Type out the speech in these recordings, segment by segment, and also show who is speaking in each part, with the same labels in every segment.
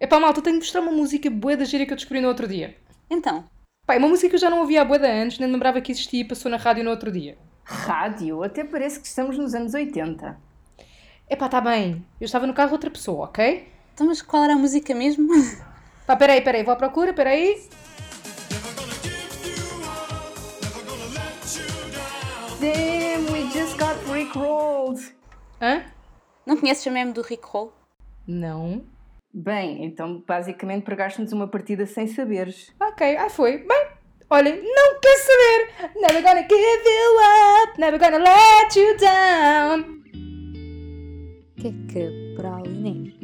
Speaker 1: Epá, malta, tenho de mostrar uma música bué da gira que eu descobri no outro dia.
Speaker 2: Então,
Speaker 1: Pá, é uma música que eu já não ouvia há bué de antes, nem lembrava que existia e passou na rádio no outro dia.
Speaker 3: Rádio, até parece que estamos nos anos 80.
Speaker 1: Epá, tá bem. Eu estava no carro outra pessoa, ok?
Speaker 2: então mas qual era a música mesmo?
Speaker 1: Pá, peraí, peraí, vou à procura, peraí.
Speaker 3: Damn, we just got rickrolled.
Speaker 1: Hã?
Speaker 2: Não conheces o meme do Rick Roll?
Speaker 1: Não.
Speaker 3: Bem, então basicamente pregaste-nos uma partida sem saberes.
Speaker 1: Ok, aí foi. Bem, olhem, não quer saber. Never gonna give you up, never gonna let you down.
Speaker 2: Que é que Praline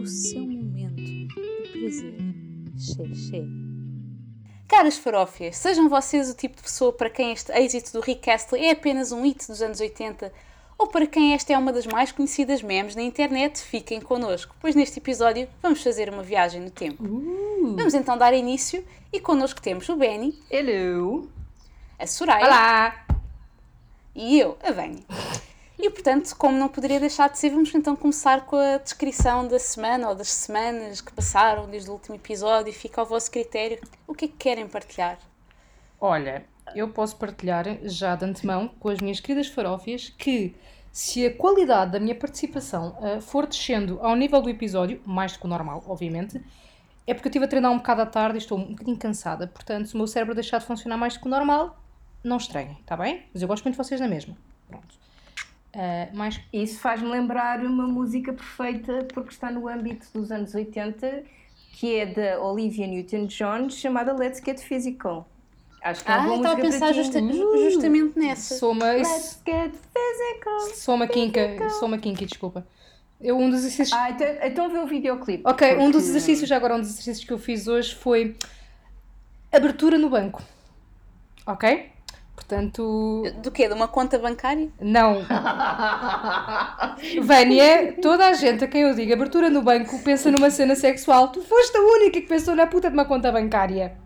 Speaker 2: O seu momento de prazer. Xé, xé. Caras farófias, sejam vocês o tipo de pessoa para quem este êxito do Rick Astley é apenas um hit dos anos 80 ou para quem esta é uma das mais conhecidas memes na internet, fiquem connosco, pois neste episódio vamos fazer uma viagem no tempo. Vamos então dar início e connosco temos o Benny,
Speaker 3: Hello!
Speaker 2: a Soraya
Speaker 1: Olá.
Speaker 2: e eu, a Vânia. E portanto, como não poderia deixar de ser, vamos então começar com a descrição da semana ou das semanas que passaram desde o último episódio e fica ao vosso critério. O que é que querem partilhar?
Speaker 1: Olha, eu posso partilhar já de antemão com as minhas queridas farófias que se a qualidade da minha participação ah, for descendo ao nível do episódio, mais do que o normal, obviamente, é porque eu estive a treinar um bocado à tarde e estou um bocadinho cansada. Portanto, se o meu cérebro deixar de funcionar mais do que o normal, não estranhem, está bem? Mas eu gosto muito de vocês na mesma. Pronto. Mais
Speaker 3: Isso faz-me lembrar uma música perfeita porque está no âmbito dos anos 80, que é da Olivia Newton-John, chamada Let's Get Physical. Acho que é uma
Speaker 2: Ah,
Speaker 3: boa
Speaker 2: estava a pensar justa-
Speaker 3: Uh,
Speaker 2: justamente nessa.
Speaker 1: sou uma,
Speaker 3: Let's Get Physical.
Speaker 1: sou uma quinca, sou uma quinca, desculpa. Eu, um dos exercícios.
Speaker 3: Ah, então, então vê o videoclipe.
Speaker 1: Ok, um dos
Speaker 3: porque-
Speaker 1: exercícios, já agora, um dos exercícios que eu fiz hoje foi abertura no banco. Ok? Portanto,
Speaker 2: Do quê? De uma conta bancária?
Speaker 1: não. Vânia, toda a gente a quem eu digo abertura no banco pensa numa cena sexual. Tu foste a única que pensou na puta de uma conta bancária.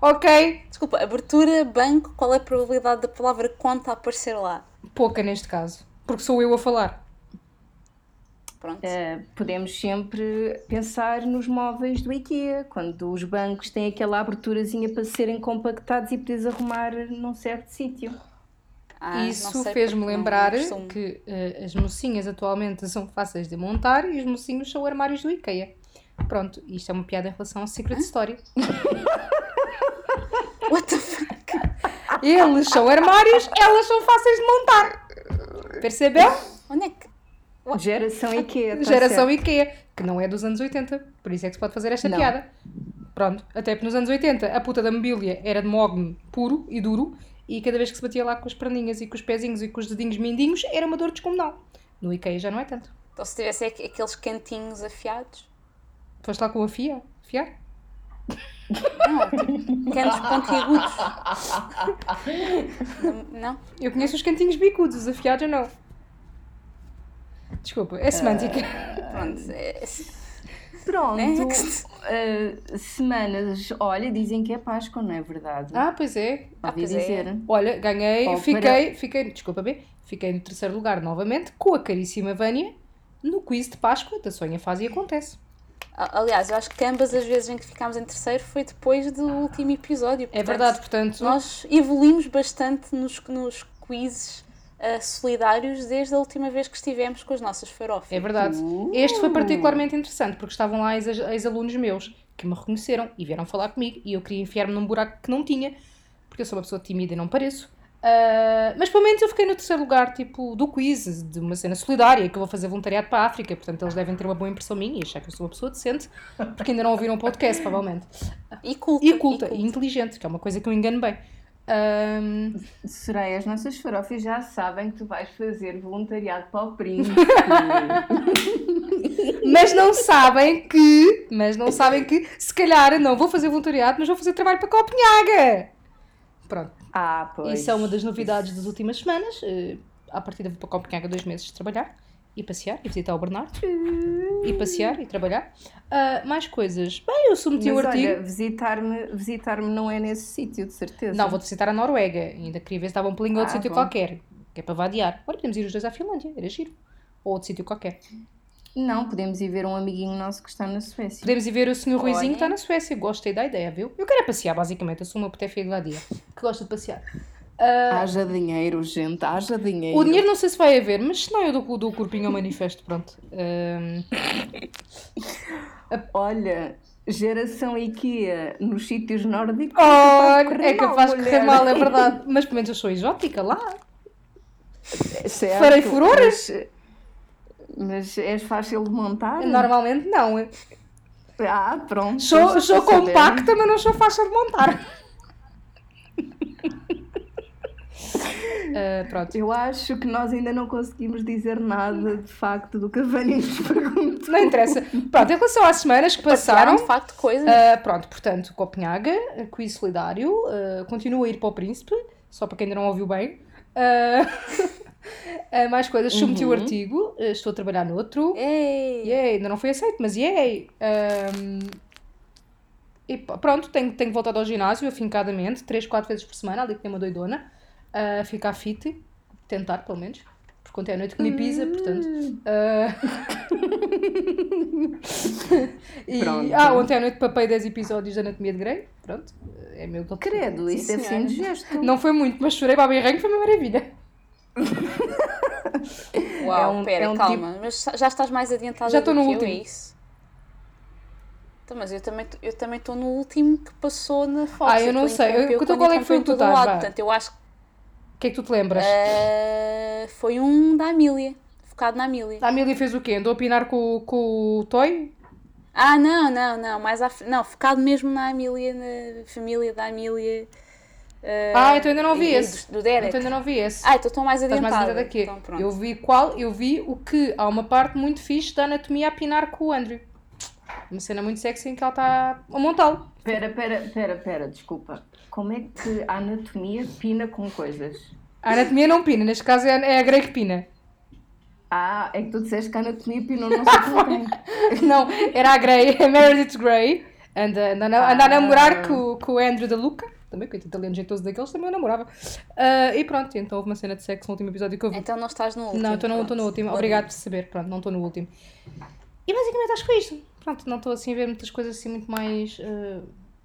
Speaker 1: Ok?
Speaker 2: Desculpa, abertura, banco, qual é a probabilidade da palavra conta aparecer lá?
Speaker 1: Pouca neste caso. Porque sou eu a falar.
Speaker 2: Pronto.
Speaker 3: Uh, podemos sempre pensar nos móveis do IKEA, quando os bancos têm aquela aberturazinha para serem compactados e poderes arrumar num certo sítio.
Speaker 2: Ah,
Speaker 1: Isso fez-me lembrar
Speaker 2: costumo.
Speaker 1: que eh, as mocinhas atualmente são fáceis de montar e os mocinhos são armários do IKEA. Pronto, isto é uma piada em relação ao Secret Story.
Speaker 2: What the fuck?
Speaker 1: Eles são armários, elas são fáceis de montar. Percebeu?
Speaker 2: Onde é que.
Speaker 3: Geração IKEA. tá
Speaker 1: Geração
Speaker 3: certo.
Speaker 1: IKEA, que não é dos anos 80. Por isso é que se pode fazer esta
Speaker 3: Não.
Speaker 1: piada. Pronto, até porque nos anos 80 a puta da mobília era de mogno puro e duro e cada vez que se batia lá com as perninhas e com os pezinhos e com os dedinhos mindinhos era uma dor descomunal. No IKEA já não é tanto.
Speaker 2: Então se tivesse aqu- aqueles cantinhos afiados.
Speaker 1: Foste lá com a FIA? Fiar?
Speaker 2: Não, cantos pontiagudos. Não- Não?
Speaker 1: Eu conheço os cantinhos bicudos, os afiados eu não. Desculpa, é semântica.
Speaker 2: Pronto. é-
Speaker 3: Pronto.
Speaker 2: Next.
Speaker 3: uh, semanas. Olha, dizem que é Páscoa, não é verdade?
Speaker 1: Ah, pois é.
Speaker 2: Pois é.
Speaker 3: dizer.
Speaker 1: Olha, ganhei,
Speaker 3: Oh,
Speaker 1: fiquei, fiquei, desculpa bem, fiquei no terceiro lugar novamente com a caríssima Vânia no quiz de Páscoa da Sonha Faz e Acontece.
Speaker 2: Aliás, eu acho que ambas as vezes em que ficámos em terceiro foi depois do último episódio.
Speaker 1: É
Speaker 2: portanto,
Speaker 1: verdade, portanto,
Speaker 2: Nós evoluímos bastante nos, nos quizzes ah, solidários desde a última vez que estivemos com as nossas farofas.
Speaker 1: é verdade.
Speaker 3: Uh.
Speaker 1: Este foi particularmente interessante porque estavam lá ex- ex-alunos meus que me reconheceram e vieram falar comigo e eu queria enfiar-me num buraco que não tinha, porque eu sou uma pessoa tímida e não pareço. Ah, mas pelo menos eu fiquei no terceiro lugar, tipo, do quiz, de uma cena solidária, que eu vou fazer voluntariado para a África, portanto eles devem ter uma boa impressão minha e achar que eu sou uma pessoa decente, porque ainda não ouviram o podcast, provavelmente.
Speaker 2: E culta.
Speaker 1: E culta, e inteligente, que é uma coisa que eu engano bem. Ahm,
Speaker 3: Soraya, as nossas farófias já sabem que tu vais fazer voluntariado para o príncipe.
Speaker 1: mas não sabem que, mas não sabem que, se calhar não vou fazer voluntariado, mas vou fazer trabalho para Copenhaga. Pronto,
Speaker 3: ah, pois.
Speaker 1: isso é uma das novidades das últimas semanas. Eh, À partida vou para Copenhaga dois meses trabalhar e passear e visitar o Bernardo e passear e trabalhar. Ah, mais coisas. Bem, eu submeti
Speaker 3: Mas
Speaker 1: o artigo.
Speaker 3: olha, visitar-me visitar não é nesse sítio, de certeza.
Speaker 1: Não, vou visitar a Noruega. Ainda queria ver se estava um pulinho a outro
Speaker 3: Ah,
Speaker 1: sítio qualquer. Que é para vadiar. Olha, podemos ir os dois à Finlândia. Era giro. Ou outro sítio qualquer.
Speaker 3: Não, podemos ir ver um amiguinho nosso que está na Suécia.
Speaker 1: Podemos ir ver o. Ruizinho
Speaker 2: Olha.
Speaker 1: que está na Suécia. Gostei da ideia, viu? Eu quero é passear, basicamente. Eu sou uma petefa gladia que gosta de passear. Ah,
Speaker 3: Haja dinheiro, gente, haja dinheiro.
Speaker 1: o dinheiro não sei se vai haver, mas se não, eu dou, dou o corpinho ao manifesto, pronto. Ahm,
Speaker 3: Olha, geração IKEA nos sítios nórdicos. Correr
Speaker 1: é capaz de correr mal, é verdade. Mas pelo menos eu sou exótica lá.
Speaker 3: Certo,
Speaker 1: Farei furoras?
Speaker 3: Mas, mas és fácil de montar?
Speaker 1: Normalmente não.
Speaker 3: Ah, pronto.
Speaker 1: Sou, sou
Speaker 3: saber.
Speaker 1: compacta, mas não sou fácil de montar. Ah, pronto.
Speaker 3: Eu acho que nós ainda não conseguimos dizer nada de facto do que a Vânia nos perguntou.
Speaker 1: Não interessa. Pronto, em relação às semanas que
Speaker 2: Passaram
Speaker 1: passaram.
Speaker 2: de facto coisas.
Speaker 1: ah, pronto, portanto, Copenhaga, quiz solidário, ah, continua a ir para o Príncipe, só para quem ainda não ouviu bem. Ah, ah, mais coisas, submeti o artigo, ah, estou a trabalhar noutro.
Speaker 2: Ei!
Speaker 1: Yay, ainda não foi aceito, mas yay! Ahm, e p- pronto, tenho, tenho voltado ao ginásio afincadamente, 3, 4 vezes por semana, ali que tem uma doidona, a ficar fit, tentar pelo menos, porque ontem à noite comi pizza, portanto. ah, e,
Speaker 3: Pronto.
Speaker 1: ah, ontem à noite papei 10 episódios da Anatomia de Grey, pronto, é meu que
Speaker 3: Credo, isso
Speaker 2: Sim,
Speaker 3: deve ser
Speaker 2: senhora.
Speaker 3: indigesto.
Speaker 1: Não foi muito, mas chorei para bem foi uma maravilha.
Speaker 2: Uau,
Speaker 3: É um-
Speaker 2: pera,
Speaker 3: é um
Speaker 2: calma. Mas já estás mais adiantada
Speaker 1: Já estou no
Speaker 2: que eu,
Speaker 1: último.
Speaker 2: é isso? Então, mas eu também eu também estou no último que passou na Fox.
Speaker 1: Ah, eu não sei.
Speaker 2: interrompeu
Speaker 1: Eu- então qual é que foi o que tu estás,
Speaker 2: lado. Portanto, eu acho que
Speaker 1: O que é que tu te lembras?
Speaker 2: ah, foi um da Amília. Focado na Amília.
Speaker 1: A Amélia fez o quê? Andou a pinar com, com o Toy?
Speaker 2: Ah, não, não, não. Mais à... Não, focado mesmo na Amília, na família da Amília.
Speaker 1: Ah, então ainda não vi
Speaker 2: e-
Speaker 1: esse.
Speaker 2: Do, Derek.
Speaker 1: Então ainda não vi esse.
Speaker 2: Ah, então estou mais
Speaker 1: Estás
Speaker 2: adiantada.
Speaker 1: mais adiantada aqui.
Speaker 2: Então,
Speaker 1: eu vi qual? Eu vi o que há uma parte muito fixe da anatomia a pinar com o Andrew. Uma cena muito sexy em que ela está a montá-lo.
Speaker 3: Pera, pera, pera, pera, desculpa. Como é que a anatomia pina com coisas?
Speaker 1: A anatomia não pina, neste caso é a, é a Grey que pina.
Speaker 3: Ah, é que tu disseste que a anatomia pinou não sei com quem.
Speaker 1: Não, era a Grey, a Meredith Grey. Anda, anda, a- anda a
Speaker 3: Ah.
Speaker 1: namorar com, com o Andrew da Luca. Também, coitado italiano jeitoso daqueles, também eu namorava. Ah, e pronto, então houve uma cena de sexo no último episódio que eu vi.
Speaker 2: Então não estás no último.
Speaker 1: Não, estou no,
Speaker 2: pronto.
Speaker 1: estou no último. Obrigado por saber. Pronto, não estou no último. E basicamente acho que foi isto. Pronto, não estou assim a ver muitas coisas assim muito mais eh,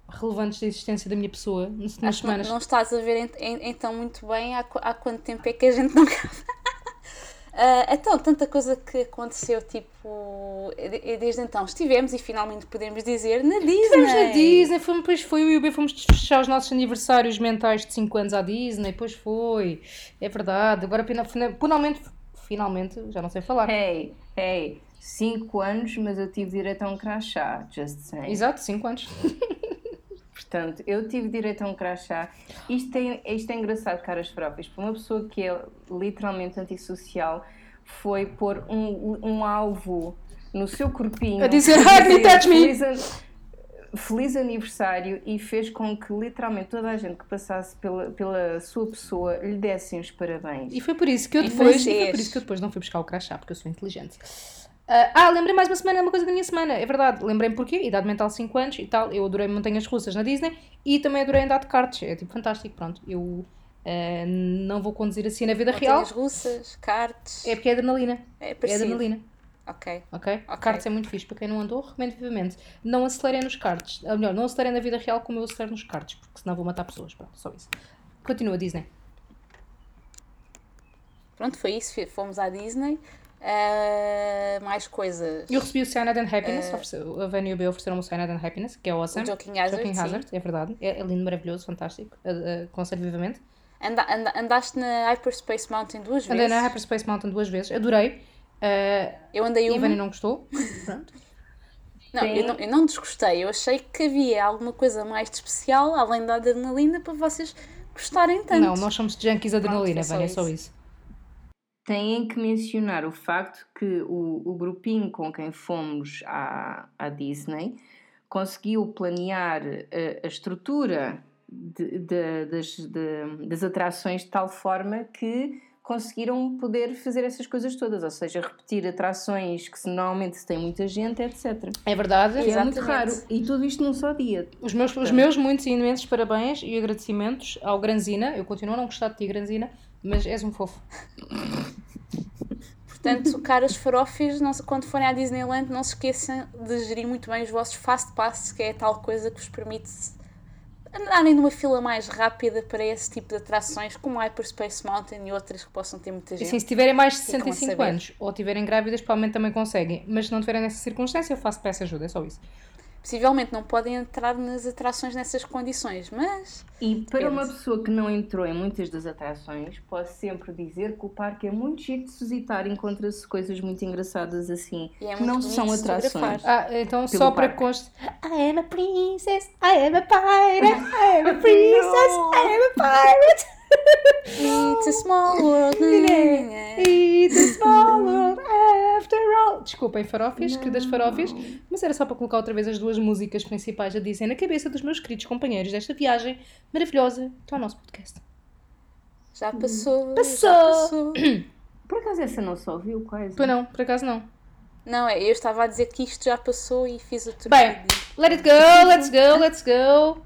Speaker 1: relevantes da existência da minha pessoa nas,
Speaker 2: Acho que não,
Speaker 1: semanas.
Speaker 2: não estás a ver ent- en- então muito bem há, há quanto tempo é que a gente não grava. Ah, então, tanta coisa que aconteceu, tipo, desde então estivemos e finalmente podemos dizer na Disney.
Speaker 1: Estivemos na Disney, fomos, depois foi eu e o B, fomos fechar os nossos aniversários mentais de 5 anos à Disney, depois foi. É verdade. Agora fina- fina- finalmente, finalmente, já não sei falar.
Speaker 3: Hey, hey, 5 anos, mas eu tive direito a um crachá, just saying.
Speaker 1: Exato, 5 anos.
Speaker 3: Portanto, eu tive direito a um crachá. Isto é, isto é engraçado, caras próprias. Para uma pessoa que é literalmente antissocial, foi pôr um, um alvo no seu corpinho.
Speaker 1: A dizer, "Hug me, touch me."
Speaker 3: Feliz, an- feliz aniversário e fez com que literalmente toda a gente que passasse pela, pela sua pessoa lhe dessem os parabéns.
Speaker 1: E foi por isso que eu depois, e foi por isso que eu depois não fui buscar o crachá, porque eu sou inteligente. Ah, ah, lembrei mais uma semana, uma coisa da minha semana, é verdade. Lembrei-me porquê, idade mental 5 anos e tal. Eu adorei montanhas russas na Disney e também adorei andar de karts. É tipo fantástico, pronto. Eu ah, não vou conduzir assim na vida real.
Speaker 2: Montanhas russas, karts.
Speaker 1: É porque é adrenalina.
Speaker 2: É
Speaker 1: É adrenalina.
Speaker 2: Ok.
Speaker 1: Ok?
Speaker 2: Ok.
Speaker 1: Karts é muito fixe. Para quem não andou, recomendo vivamente. Não acelerem nos karts. Ou melhor, não acelerem na vida real como eu acelero nos karts, porque senão vou matar pessoas. Pronto, só isso. Continua, Disney.
Speaker 2: Pronto, foi isso. Fomos à Disney. Ah, mais coisas.
Speaker 1: Eu recebi o Cyanide and Happiness, ofereceu- a Vânia e o B ofereceram-me o Cyanide and Happiness, que é awesome.
Speaker 2: O Joking Hazard,
Speaker 1: Joking. Hazard, é verdade. É, é lindo, maravilhoso, fantástico. Uh, uh, Aconselho vivamente.
Speaker 2: Anda- anda- andaste na Hyperspace Mountain duas
Speaker 1: Andei
Speaker 2: vezes.
Speaker 1: na Hyperspace Mountain duas vezes, adorei. Uh,
Speaker 2: Eu andei
Speaker 1: e a
Speaker 2: uma.
Speaker 1: Vânia não gostou. Pronto.
Speaker 2: Não, eu não, eu não desgostei. Eu achei que havia alguma coisa mais de especial, além da adrenalina, para vocês gostarem tanto.
Speaker 1: Não, nós somos junkies adrenalina,
Speaker 2: Pronto, é
Speaker 1: Vânia, é só
Speaker 2: isso.
Speaker 3: Têm que mencionar o facto que o, o grupinho com quem fomos à, à Disney conseguiu planear eh, a, estrutura de- de- das, de- das atrações de tal forma que conseguiram poder fazer essas coisas todas, ou seja, repetir atrações que se- normalmente se tem muita gente, etc.
Speaker 1: É verdade.
Speaker 3: É muito raro. E tudo isto num só dia.
Speaker 1: Os meus, os meus muitos e imensos parabéns e agradecimentos ao Granzina. Eu continuo a não gostar de ti, Granzina, mas és um fofo.
Speaker 2: Portanto, caras farófias, não quando forem à Disneyland, não se esqueçam de gerir muito bem os vossos fast passes, que é a tal coisa que vos permite andarem numa fila mais rápida para esse tipo de atrações, como Hyperspace Mountain e outras que possam ter muita gente.
Speaker 1: Assim, se tiverem mais de
Speaker 2: Ficam a
Speaker 1: 65
Speaker 2: saber.
Speaker 1: anos ou tiverem grávidas, provavelmente também conseguem. Mas se não tiverem nessa circunstância, eu faço peça ajuda, é só isso.
Speaker 2: Possivelmente não podem entrar nas atrações nessas condições, mas
Speaker 3: E para
Speaker 2: Depende.
Speaker 3: uma pessoa que não entrou em muitas das atrações, posso sempre dizer que o parque é muito giro de se visitar, encontra-se coisas muito engraçadas assim,
Speaker 2: E é
Speaker 3: que
Speaker 2: muito
Speaker 3: não são atrações.
Speaker 1: Ah, então só para conste. I am a princess, I am a pirate, I am a princess, I am a pirate.
Speaker 2: It's a small world.
Speaker 1: It's a small world after all. Desculpem, farófias, queridas farófias, mas era só para colocar outra vez as duas músicas principais a dizer na cabeça dos meus queridos companheiros desta viagem maravilhosa que é o nosso podcast.
Speaker 2: Já passou.
Speaker 1: Passou.
Speaker 2: Já passou.
Speaker 3: Por acaso essa não só ouviu quase?
Speaker 1: Pois não, por acaso não.
Speaker 2: Não, é, eu estava a dizer que isto já passou e fiz o truque.
Speaker 1: Bem, let it go, let's go, let's go.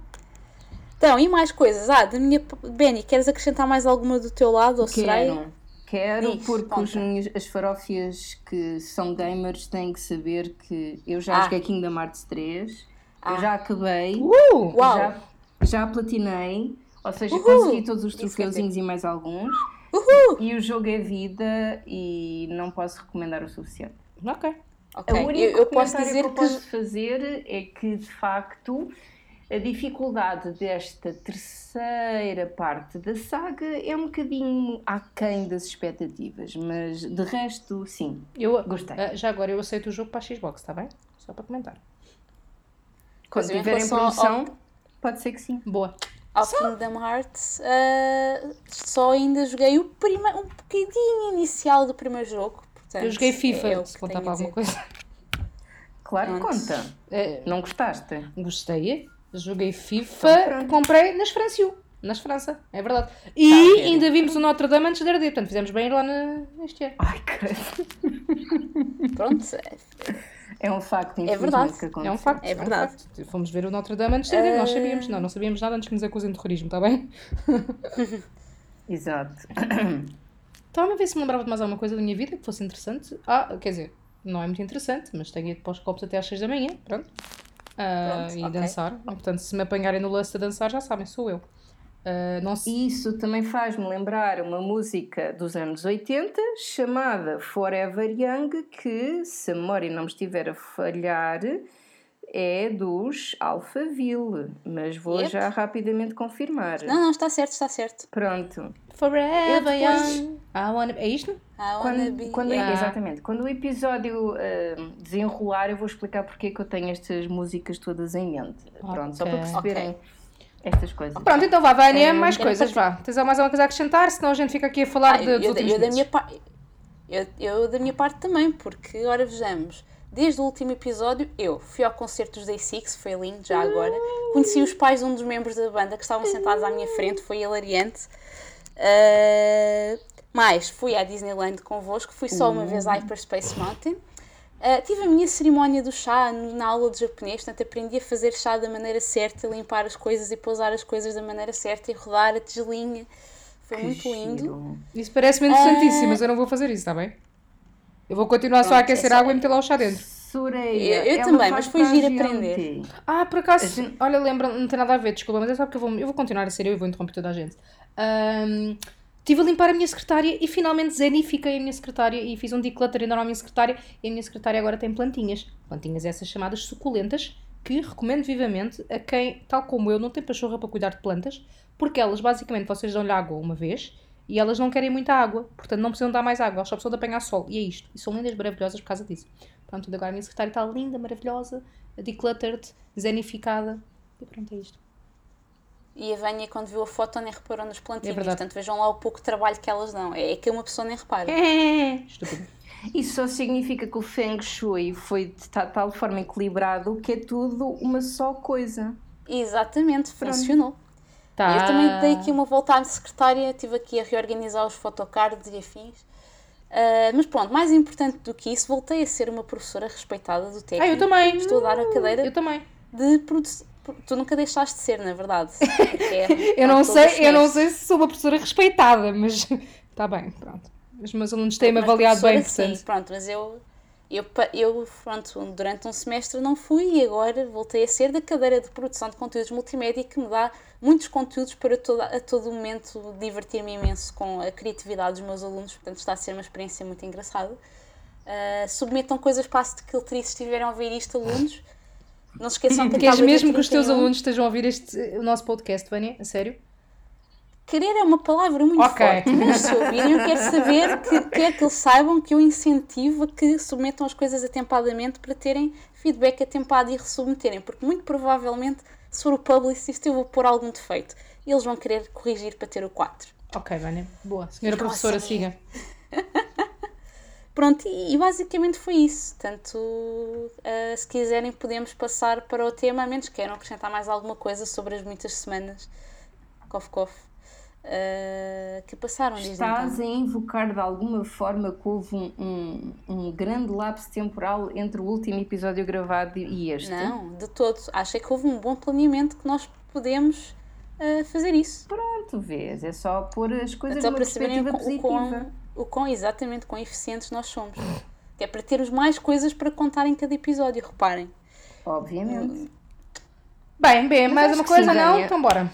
Speaker 2: Então, e mais coisas? Ah, da minha. Benny, queres acrescentar mais alguma do teu lado? Ou será?
Speaker 3: Quero, quero,
Speaker 2: Diz,
Speaker 3: porque os as farófias que são gamers têm que saber que eu já
Speaker 2: Ah.
Speaker 3: joguei Kingdom Hearts 3,
Speaker 2: Ah.
Speaker 3: eu já acabei,
Speaker 1: Uh!
Speaker 2: Uau!
Speaker 3: já, já platinei, ou seja,
Speaker 2: Uhul!
Speaker 3: consegui todos os
Speaker 2: quer
Speaker 3: troféuzinhos e mais alguns.
Speaker 2: Uhul!
Speaker 3: E o jogo é vida e não posso recomendar o suficiente.
Speaker 1: Ok.
Speaker 2: Ok,
Speaker 3: O único
Speaker 2: eu, eu posso
Speaker 3: comentário
Speaker 2: dizer
Speaker 3: que eu
Speaker 2: que.
Speaker 3: posso fazer é que, de facto, a dificuldade desta terceira parte da saga é um bocadinho aquém das expectativas, mas de resto, sim.
Speaker 1: Eu,
Speaker 3: Gostei.
Speaker 1: ah, já agora eu aceito o jogo para a Xbox, está bem? Só para comentar.
Speaker 3: Quando
Speaker 2: Mas
Speaker 3: tiver em
Speaker 2: relação ao-
Speaker 3: promoção, pode ser que sim.
Speaker 1: Boa.
Speaker 2: Ao Kingdom Hearts, ah, só ainda joguei o prima, um bocadinho inicial do primeiro jogo. Portanto,
Speaker 1: Eu joguei FIFA,
Speaker 2: é
Speaker 1: se contar para alguma coisa.
Speaker 3: Claro que conta.
Speaker 1: Eh,
Speaker 3: Não gostaste?
Speaker 1: Gostei. Joguei FIFA,
Speaker 3: Então,
Speaker 1: comprei nas Franciu. Nas França, é verdade. E
Speaker 3: Tá,
Speaker 1: ainda vimos o Notre Dame antes de arder, portanto fizemos bem ir lá na, neste ano.
Speaker 3: Ai, caralho.
Speaker 2: Pronto, é-
Speaker 3: É um facto, infelizmente,
Speaker 2: verdade.
Speaker 3: que aconteceu.
Speaker 1: É um facto.
Speaker 2: É verdade.
Speaker 1: um facto. Fomos ver o Notre Dame antes de arder, nós
Speaker 2: Eh,
Speaker 1: sabíamos. Não, não sabíamos nada antes que nos acusem de terrorismo, está bem?
Speaker 3: Exato.
Speaker 1: Estava a ver se me lembrava de mais alguma coisa da minha vida que fosse interessante. Ah, quer dizer, não é muito interessante, mas tenho ido para os copos até às 6 da manhã, pronto. Ah,
Speaker 2: Pronto,
Speaker 1: e
Speaker 2: ok.
Speaker 1: dançar. Portanto, se me apanharem no lance a dançar, já sabem, sou eu. Ah, não se...
Speaker 3: Isso também faz-me lembrar uma música dos anos 80 chamada Forever Young, que, se a memória não me estiver a falhar, é dos Alphaville, mas vou
Speaker 2: Yep.
Speaker 3: já rapidamente confirmar.
Speaker 2: Não, não, está certo, está certo.
Speaker 3: Pronto.
Speaker 1: Forever
Speaker 3: Eu depois-
Speaker 1: young. I wanna... É isto?
Speaker 2: I wanna
Speaker 3: Quando,
Speaker 2: be-
Speaker 3: quando-
Speaker 1: Yeah.
Speaker 3: Exatamente. Quando o episódio ah, desenrolar, eu vou explicar porque é que eu tenho estas músicas todas em mente. Pronto, só para perceberem
Speaker 2: Ok.
Speaker 3: estas coisas.
Speaker 1: Pronto, então vá, Vânia,
Speaker 3: Eh,
Speaker 1: mais
Speaker 2: era
Speaker 1: coisas, vá. Tens mais alguma coisa a acrescentar? Senão a gente fica aqui a falar
Speaker 2: Ah,
Speaker 1: de,
Speaker 2: eu,
Speaker 1: dos
Speaker 2: eu, eu da minha par- eu, eu da minha parte também, porque, ora vejamos, desde o último episódio, eu fui ao concerto dos Day Six, foi lindo já agora. Conheci os pais de um dos membros da banda que estavam sentados à minha frente, foi hilariante. Ah, mais, fui à Disneyland convosco, fui só uma vez à Hyperspace Mountain. Ah, tive a minha cerimónia do chá na aula de japonês, portanto aprendi a fazer chá da maneira certa, limpar as coisas e pousar as coisas da maneira certa e rodar a tigelinha. Foi
Speaker 3: Que
Speaker 2: muito lindo.
Speaker 3: giro.
Speaker 1: Isso parece-me interessantíssimo, mas eu não vou fazer isso, está bem? Eu vou continuar só a aquecer
Speaker 2: é só-
Speaker 1: água e meter lá o chá dentro.
Speaker 3: Soraya,
Speaker 2: Eu- eu
Speaker 3: ela
Speaker 2: também, mas foi giro aprender.
Speaker 1: Ah, por acaso,
Speaker 3: gente-
Speaker 1: olha, lembra, não tem nada a ver, desculpa, mas é só porque eu vou, eu vou continuar a ser eu e vou interromper toda a gente. Ahm, Estive a limpar a minha secretária e finalmente zenifiquei a minha secretária e fiz um declutter enorme à minha secretária e a minha secretária agora tem plantinhas. Plantinhas essas chamadas suculentas que recomendo vivamente a quem, tal como eu, não tem pachorra para cuidar de plantas, porque elas basicamente vocês dão-lhe água uma vez e elas não querem muita água, portanto não precisam dar mais água, elas só precisam de apanhar sol. E é isto. E são lindas, maravilhosas por causa disso. Pronto, agora a minha secretária está linda, maravilhosa, decluttered, zenificada. E pronto, é isto.
Speaker 2: E a Vânia, quando viu a foto, nem reparou nas plantinhas.
Speaker 1: É verdade.
Speaker 2: Portanto, vejam lá o pouco trabalho que elas dão. É que uma pessoa nem repara.
Speaker 1: Estúpido.
Speaker 3: Isso só significa que o Feng Shui foi de ta- tal forma equilibrado que é tudo uma só coisa.
Speaker 2: Exatamente,
Speaker 3: Pronto.
Speaker 2: funcionou.
Speaker 1: Tá.
Speaker 2: Eu também dei aqui uma volta à secretária, estive aqui a reorganizar os photocards e afins. Ah, mas pronto, mais importante do que isso, voltei a ser uma professora respeitada do técnico.
Speaker 1: Ah, eu também.
Speaker 2: Estou a dar a cadeira
Speaker 1: Eu também.
Speaker 2: de produção. Tu nunca deixaste de ser, na verdade. É,
Speaker 1: Eu não sei, eu não sei se sou uma professora respeitada, mas está bem, pronto. Os meus alunos têm-me avaliado bem, portanto.
Speaker 2: Sim, pronto, mas eu, eu, eu pronto, durante um semestre não fui e agora voltei a ser da cadeira de produção de conteúdos multimédia que me dá muitos conteúdos para toda, a todo momento divertir-me imenso com a criatividade dos meus alunos, portanto está a ser uma experiência muito engraçada. Ah, submetam coisas para a Skilltree se estiverem a ouvir isto, alunos. Não se esqueçam que
Speaker 1: Queres mesmo que os teus
Speaker 2: 31.
Speaker 1: alunos estejam a ouvir este, o nosso podcast, Vânia? A sério?
Speaker 2: Querer é uma palavra muito
Speaker 1: Ok.
Speaker 2: forte, mas se ouvirem, eu quero saber que quero que eles saibam que eu incentivo a que submetam as coisas atempadamente para terem feedback atempado e resubmeterem, porque muito provavelmente, se for o publicist, eu vou pôr algum defeito e eles vão querer corrigir para ter o 4.
Speaker 1: Ok, Vânia. Boa. Senhora professora,
Speaker 2: assim.
Speaker 1: siga.
Speaker 2: Pronto, e, e basicamente foi isso. Portanto, ah, se quiserem, podemos passar para o tema, a menos que queiram acrescentar mais alguma coisa sobre as muitas semanas, cof, cof, ah, que passaram desde
Speaker 3: Estás
Speaker 2: então.
Speaker 3: a invocar de alguma forma que houve um, um, um grande lapso temporal entre o último episódio gravado e este?
Speaker 2: Não, de todo. Achei que houve um bom planeamento que nós podemos ah, fazer isso.
Speaker 3: Pronto, vês, é só pôr as coisas
Speaker 2: Só
Speaker 3: numa perspectiva
Speaker 2: o, quão- o
Speaker 3: positiva.
Speaker 2: quão, o quão exatamente quão eficientes nós somos. Que é para termos mais coisas para contar em cada episódio, reparem.
Speaker 3: Obviamente.
Speaker 1: Bem, bem, mais
Speaker 3: acho
Speaker 1: uma coisa,
Speaker 3: sim,
Speaker 1: não?
Speaker 3: Vânia.
Speaker 1: Então bora.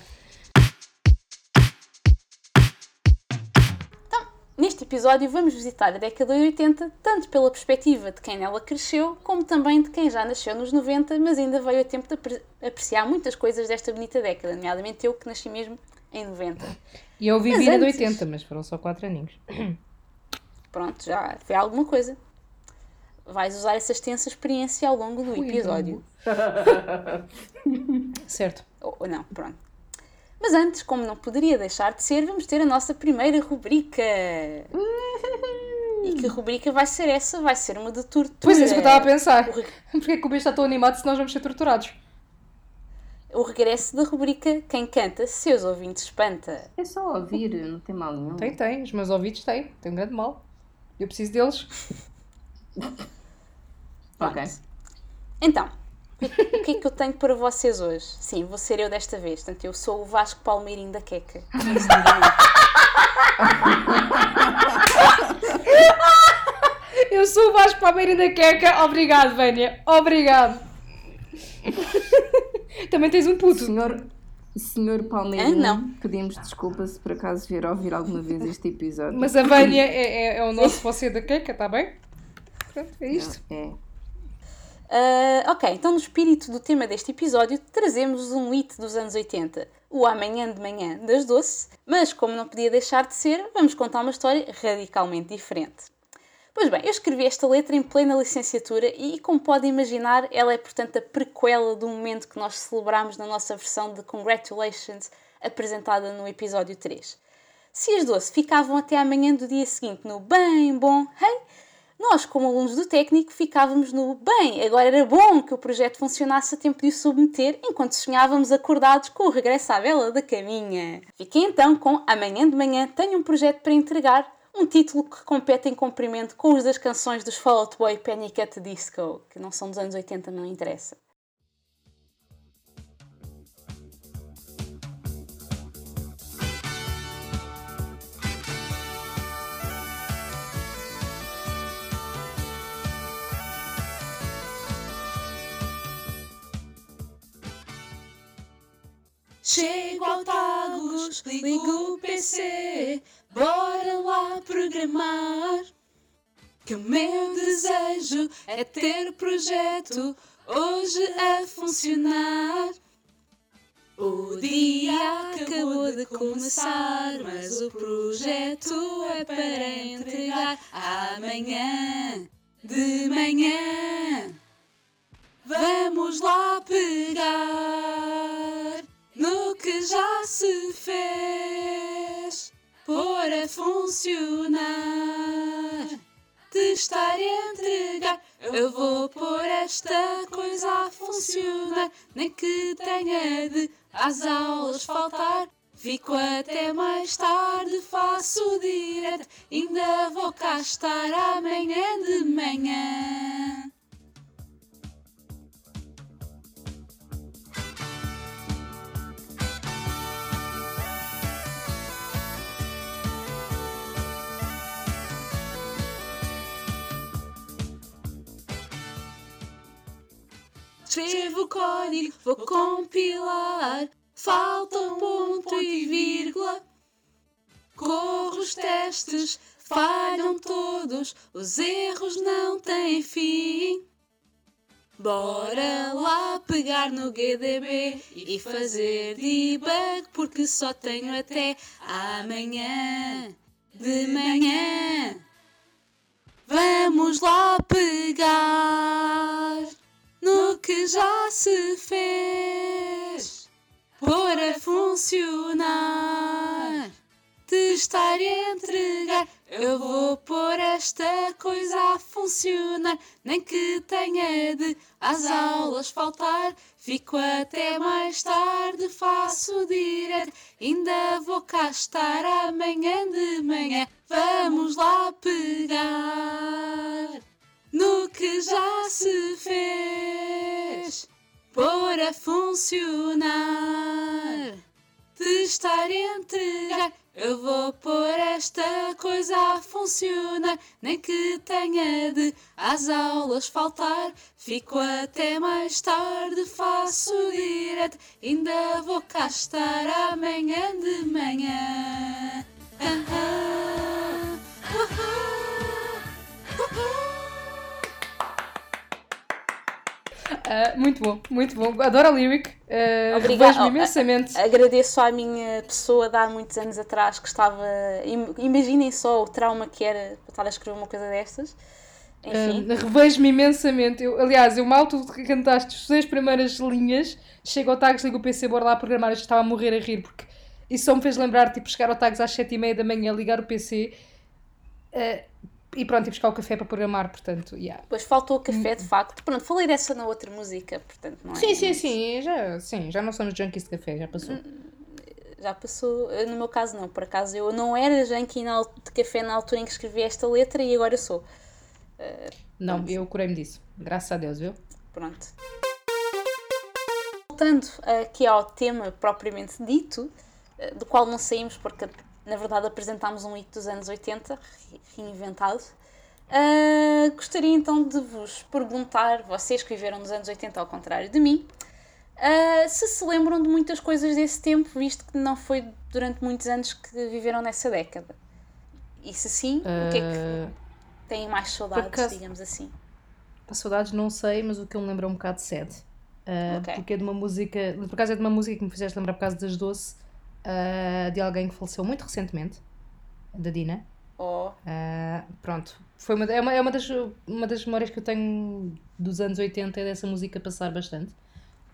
Speaker 2: Neste episódio vamos visitar a década de 80, tanto pela perspectiva de quem nela cresceu, como também de quem já nasceu nos 90, mas ainda veio a tempo de apre- apreciar muitas coisas desta bonita década, nomeadamente eu que nasci mesmo em 90.
Speaker 1: E eu vivi na de
Speaker 2: antes-
Speaker 1: 80, mas foram só 4 aninhos.
Speaker 2: Pronto, já foi alguma coisa. Vais usar essa extensa experiência ao longo do
Speaker 1: Fui,
Speaker 2: episódio.
Speaker 1: Certo.
Speaker 2: Ou, ou não, pronto. Mas antes, como não poderia deixar de ser, vamos ter a nossa primeira rubrica. E que rubrica vai ser essa? Vai ser uma de tortura.
Speaker 1: Pois é, isso que eu estava a pensar.
Speaker 2: O, re-
Speaker 1: Porquê é que o bicho está tão animado se nós vamos ser torturados?
Speaker 2: o regresso da rubrica Quem canta, seus ouvintes espanta.
Speaker 3: É só ouvir, não tem mal nenhum.
Speaker 1: Tem, tem. Os meus ouvidos têm. Tem um grande mal. Eu preciso deles.
Speaker 3: Ok.
Speaker 2: Então, o que o que é que eu tenho para vocês hoje? Sim, vou ser eu desta vez. Portanto, eu sou o Vasco Palmeirinho da Queca. Não.
Speaker 1: Eu sou o Vasco Palmeira da Queca. Obrigado, Vânia. Obrigado. Também tens um puto.
Speaker 3: Senhor, senhor Palmeirinho,
Speaker 2: Ah, não.
Speaker 3: pedimos desculpa se por acaso vier ouvir alguma vez este episódio.
Speaker 1: Mas a Vânia é, é, é o nosso você da Queca, está bem? Pronto, é isto.
Speaker 3: É.
Speaker 2: Ah, ok, então no espírito do tema deste episódio trazemos um hit dos anos 80, o Amanhã de Manhã das Doce, mas como não podia deixar de ser, vamos contar uma história radicalmente diferente. Pois bem, eu escrevi esta letra em plena licenciatura e, como podem imaginar, ela é portanto a prequela do momento que nós celebramos na nossa versão de Congratulations apresentada no episódio 3. Se as doce ficavam até amanhã do dia seguinte no bem bom, hey, nós, como alunos do técnico, ficávamos no bem, agora era bom que o projeto funcionasse a tempo de o submeter, enquanto sonhávamos acordados com o regresso à vela da caminha. Fiquei então com Amanhã de Manhã tenho um projeto para entregar, um título que compete em comprimento com os das canções dos Fall Out Boy Panic at the Disco, que não são dos anos 80, não interessa. Chego ao Tagus, ligo o PC, bora lá programar. Que o meu desejo é ter projeto hoje a funcionar. O dia acabou de começar, mas o projeto é para entregar amanhã de manhã. Vamos lá pegar já se fez, pôr a funcionar, testar e entregar. Eu vou pôr esta coisa a funcionar, nem que tenha de às aulas faltar. Fico até mais tarde, faço direto, ainda vou cá estar amanhã de manhã. Escrevo o código, vou compilar. Falta um ponto e vírgula. Corro os testes, falham todos, os erros não têm fim. Bora lá pegar no GDB e fazer debug, porque só tenho até amanhã de manhã. Vamos lá pegar no que já se fez, pôr a funcionar, testar e entregar. Eu vou pôr esta coisa a funcionar, nem que tenha de às aulas faltar. Fico até mais tarde, faço direto, ainda vou cá estar amanhã de manhã. Vamos lá pegar no que já se fez, pôr a funcionar, testar e entregar. Eu vou pôr esta coisa a funcionar, nem que tenha de às aulas faltar. Fico até mais tarde, faço direto, ainda vou cá estar amanhã de manhã. Ah, ah,
Speaker 1: Ah, muito bom, muito bom. Adoro a lyric. Uh,
Speaker 2: Obrigada.
Speaker 1: Revejo-me imensamente.
Speaker 2: Agradeço à minha pessoa de há muitos anos atrás que estava. im- Imaginem só o trauma que era para estar a escrever uma coisa destas. Enfim.
Speaker 1: Uh, Revejo-me imensamente. Eu, aliás, eu mal tu cantaste as seis primeiras linhas, chego ao Tags, ligo o PC, bora lá programar. Eu estava a morrer a rir porque isso só me fez lembrar, tipo, chegar ao Tags às sete e meia da manhã, ligar o PC uh, e pronto, e buscar o café para programar. Portanto, yeah.
Speaker 2: Depois faltou o café, de facto. Pronto, falei dessa na outra música, portanto, não é?
Speaker 1: Sim, sim, sim já, sim, já não somos junkies de café, já passou.
Speaker 2: Já passou. Eu, No meu caso, não. Por acaso, eu não era junkie de café na altura em que escrevi esta letra e agora sou.
Speaker 1: Não, eu curei-me disso. Graças a Deus, viu?
Speaker 2: Pronto. Voltando aqui ao tema propriamente dito, eh, do qual não saímos porque na verdade apresentámos um hit dos anos 80, re- reinventado. Ah, gostaria então de vos perguntar, vocês que viveram nos anos 80 ao contrário de mim, ah, se se lembram de muitas coisas desse tempo, visto que não foi durante muitos anos que viveram nessa década. E se sim, o que é que
Speaker 1: Uh,
Speaker 2: têm mais saudades,
Speaker 1: acaso-
Speaker 2: digamos assim?
Speaker 1: Saudades não sei, mas o que eu me lembro é um bocado de sad. Uh,
Speaker 2: Ok.
Speaker 1: Porque é de uma música, por acaso é de uma música que me fizeste lembrar por causa das doce, uh, de alguém que faleceu muito recentemente, da Dina.
Speaker 2: Oh,
Speaker 1: Uh, pronto, foi uma, é, uma, é uma, das, uma das memórias que eu tenho dos anos 80 é dessa música passar bastante.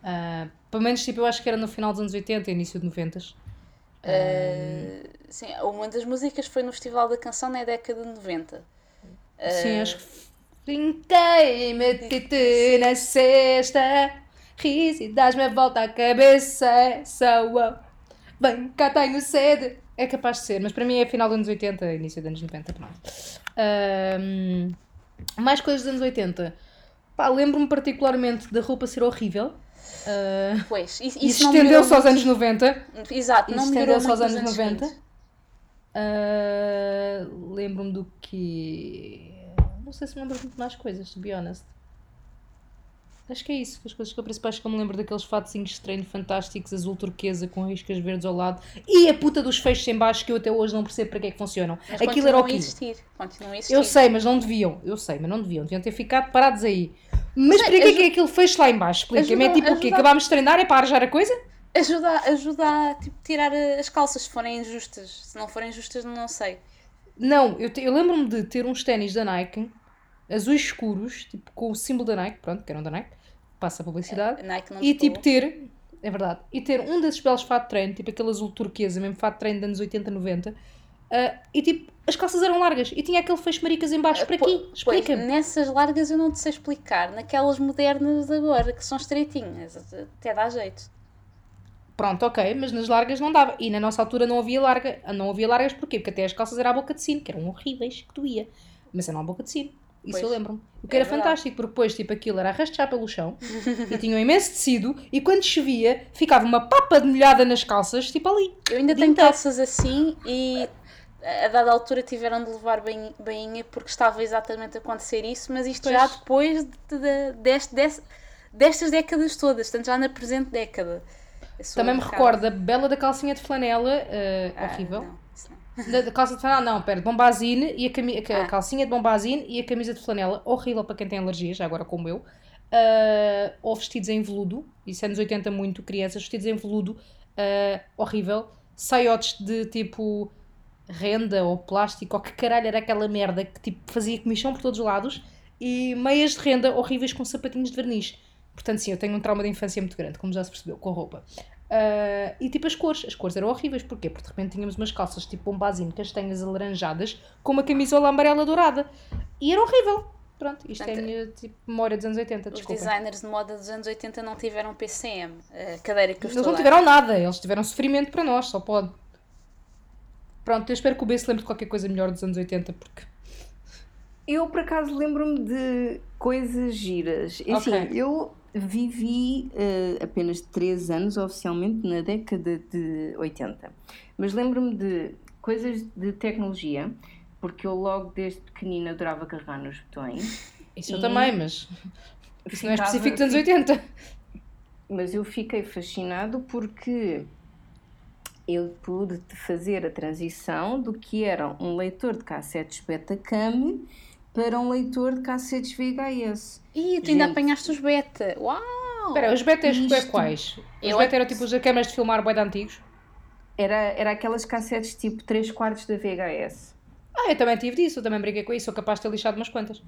Speaker 1: Uh, pelo menos tipo, eu acho que era no final dos anos 80 e início de 90.
Speaker 2: Uh, sim, uma das músicas foi no Festival da Canção na década de 90.
Speaker 1: Sim, acho que Fiquei, meti-te na cesta, ris e dás-me a volta à cabeça, essa uau. Bem, cá tenho sede. É capaz de ser, mas para mim é final dos anos 80, início dos anos 90, pronto. Ahm, mais coisas dos anos 80. Pá, lembro-me particularmente da roupa ser horrível. Ah,
Speaker 2: Pois, isso, isso
Speaker 1: estendeu-se aos anos 90.
Speaker 2: muito. Exato, não
Speaker 1: estendeu-se aos
Speaker 2: nos
Speaker 1: anos
Speaker 2: anos
Speaker 1: 90.
Speaker 2: seguintes.
Speaker 1: Ah, lembro-me do que. Não sei se me lembro de muito mais coisas, to be honest. Acho que é isso. As coisas que eu principais que eu me lembro daqueles fatozinhos de treino fantásticos, azul turquesa com riscas verdes ao lado e a puta dos feixes em baixo que eu até hoje não percebo para que é que funcionam.
Speaker 2: Mas
Speaker 1: Aquilo era o quê?
Speaker 2: existir. Continuam a existir.
Speaker 1: Eu sei, mas não deviam. Eu sei, mas não deviam. Deviam ter ficado parados aí. Mas para que é que é aquele feixe lá em baixo? Explica-me. É
Speaker 2: ajuda-
Speaker 1: tipo o quê?
Speaker 2: ajuda-
Speaker 1: Acabámos de treinar? É para arranjar a coisa?
Speaker 2: Ajuda, ajuda a tipo, tirar as calças se forem injustas. Se não forem justas, não sei.
Speaker 1: Não, eu, te- eu lembro-me de ter uns ténis da Nike, azuis escuros, tipo com o símbolo da Nike, pronto, que eram da Nike, passa a publicidade,
Speaker 2: não
Speaker 1: e tipo ter, é verdade, e ter um desses belos fato de treino, tipo aquele azul turquesa, mesmo fato de treino dos anos 80, 90, ah, e tipo, as calças eram largas e tinha aquele feixe maricas em baixo, para
Speaker 2: Po-
Speaker 1: quê?
Speaker 2: Pois,
Speaker 1: Explica-me.
Speaker 2: nessas largas eu não te sei explicar. Naquelas modernas de agora, que são estreitinhas, até dá jeito.
Speaker 1: Pronto, ok, mas nas largas não dava, e na nossa altura não havia larga, não havia largas porquê? Porque até as calças eram à boca de sino, que eram horríveis, que doía, mas eram à boca de sino. Isso
Speaker 2: Pois,
Speaker 1: eu lembro-me. O que
Speaker 2: é
Speaker 1: era
Speaker 2: verdade.
Speaker 1: fantástico, porque depois, tipo, aquilo era arrastar pelo chão e tinha um imenso tecido e quando chovia ficava uma papa de molhada nas calças, tipo ali.
Speaker 2: Eu ainda tenho
Speaker 1: inteiro.
Speaker 2: calças assim e a dada altura tiveram de levar bainha porque estava exatamente a acontecer isso, mas isto
Speaker 1: Pois.
Speaker 2: já depois de, de- deste, desse- destas décadas todas, portanto já na presente década.
Speaker 1: Também me recordo a bela da calcinha de flanela, uh, ah, horrível. Não. Da, da, calça de flanela, não, pera, de bombazine e a, cami a ah. calcinha de bombazine e a camisa de flanela, horrível para quem tem alergia, já agora como eu. Uh, ou vestidos em veludo, isso é nos 80 muito, crianças, vestidos em veludo, uh, horrível. Saiotes de tipo renda ou plástico, ou que caralho era aquela merda que tipo fazia comichão por todos os lados, e meias de renda horríveis com sapatinhos de verniz. Portanto, sim, eu tenho um trauma de infância muito grande, como já se percebeu, com a roupa. Uh, e tipo as cores, as cores eram horríveis, porquê? Porque de repente tínhamos umas calças tipo bombazine, castanhas alaranjadas, com uma camisola amarela dourada. E era horrível. Pronto, isto Portanto, é tipo memória dos anos 80,
Speaker 2: Os designers de moda dos anos 80 não tiveram PCM, a cadeira que eu
Speaker 1: Eles não tiveram nada, eles tiveram sofrimento para nós, só pode. Pronto, eu espero que o B se lembre de qualquer coisa melhor dos anos 80, porque...
Speaker 3: Eu, por acaso, lembro-me de coisas giras. Okay. Assim, eu vivi uh, apenas 3 anos oficialmente na década de 80. Mas lembro-me de coisas de tecnologia, porque eu logo desde pequenina adorava carregar nos botões.
Speaker 1: Isso eu também, mas isso não é específico dos anos 80.
Speaker 3: Mas eu fiquei fascinado porque eu pude fazer a transição do que era um leitor de cassetes Betacam para um leitor de cassetes VHS.
Speaker 2: Ih, tu Gente, ainda apanhaste os beta. Uau!
Speaker 1: Espera, os betas isto... quais? Os beta eram tipo os câmaras de filmar bem antigos?
Speaker 3: Era, era aquelas cassetes tipo 3 quartos da VHS.
Speaker 1: Ah, eu também tive disso, eu também briguei com isso, sou capaz de ter lixado umas quantas.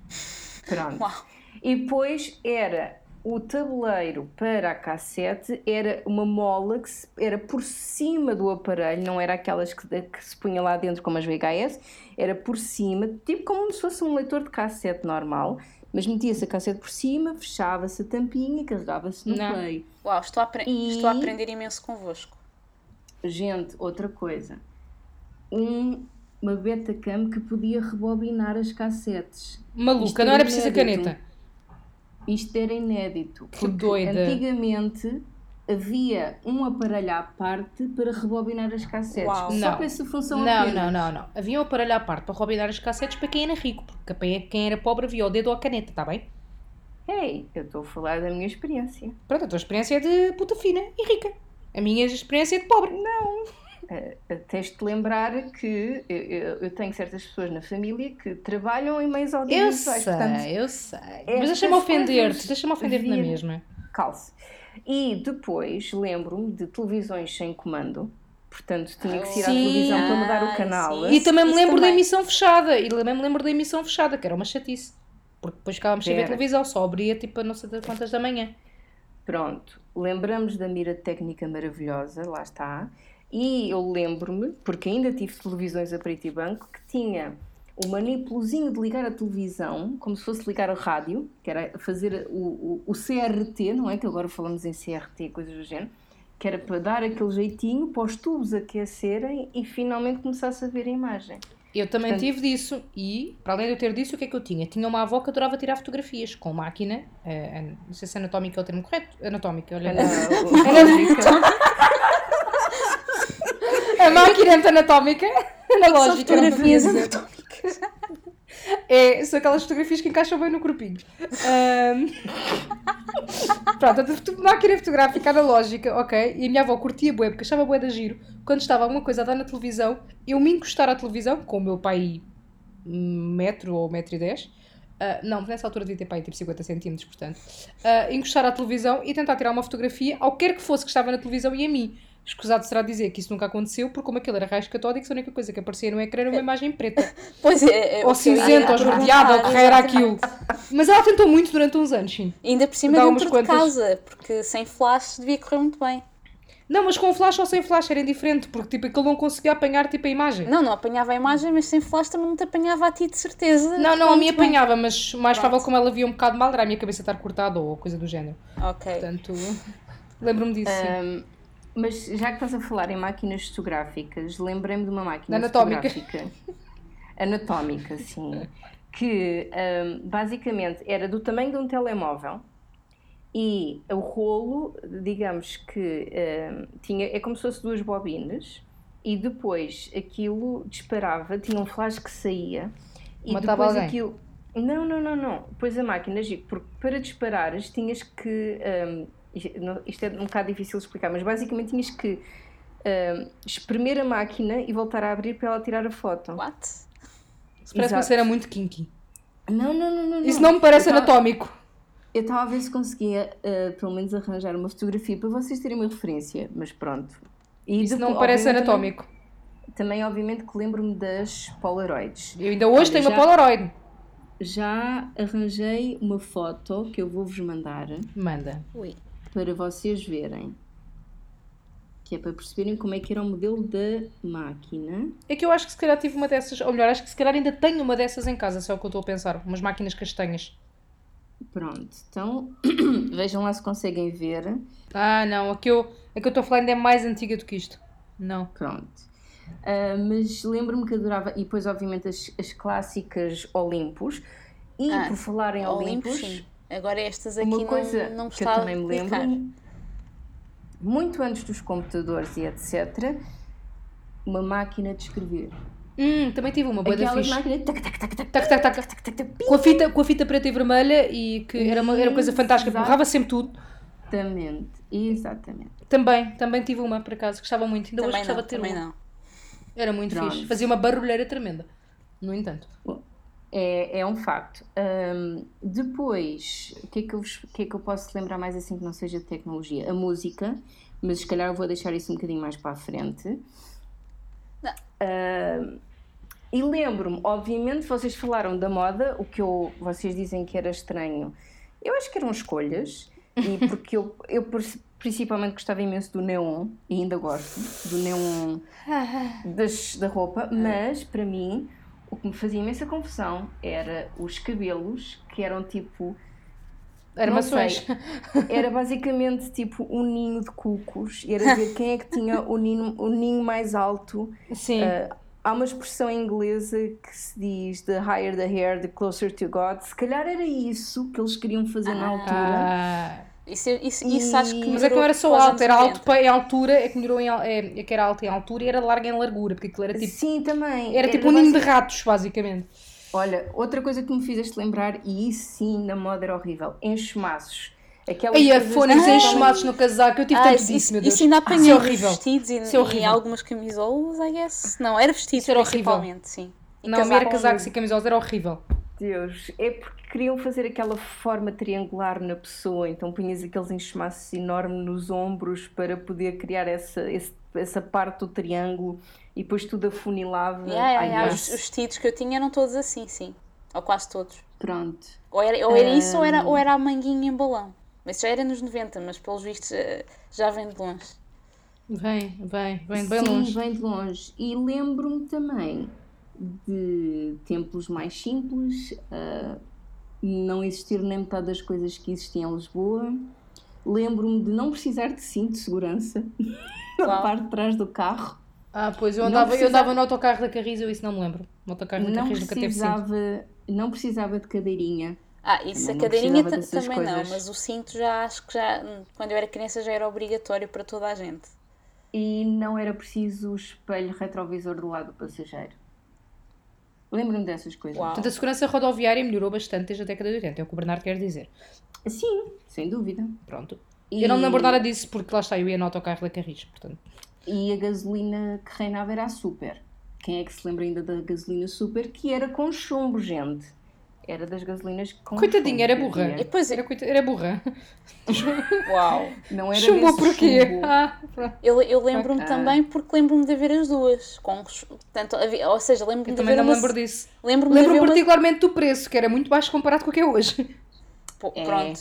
Speaker 3: Pronto. Uau. E depois era o tabuleiro para a cassete era uma mola que era por cima do aparelho, não era aquelas que, que, se punha lá dentro como as VHS, era por cima, tipo como se fosse um leitor de cassete normal, mas metia-se a cassete por cima, fechava-se a tampinha e carregava-se no não. play.
Speaker 2: Uau, estou a, e... estou a aprender imenso convosco.
Speaker 3: Gente, outra coisa. Um, uma Betacam que podia rebobinar as cassetes.
Speaker 1: Maluca, não era preciso caneta.
Speaker 3: Isto era inédito. Que doida. Antigamente havia um aparelho à parte para rebobinar as cassetes. Uau. Só
Speaker 1: não.
Speaker 3: para essa função
Speaker 1: não, apenas. Não, não, não. Havia um aparelho à parte para rebobinar as cassetes para quem era rico, porque quem era pobre havia o dedo ou a caneta, está bem?
Speaker 3: Ei, eu estou a falar da minha experiência.
Speaker 1: Pronto, a tua experiência é de puta fina e rica. A minha experiência é de pobre.
Speaker 3: Não. Uh, tens de lembrar que eu, eu, eu, tenho certas pessoas na família que trabalham em meios audiovisuais.
Speaker 1: Eu sei, portanto, eu sei. Mas deixa-me ofender-te, deixa-me ofender-te na mesma.
Speaker 3: Calce. E depois lembro-me de televisões sem comando. Portanto, tinha que ir à televisão para mudar o canal.
Speaker 1: E também me lembro também. da emissão fechada. E também me lembro da emissão fechada, que era uma chatice. Porque depois ficávamos sem ver televisão, só abria tipo a não sei quantas da manhã.
Speaker 3: Pronto, lembramos da mira técnica maravilhosa, lá está. E eu lembro-me, porque ainda tive televisões a preto e branco, que tinha o manipulozinho de ligar a televisão, como se fosse ligar a rádio, que era fazer o, o, o CRT, não é? Que agora falamos em CRT, coisas do género, que era para dar aquele jeitinho para os tubos aquecerem e finalmente começasse a ver a imagem.
Speaker 1: Eu também Portanto, tive disso e, para além de eu ter disso, o que é que eu tinha? Tinha uma avó que adorava tirar fotografias com máquina, uh, não sei se anatómica é o termo correto, anatómica, olha. a máquina anatómica, analógica. fotografias anatómicas. É, são aquelas fotografias que encaixam bem no corpinho. Um... Pronto, a máquina fotográfica analógica, ok? E a minha avó curtia bué, porque achava bué da giro. Quando estava alguma coisa a dar na televisão, eu me encostar à televisão, com o meu pai metro ou metro e dez, Uh, não, nessa altura devia ter pai tipo 50 centímetros, portanto. Uh, encostar à televisão e tentar tirar uma fotografia ao quer que fosse que estava na televisão e a mim. Escusado será dizer que isso nunca aconteceu, porque como aquele era raios catódicos, a única coisa que aparecia no ecrã era uma imagem preta.
Speaker 2: Pois é. é
Speaker 1: ou cinzenta, ou esverdeada, ou que era aquilo. Mas ela tentou muito durante uns anos, sim.
Speaker 2: E ainda por cima Dá dentro de casa, porque sem flash devia correr muito bem.
Speaker 1: Não, mas com flash ou sem flash era indiferente, porque tipo, aquilo não conseguia apanhar tipo, a imagem.
Speaker 2: Não, não apanhava a imagem, mas sem flash também não te apanhava a ti de certeza.
Speaker 1: Não, não, a mim apanhava, mas mais provável como ela via um bocado mal era a minha cabeça estar cortada ou coisa do género.
Speaker 2: Ok.
Speaker 1: Portanto, lembro-me disso. Um,
Speaker 3: mas já que estás a falar em máquinas fotográficas, lembrei-me de uma máquina
Speaker 1: anatómica.
Speaker 3: fotográfica. anatómica, sim. Que um, basicamente era do tamanho de um telemóvel e o rolo, digamos que um, tinha, é como se fosse duas bobinas e depois aquilo disparava, tinha um flash que saía e
Speaker 1: Matava
Speaker 3: depois
Speaker 1: alguém.
Speaker 3: aquilo Não, não, não, não. Pois a máquina, Gico, porque para disparares tinhas que. Um, isto é um bocado difícil de explicar, mas basicamente tinhas que um, espremer a máquina e voltar a abrir para ela tirar a foto.
Speaker 2: What?
Speaker 1: Isso parece uma cena muito kinky.
Speaker 3: Não, não, não, não.
Speaker 1: Isso não me parece eu anatómico. Tava,
Speaker 3: eu estava a ver se conseguia, uh, pelo menos, arranjar uma fotografia para vocês terem uma referência, mas pronto.
Speaker 1: E Isso depois, não parece anatómico.
Speaker 3: Também, também obviamente, que lembro-me das Polaroids.
Speaker 1: Eu ainda hoje Olha, tenho já, uma Polaroid.
Speaker 3: Já arranjei uma foto que eu vou-vos mandar.
Speaker 1: Manda.
Speaker 2: Ui.
Speaker 3: Para vocês verem que é para perceberem como é que era o modelo da máquina.
Speaker 1: É que eu acho que se calhar tive uma dessas, ou melhor, acho que se calhar ainda tenho uma dessas em casa, se é o que eu estou a pensar, umas máquinas castanhas.
Speaker 3: Pronto, então vejam lá se conseguem ver.
Speaker 1: Ah, não, a que eu a que eu estou a falar ainda é mais antiga do que isto. Não.
Speaker 3: Pronto. Uh, mas lembro-me que adorava, e depois, obviamente, as, as clássicas Olimpos. E ah, por falar em Olimpos, Olimpos
Speaker 2: agora estas aqui uma coisa não, não
Speaker 3: que eu também me lembro, muito antes dos computadores e etc., uma máquina de escrever.
Speaker 1: Hum, também tive uma boa da fixe. Máquinas... Com a fita, com a fita preta e vermelha e que era uma, era uma coisa fantástica, borrava sempre tudo.
Speaker 3: Exatamente, exatamente.
Speaker 1: Também, também tive uma por acaso, gostava muito. Ainda
Speaker 2: também
Speaker 1: hoje gostava
Speaker 2: não, de ter uma. Não.
Speaker 1: Era muito Pronto. fixe. Fazia uma barulheira tremenda. No entanto.
Speaker 3: É, é um facto. Um, depois, o que, é que, eu, que é que eu posso lembrar mais assim que não seja de tecnologia? A música, mas se calhar eu vou deixar isso um bocadinho mais para a frente. Uh, e lembro-me, obviamente, vocês falaram da moda, o que eu, vocês dizem que era estranho. Eu acho que eram escolhas, e porque eu, eu principalmente gostava imenso do neon, e ainda gosto do neon das, da roupa, mas para mim o que me fazia imensa confusão era os cabelos que eram tipo
Speaker 1: Armações.
Speaker 3: Era basicamente tipo um ninho de cucos e era ver quem é que tinha o ninho, o ninho mais alto.
Speaker 1: Sim. Uh,
Speaker 3: há uma expressão inglesa que se diz the higher the hair, the closer to God. Se calhar era isso que eles queriam fazer ah. na altura.
Speaker 2: Ah. Isso, isso, isso acho que
Speaker 1: Mas é que não era só alto, era alto em altura, é que melhorou em é, é que era alto em altura e era largo em largura, porque aquilo era tipo.
Speaker 3: Sim, também.
Speaker 1: Era, era tipo um ninho de ratos, basicamente.
Speaker 3: Olha, outra coisa que me fizeste lembrar, e isso sim na moda era horrível, enxumaços. Aquelas
Speaker 1: Aí a fones enxumados no casaco, eu tive ah, tanto disso, meu Deus.
Speaker 2: Isso ainda apanhei ah, vestidos e, e algumas camisolas, I guess. Não, era vestidos era principalmente, sim.
Speaker 1: E não, era casacos e camisolas, era horrível.
Speaker 3: Deus, é porque queriam fazer aquela forma triangular na pessoa, então punhas aqueles enxumaços enormes nos ombros para poder criar essa, esse, essa parte do triângulo e depois tudo afunilava.
Speaker 2: Yeah, yeah, yeah. Os, os, vestidos que eu tinha eram todos assim, sim. Ou quase todos.
Speaker 3: Pronto.
Speaker 2: Ou era, ou era um... isso ou era, ou era a manguinha em balão. Mas já era nos 90, mas pelos vistos eh, já vem de longe.
Speaker 1: Vem, vem, vem de bem
Speaker 3: Sim,
Speaker 1: longe.
Speaker 3: vem de longe. E lembro-me também de templos mais simples, uh, não existir nem metade das coisas que existiam em Lisboa. Lembro-me de não precisar de cinto de segurança na parte de trás do carro.
Speaker 1: Ah, pois eu andava, precisava... eu andava no autocarro da Carris, eu isso não me lembro. No autocarro da
Speaker 3: não
Speaker 1: Carris nunca teve cinto.
Speaker 3: Não precisava de cadeirinha.
Speaker 2: Ah, isso a cadeirinha também coisas. não, mas o cinto já acho que já, quando eu era criança já era obrigatório para toda a gente.
Speaker 3: E não era preciso o espelho retrovisor do lado do passageiro. Lembro-me dessas coisas.
Speaker 1: Uau. Portanto, a segurança rodoviária melhorou bastante desde a década de 80, é o que o Bernardo quer dizer.
Speaker 3: Sim, sem dúvida.
Speaker 1: Pronto. E... Eu não me lembro nada disso porque lá está, eu ia no autocarro da Carris, portanto.
Speaker 3: E a gasolina que reinava era a Super. Quem é que se lembra ainda da gasolina Super? Que era com chumbo, gente. Era das gasolinas com
Speaker 1: Coitadinha, era burra. E depois era, coita... era burra.
Speaker 2: Uau.
Speaker 3: Não era
Speaker 1: Chumbou porquê? Ah,
Speaker 2: eu eu lembro-me ah. também porque lembro-me de ver as duas. Com, tanto, ou seja, lembro-me de
Speaker 1: também não
Speaker 2: me
Speaker 1: lembro disso. Lembro-me lembro particularmente uma... do preço, que era muito baixo comparado com o que é hoje.
Speaker 2: Pô, é. Pronto.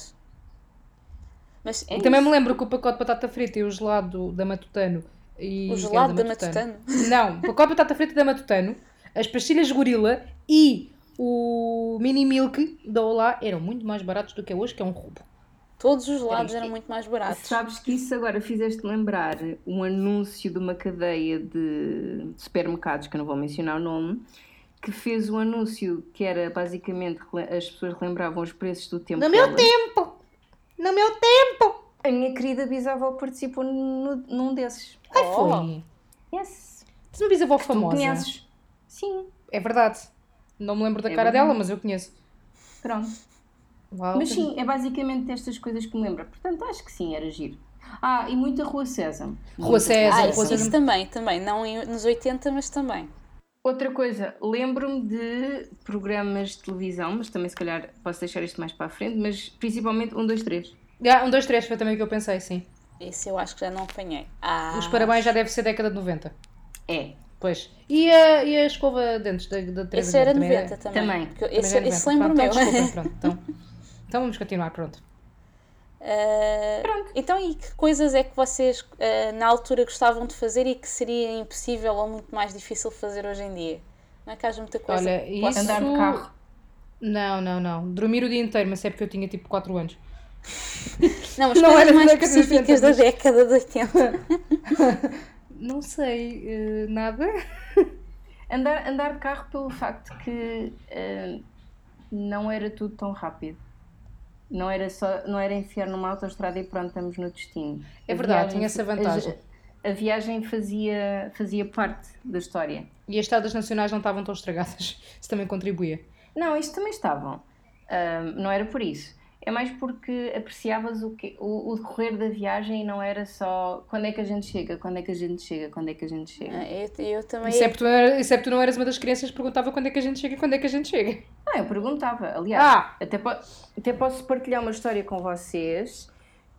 Speaker 1: Mas é também me lembro que o pacote de batata frita e o gelado da Matutano
Speaker 2: e o gelado da Matutano?
Speaker 1: Não, o pacote de batata frita da Matutano, as pastilhas gorila e o mini milk da Olá eram muito mais baratos do que é hoje, que é um roubo.
Speaker 2: Todos os lados eram muito mais baratos.
Speaker 3: Sabes que isso agora fizeste lembrar um anúncio de uma cadeia de supermercados, que eu não vou mencionar o nome, que fez um anúncio que era basicamente as pessoas lembravam os preços do tempo.
Speaker 1: No meu tempo! No meu tempo!
Speaker 3: A minha querida bisavó participou no, num desses.
Speaker 1: Ai, oh. foi?
Speaker 3: Yes.
Speaker 1: Tu uma bisavó famosa?
Speaker 3: Tu conheces? Sim.
Speaker 1: É verdade. Não me lembro da é cara dela, mas eu conheço.
Speaker 3: Pronto.
Speaker 1: Uau,
Speaker 3: Mas sim, é basicamente destas coisas que me lembra. Portanto, acho que sim, era giro. Ah, e muita Rua Sésamo.
Speaker 1: Rua Sésamo,
Speaker 2: Ah,
Speaker 1: Rua
Speaker 2: isso, isso também, também. Não em- nos 80, mas também.
Speaker 3: Outra coisa, lembro-me de programas de televisão, mas também se calhar posso deixar isto mais para a frente, mas principalmente 1, 2, 3.
Speaker 1: Ah, um, dois, três foi também o que eu pensei, sim.
Speaker 2: Esse eu acho que já não apanhei. Ah,
Speaker 1: Os parabéns já deve ser década de 90.
Speaker 3: É,
Speaker 1: Pois. E a, e a escova de dentes da, da Teresa
Speaker 2: Esse era
Speaker 1: Neto também
Speaker 2: 90 também.
Speaker 3: Também.
Speaker 1: Também
Speaker 2: Esse,
Speaker 1: era
Speaker 2: esse
Speaker 1: 90.
Speaker 2: lembro
Speaker 1: Pronto. Então, pronto. Então, então vamos continuar, pronto.
Speaker 2: Ah, então, e que coisas é que vocês ah, na altura gostavam de fazer e que seria impossível ou muito mais difícil fazer hoje em dia? Não é que haja muita coisa.
Speaker 1: Olha, isso-
Speaker 3: andar de carro.
Speaker 1: Não, não, não. Dormir o dia inteiro, mas é porque eu tinha tipo 4 anos.
Speaker 2: Não, mas
Speaker 1: não
Speaker 2: coisas
Speaker 1: era
Speaker 2: mais específicas
Speaker 1: 80,
Speaker 2: da década de 80.
Speaker 1: Não sei, eh, nada.
Speaker 3: Andar, andar de carro pelo facto que eh, não era tudo tão rápido. Não era só, não era enfiar numa autoestrada e pronto, estamos no destino.
Speaker 1: É
Speaker 3: A
Speaker 1: verdade,
Speaker 3: viagem-
Speaker 1: tinha essa vantagem.
Speaker 3: A, a viagem fazia, fazia parte da história.
Speaker 1: E as estradas nacionais não estavam tão estragadas. Isso também contribuía.
Speaker 3: Não, isso também estavam. Ahm, não era por isso. É mais porque apreciavas o, que, o, o decorrer da viagem e não era só quando é que a gente chega, quando é que a gente chega, quando é que a gente chega.
Speaker 2: Ah, eu, eu também.
Speaker 1: É, porque tu, não eras uma das crianças que perguntava quando é que a gente chega e quando é que a gente chega.
Speaker 3: Ah, eu perguntava. Aliás,
Speaker 1: Ah!
Speaker 3: até, po- até posso partilhar uma história com vocês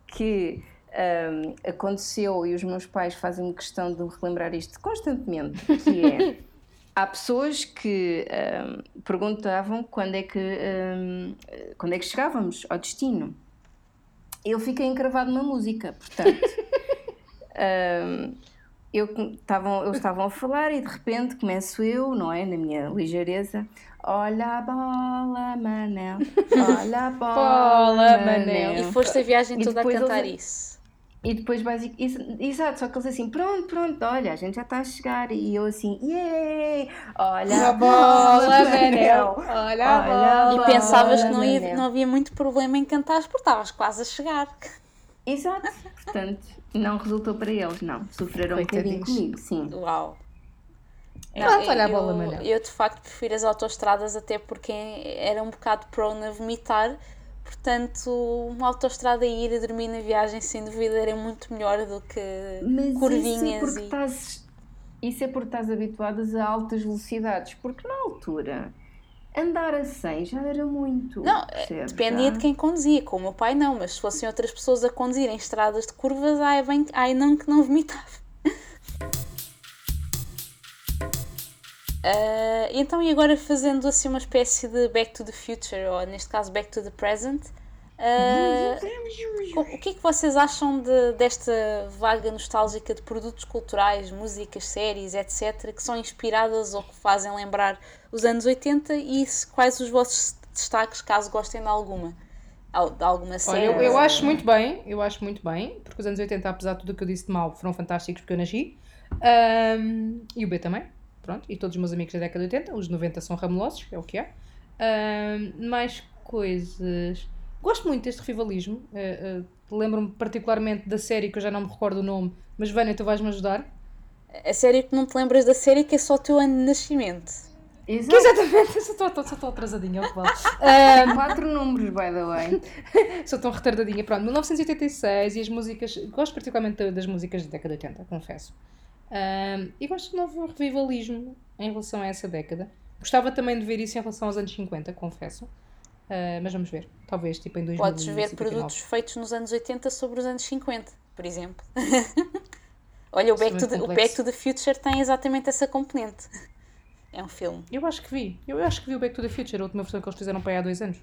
Speaker 3: que ahm, aconteceu e os meus pais fazem-me questão de relembrar isto constantemente, que é há pessoas que ahm, perguntavam quando é que ahm, quando é que chegávamos ao destino. Eu fiquei encravado numa música, portanto. ahm, eu estavam, eles estavam a falar e de repente começo eu, não é? Na minha ligeireza. Olha a bola, Manel. Olha a bola,
Speaker 1: Bola,
Speaker 3: Manel.
Speaker 2: E foste a viagem toda a cantar
Speaker 3: eles-
Speaker 2: isso.
Speaker 3: E depois, basic... isso- exato, só que eles assim, pronto, pronto, olha, a gente já está a chegar. E eu assim, yay! Olha
Speaker 1: A bola, Manel. Olha a
Speaker 3: Olha a
Speaker 1: bola.
Speaker 2: E
Speaker 3: bola,
Speaker 2: pensavas que não, ia- não havia muito problema em cantares porque estavas quase a chegar.
Speaker 3: Exato, portanto, não resultou para eles, não. Sofreram um bocadinho
Speaker 1: Coitadinhos.
Speaker 3: comigo, sim.
Speaker 2: Uau.
Speaker 1: Pronto, olha a
Speaker 2: eu,
Speaker 1: bola, Manel.
Speaker 2: Eu de facto prefiro as autoestradas até porque era um bocado prone a vomitar. Portanto, uma autoestrada e ir a dormir na viagem sem dúvida era muito melhor do que
Speaker 3: Mas isso é
Speaker 2: curvinhas
Speaker 3: porque
Speaker 2: e.
Speaker 3: estás. Isso é porque estás habituadas a altas velocidades, porque na altura andar a 100 já era muito.
Speaker 2: Não,
Speaker 3: percebes?
Speaker 2: Dependia de quem conduzia, com o meu pai não, mas se fossem outras pessoas a conduzir em estradas de curvas, ai, bem, ai não que não vomitava. Ah, então, e agora fazendo assim uma espécie de Back to the Future, ou neste caso Back to the Present, ah, co- o que é que vocês acham de- desta vaga nostálgica de produtos culturais, músicas, séries, etc., que são inspiradas ou que fazem lembrar os anos 80 e quais os vossos destaques, caso gostem de alguma? Al- De alguma
Speaker 1: Olha,
Speaker 2: série?
Speaker 1: eu, eu acho muito bem, eu acho muito bem, porque os anos 80, apesar de tudo o que eu disse de mal, foram fantásticos porque eu nasci. Ahm, e o B também, pronto. E todos os meus amigos da década de 80, os 90 são ramelosos, é o que é. Ahm, mais coisas. Gosto muito deste revivalismo. eh, eh, Lembro-me particularmente da série que eu já não me recordo o nome, mas Vânia, tu vais-me ajudar?
Speaker 2: A série que não te lembras da série que é só o teu ano de nascimento.
Speaker 3: Exato.
Speaker 1: Exatamente, só estou, só estou atrasadinha, é o que vale. Ahm,
Speaker 3: Quatro números, by the way.
Speaker 1: Sou tão retardadinha. Pronto, 1986 e as músicas. Gosto particularmente das músicas da década de 80, confesso. E gosto de novo revivalismo em relação a essa década. Gostava também de ver isso em relação aos anos 50, confesso. Ah, mas vamos ver. Talvez tipo em 2059.
Speaker 2: Podes ver produtos feitos nos anos 80 sobre os anos 50, por exemplo. Olha, o Back, to the, o Back to the Future tem exatamente essa componente. É um filme.
Speaker 1: Eu acho que vi. Eu acho que vi o Back to the Future, a última versão que eles fizeram para aí há dois anos.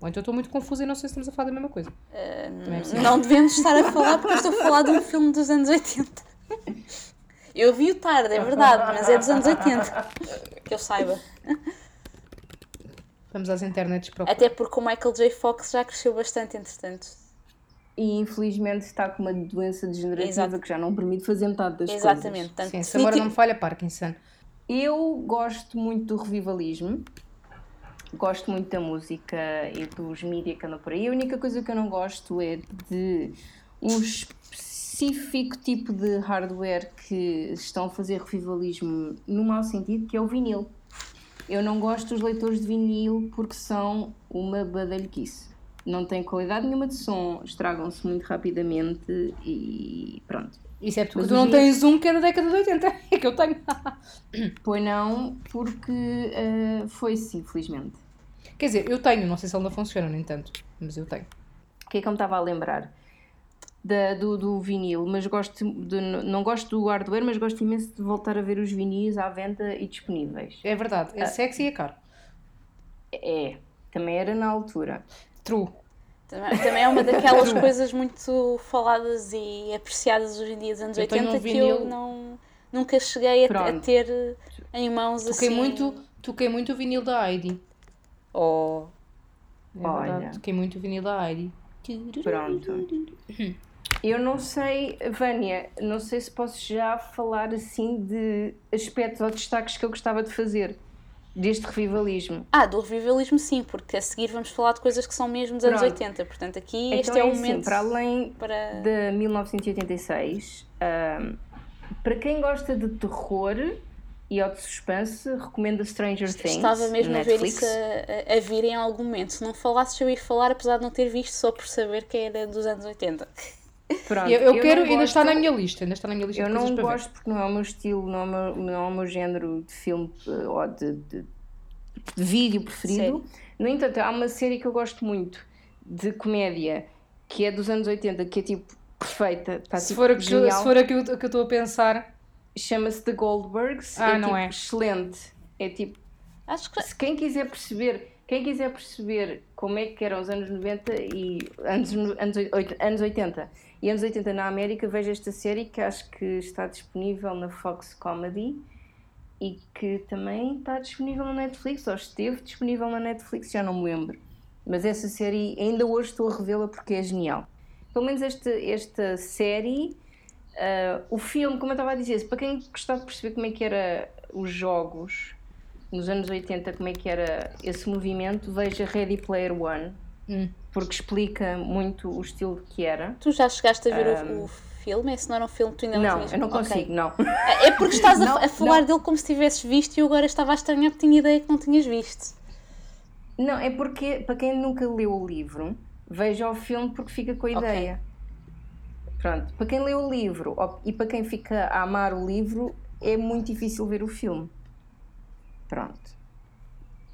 Speaker 1: Ou então estou muito confusa e não sei se estamos a falar da mesma coisa. Também é.
Speaker 2: Não devemos estar a falar porque estou a falar de um filme dos anos 80. Eu vi-o tarde, é verdade, mas é dos anos 80. Que eu saiba.
Speaker 1: Vamos às internets procurar.
Speaker 2: Até porque o Michael J. Fox já cresceu bastante, entretanto.
Speaker 3: E infelizmente está com uma doença degenerativa
Speaker 2: Exato.
Speaker 3: que já não permite fazer metade das
Speaker 2: Exatamente.
Speaker 3: coisas.
Speaker 2: Portanto,
Speaker 1: Sim, se agora não me falha, Parkinson.
Speaker 3: Eu gosto muito do revivalismo, gosto muito da música e dos mídia que andam por aí. A única coisa que eu não gosto é de um específico tipo de hardware que estão a fazer revivalismo no mau sentido, que é o vinil. eu não gosto dos leitores de vinil porque são uma badalhoquice. Não têm qualidade nenhuma de som, estragam-se muito rapidamente e pronto.
Speaker 1: Isso é porque Mas tu não tens um que é da década de 80, é que eu tenho.
Speaker 3: pois não, porque uh, foi sim, felizmente.
Speaker 1: Quer dizer, eu tenho, não sei se ele ainda funciona, no entanto, mas eu tenho.
Speaker 3: O que é que eu me estava a lembrar? Da, do, do vinil, mas gosto de, não gosto do hardware, mas gosto imenso de voltar a ver os vinis à venda e disponíveis.
Speaker 1: É verdade, é ah, sexy e é caro.
Speaker 3: É, também era na altura.
Speaker 1: True.
Speaker 2: Também, também é uma daquelas coisas muito faladas e apreciadas hoje em dia dos anos eu 80 um que eu não, nunca cheguei a, a, ter em mãos
Speaker 1: toquei
Speaker 2: assim.
Speaker 1: Muito, toquei muito o vinil da Heidi.
Speaker 2: Oh.
Speaker 1: É Olha. Toquei muito o vinil da Heidi.
Speaker 3: Pronto. Eu não sei, Vânia, não sei se posso já falar assim de aspectos ou destaques que eu gostava de fazer deste revivalismo.
Speaker 2: Ah, do revivalismo sim, porque a seguir vamos falar de coisas que são mesmo dos anos 80, portanto aqui então este é, é o assim, momento...
Speaker 3: para além para... de 1986, um, para quem gosta de terror e ao de suspense, recomendo Stranger Things.
Speaker 2: Estava mesmo
Speaker 3: Netflix.
Speaker 2: a ver isso a, a, vir em algum momento. Se não falasses, eu ia falar, apesar de não ter visto, só por saber que era dos anos 80.
Speaker 1: Pronto, eu, eu, eu quero, ainda está na minha lista, ainda está na minha lista
Speaker 3: Eu não gosto porque não é o meu estilo, não é o meu, não é o meu género de filme eh, ou de, de, de vídeo preferido. No entanto, há uma série que eu gosto muito de comédia que é dos anos 80, que é tipo perfeita. Está,
Speaker 1: se,
Speaker 3: tipo,
Speaker 1: for a que, se for a que eu estou a pensar,
Speaker 3: chama-se The Goldbergs. Ah, é, não tipo, é? Excelente. É tipo. Acho que... Se quem quiser perceber quem quiser perceber como é que eram os anos 90 e anos, anos, anos 80 e anos 80 na América, veja esta série que acho que está disponível na Fox Comedy e que também está disponível na Netflix, ou esteve disponível na Netflix, já não me lembro. Mas essa série, ainda hoje estou a revê-la porque é genial. Pelo menos esta, esta série, uh, o filme, como eu estava a dizer, para quem gostava de perceber como é que era os jogos nos anos 80, como é que era esse movimento, veja Ready Player One, hum. porque explica muito o estilo que era.
Speaker 2: Tu já chegaste a ver um, o, filme? Esse não era um filme que tu ainda
Speaker 3: não,
Speaker 2: não
Speaker 3: eu não consigo, okay. não.
Speaker 2: É porque estás a, a falar não. dele como se tivesses visto e eu agora estava a estranhar porque tinha ideia que não tinhas visto.
Speaker 3: Não, é porque, para quem nunca leu o livro, veja o filme porque fica com a ideia. Okay. Pronto, para quem lê o livro e para quem fica a amar o livro, é muito difícil ver o filme. Pronto.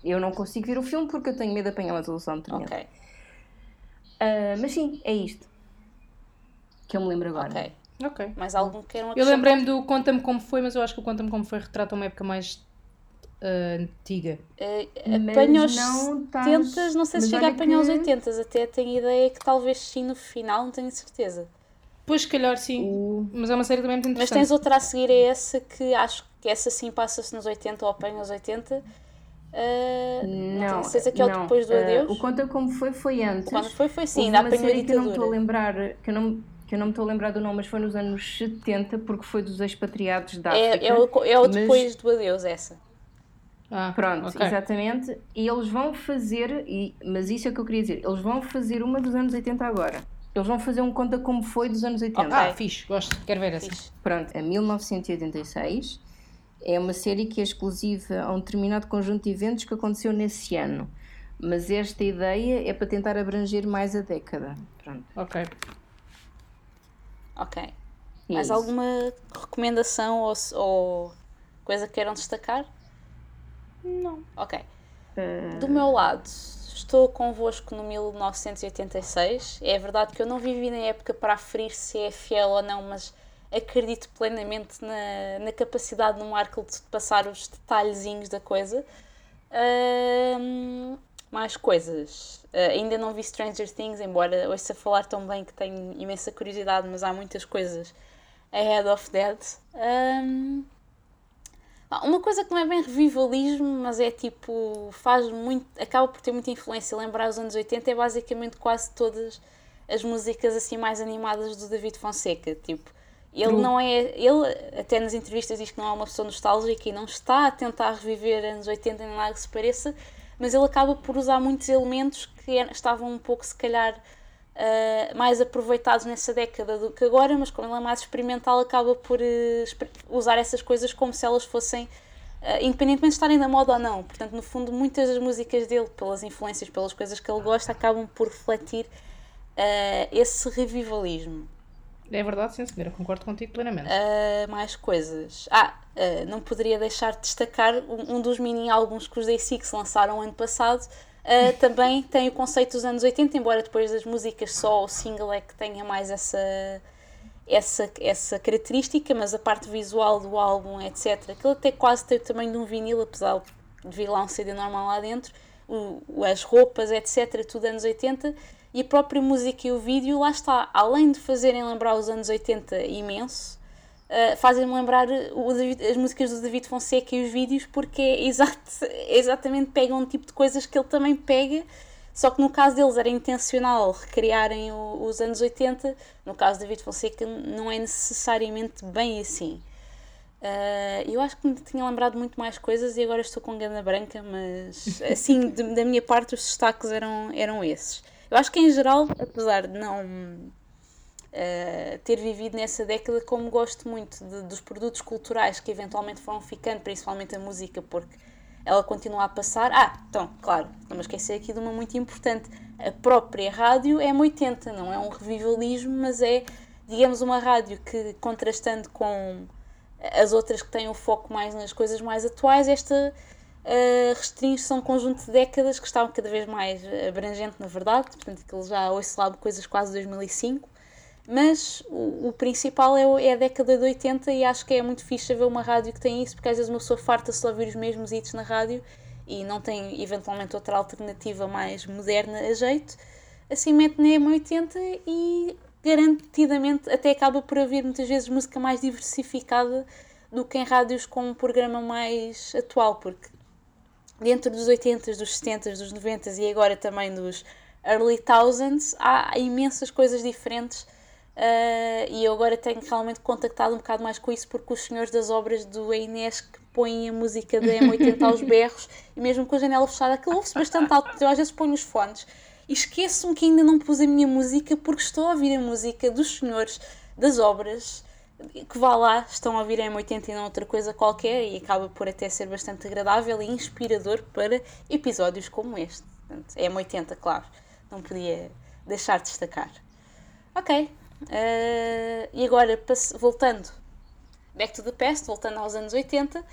Speaker 3: Eu não consigo ver o filme porque eu tenho medo de apanhar uma solução de Ok. Uh, mas sim, é isto. Que eu me lembro agora.
Speaker 2: Ok.
Speaker 1: Ok.
Speaker 2: Mais algum que queiram
Speaker 1: Eu lembrei-me do Conta-me Como Foi, mas eu acho que o Conta-me Como Foi retrata uma época mais uh, antiga.
Speaker 2: Uh, apanha os 70, não sei se chega a apanhar que... os 80, até tenho ideia que talvez sim no final, não tenho certeza.
Speaker 1: Pois, se calhar sim, uh. mas é uma série também muito interessante.
Speaker 2: Mas tens outra a seguir a essa que acho que essa sim passa-se nos 80 ou apanha os 80. Uh, não, não sei que é o depois do adeus.
Speaker 3: Uh, o Conta Como Foi foi antes.
Speaker 2: Quando foi, foi sim, ainda apanhou a
Speaker 3: que eu não estou a lembrar, que eu não, que eu não me estou a lembrar do nome, mas foi nos anos 70, porque foi dos expatriados da África.
Speaker 2: É, é o, é o depois mas... do adeus, essa.
Speaker 3: Ah, Pronto, okay. exatamente. E eles vão fazer, e, mas isso é o que eu queria dizer, eles vão fazer uma dos anos 80 agora. Eles vão fazer um conta como foi dos anos 80.
Speaker 1: Okay. Ah, fixe, gosto, quero ver essa. Fixe.
Speaker 3: Pronto, é 1986. É uma série que é exclusiva a um determinado conjunto de eventos que aconteceu nesse ano. Mas esta ideia é para tentar abranger mais a década. Pronto.
Speaker 1: Ok.
Speaker 2: Ok. É mais isso. alguma recomendação ou, ou, coisa que queiram destacar?
Speaker 1: Não.
Speaker 2: Ok. Uh... Do meu lado, estou convosco no 1986. É verdade que eu não vivi na época para aferir se é fiel ou não, mas acredito plenamente na, na capacidade do Markle de passar os detalhezinhos da coisa. Uh, mais coisas. Uh, ainda não vi Stranger Things, embora ouça falar tão bem que tenho imensa curiosidade, mas há muitas coisas ahead of that. Um, uma coisa que não é bem revivalismo, mas é tipo, faz muito, acaba por ter muita influência. Lembrar os anos 80 é basicamente quase todas as músicas assim mais animadas do David Fonseca. Tipo, ele não é, ele até nas entrevistas diz que não é uma pessoa nostálgica e não está a tentar reviver anos 80 nem nada que se pareça, mas ele acaba por usar muitos elementos que estavam um pouco, se calhar, uh, mais aproveitados nessa década do que agora, mas como ele é mais experimental, acaba por uh, usar essas coisas como se elas fossem independentemente de estarem na moda ou não. Portanto, no fundo, muitas das músicas dele, pelas influências, pelas coisas que ele gosta, acabam por refletir uh, esse revivalismo.
Speaker 1: É verdade, sim, senhora, concordo contigo plenamente.
Speaker 2: Uh, mais coisas. Ah, uh, não poderia deixar de destacar um, um dos mini álbuns que os Day Six lançaram ano passado. Uh, também tem o conceito dos anos 80, embora depois das músicas só o single é que tenha mais essa, essa, essa característica, mas a parte visual do álbum, etc. Aquilo até quase tem o tamanho de um vinil, apesar de vir lá um CD normal lá dentro. O, as roupas, etc. Tudo anos 80 e a própria música e o vídeo, lá está, além de fazerem lembrar os anos 80 imenso, uh, fazem-me lembrar David, as músicas do David Fonseca e os vídeos, porque é exato, exatamente pegam um tipo de coisas que ele também pega, só que no caso deles era intencional recriarem o, os anos 80, no caso do David Fonseca não é necessariamente bem assim. Uh, eu acho que me tinha lembrado muito mais coisas e agora estou com gana branca, mas assim, de, da minha parte, os destaques eram, eram esses. Eu acho que em geral, apesar de não uh, ter vivido nessa década, como gosto muito de, dos produtos culturais que eventualmente foram ficando, principalmente a música, porque ela continua a passar. Ah, então, claro, não me esquecer aqui de uma muito importante. A própria rádio é M80, não é um revivalismo, mas é, digamos, uma rádio que, contrastando com as outras que têm o foco mais nas coisas mais atuais, esta restringe-se a um conjunto de décadas que estavam cada vez mais abrangente, na verdade, portanto, ele já lá coisas quase 2005. Mas o, o principal é, é, a década de 80 e acho que é muito fixe ver uma rádio que tem isso, porque às vezes uma pessoa farta-se de ouvir os mesmos hits na rádio e não tem eventualmente outra alternativa mais moderna a jeito. Assim mete na M80 e garantidamente até acaba por haver muitas vezes música mais diversificada do que em rádios com um programa mais atual, porque dentro dos 80s, dos 70s, dos 90s e agora também dos early thousands, há imensas coisas diferentes uh, e eu agora tenho realmente contactado um bocado mais com isso porque os senhores das obras do Inês que põem a música da M80 aos berros e mesmo com a janela fechada, aquilo ouve-se bastante alto, eu às vezes ponho os fones. E esqueço-me que ainda não pus a minha música porque estou a ouvir a música dos senhores das obras que vá lá, estão a ouvir M80 e não outra coisa qualquer e acaba por até ser bastante agradável e inspirador para episódios como este. Portanto, é M80, claro, não podia deixar de destacar. Ok, uh, e agora voltando back to the past, voltando aos anos 80, uh,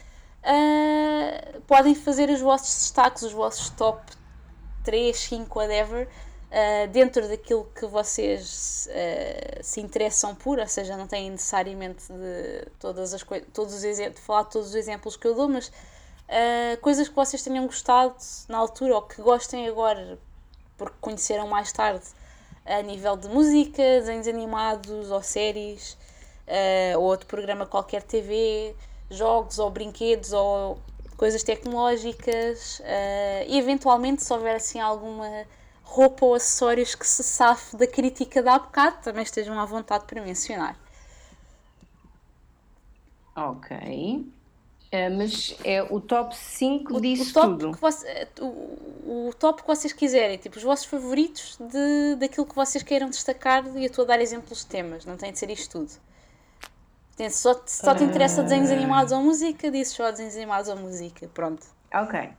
Speaker 2: eh, podem fazer os vossos destaques, os vossos top 3, 5, whatever uh, dentro daquilo que vocês uh, se interessam por, ou seja, não têm necessariamente de todas as todos os exemplos, falar de todos os exemplos que eu dou, mas uh, coisas que vocês tenham gostado na altura ou que gostem agora porque conheceram mais tarde a nível de música, desenhos animados ou séries, ou outro programa qualquer TV, jogos ou brinquedos ou coisas tecnológicas e eventualmente se houver assim alguma roupa ou acessórios que se safe da crítica da há bocado, também estejam à vontade para mencionar.
Speaker 3: Ok. Uh, mas é o top 5 o, disso
Speaker 2: o top
Speaker 3: tudo.
Speaker 2: Que você, o, o top que vocês quiserem, tipo os vossos favoritos de, daquilo que vocês queiram destacar e eu estou a dar exemplos de temas, não tem de ser isto tudo. Tem, só, só te interessa desenhos animados ou música, disse só desenhos animados ou música, pronto.
Speaker 3: Ok.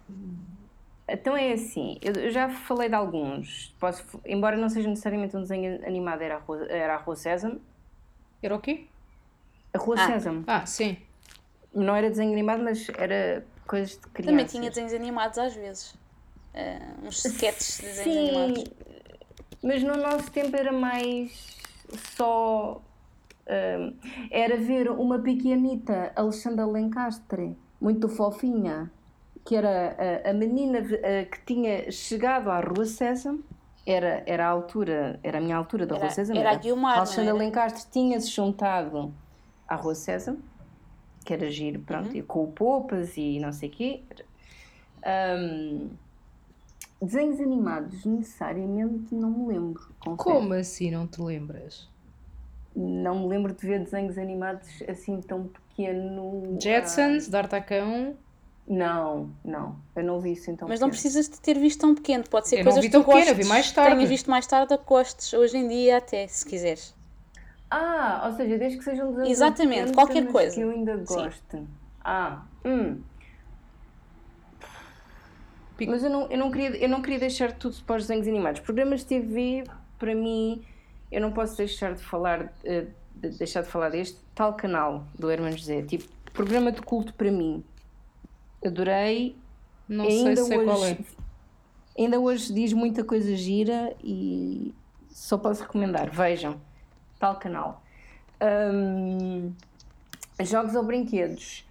Speaker 3: Então é assim, eu já falei de alguns, posso, embora não seja necessariamente um desenho animado, era a Rua, era a Rua Sésamo.
Speaker 1: Era o quê?
Speaker 3: A Rua ah. Sésamo.
Speaker 1: Ah, sim.
Speaker 3: Não era desenho animado, mas era coisas de crianças.
Speaker 2: Também tinha desenhos animados às vezes. Uh, uns sketches de desenhos sim, animados.
Speaker 3: Mas no nosso tempo era mais só. Uh, era ver uma pequenita Alexandra Lencastre, muito fofinha que era a, a menina a, que tinha chegado à Rua César, era, era a altura, era a minha altura da
Speaker 2: era,
Speaker 3: Rua César.
Speaker 2: Era a Guilmar,
Speaker 3: Alexandra Lencastre tinha-se juntado à Rua César, que era giro, pronto, uhum. com o Poupas e não sei o quê. Um, desenhos animados, necessariamente, não me lembro.
Speaker 1: Confesso. Como assim não te lembras?
Speaker 3: Não me lembro de ver desenhos animados assim tão pequeno.
Speaker 1: Jetsons, ah, D'Artacão.
Speaker 3: Não, não, eu não vi isso então.
Speaker 2: Mas pequeno. não precisas de ter visto tão pequeno, pode ser
Speaker 1: eu
Speaker 2: coisas
Speaker 1: não vi tão
Speaker 2: que tu
Speaker 1: pequeno, eu vi mais tarde.
Speaker 2: tenhas visto mais tarde a costes, hoje em dia até, se quiseres.
Speaker 3: Ah, ou seja, desde que sejam desenhos
Speaker 2: Exatamente, qualquer coisa.
Speaker 3: que eu ainda gosto. Ah, hum. Mas eu não, eu, não queria, eu não queria deixar tudo para os desenhos animados. Programas de TV, para mim, eu não posso deixar de falar, eh, de deixar de falar deste tal canal do Herman José. Tipo, programa de culto para mim. Adorei.
Speaker 1: Não sei se sei qual é.
Speaker 3: Ainda hoje diz muita coisa gira e só posso recomendar. Vejam, tal canal. Hum, jogos ou brinquedos.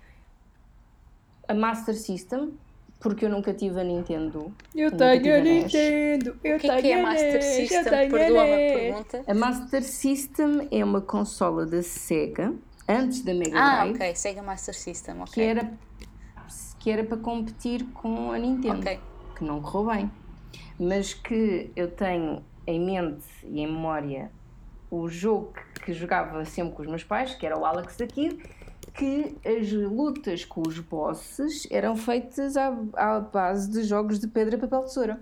Speaker 3: A Master System, porque eu nunca tive a Nintendo.
Speaker 1: Eu tenho a. Nintendo, eu
Speaker 2: O que é
Speaker 1: tenho
Speaker 2: que é
Speaker 1: a
Speaker 2: Master System?
Speaker 1: tenho a
Speaker 2: Perdoa-me a
Speaker 1: NES.
Speaker 2: pergunta.
Speaker 3: A Master System é uma consola da Sega, antes da Mega
Speaker 2: Ah,
Speaker 3: Drive,
Speaker 2: ok. Sega Master System, ok.
Speaker 3: que, era, que era para competir com a Nintendo,
Speaker 2: Ok.
Speaker 3: que não correu bem. Mas que eu tenho em mente e em memória o jogo que jogava sempre com os meus pais, que era o Alex da Kid, que as lutas com os bosses eram feitas à, à base de jogos de pedra, papel, tesoura.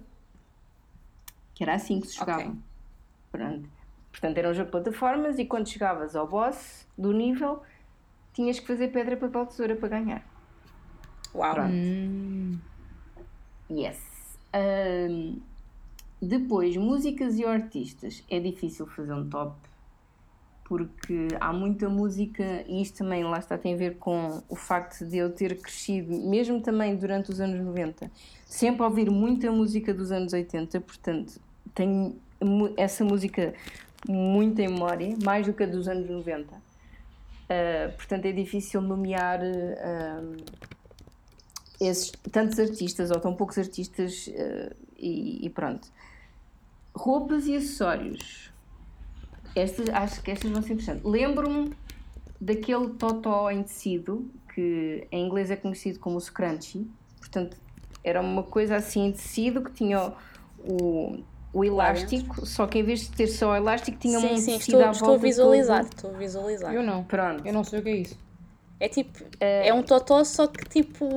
Speaker 3: Que era assim que se jogava. Pronto. Portanto, era um jogo de plataformas e quando chegavas ao boss do nível, tinhas que fazer pedra, papel, tesoura para ganhar.
Speaker 2: Uau.
Speaker 3: Pronto.
Speaker 1: Hum,
Speaker 3: Yes. Ahm, depois, músicas e artistas. É difícil fazer um top porque há muita música e isto também lá está tem a ver com o facto de eu ter crescido, mesmo também durante os anos 90, sempre a ouvir muita música dos anos 80, portanto tenho essa música muito em memória, mais do que a dos anos 90. Ah, portanto é difícil nomear ah, esses tantos artistas ou tão poucos artistas eh, e, e pronto. Roupas e acessórios. Estas, acho que estas vão ser interessantes. Lembro-me daquele totó em tecido que em inglês é conhecido como scrunchie. Portanto, era uma coisa assim em tecido que tinha o, o elástico, só que em vez de ter só o elástico tinha
Speaker 2: Sim,
Speaker 3: um
Speaker 2: sim,
Speaker 3: tecido
Speaker 2: estou,
Speaker 3: à
Speaker 2: estou a
Speaker 3: volta
Speaker 2: visualizar.
Speaker 3: todo.
Speaker 2: Estou a visualizar.
Speaker 1: eu não.
Speaker 3: Pronto.
Speaker 1: Eu não sei o que é isso.
Speaker 2: É tipo, é um totó, só que tipo,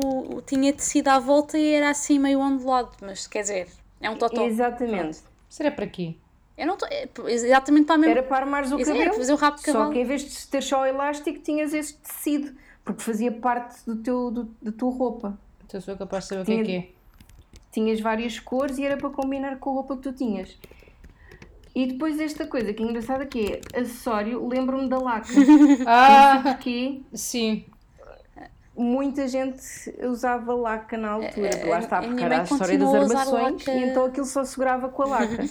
Speaker 2: tinha tecido à volta e era assim meio ondulado, mas quer dizer, é um totó.
Speaker 3: Exatamente.
Speaker 1: Será para quê?
Speaker 2: Eu não estou. É exatamente para a mesma.
Speaker 3: Era para armares o
Speaker 2: Isso, era
Speaker 3: cabelo.
Speaker 2: para fazer o rabo de
Speaker 3: Só
Speaker 2: cavalo.
Speaker 3: que em vez de ter só o elástico, tinhas esse tecido. Porque fazia parte do teu, do, da tua roupa.
Speaker 1: Então sou capaz de saber o que é que é.
Speaker 3: Tinhas várias cores e era para combinar com a roupa que tu tinhas. E depois esta coisa que é engraçada que é acessório, lembro-me da laca.
Speaker 1: Ah,
Speaker 3: Porque
Speaker 1: sim.
Speaker 3: muita gente usava laca na altura. Lá está,
Speaker 2: a
Speaker 3: porque era a história das
Speaker 2: a
Speaker 3: armações e então aquilo só segurava com a laca.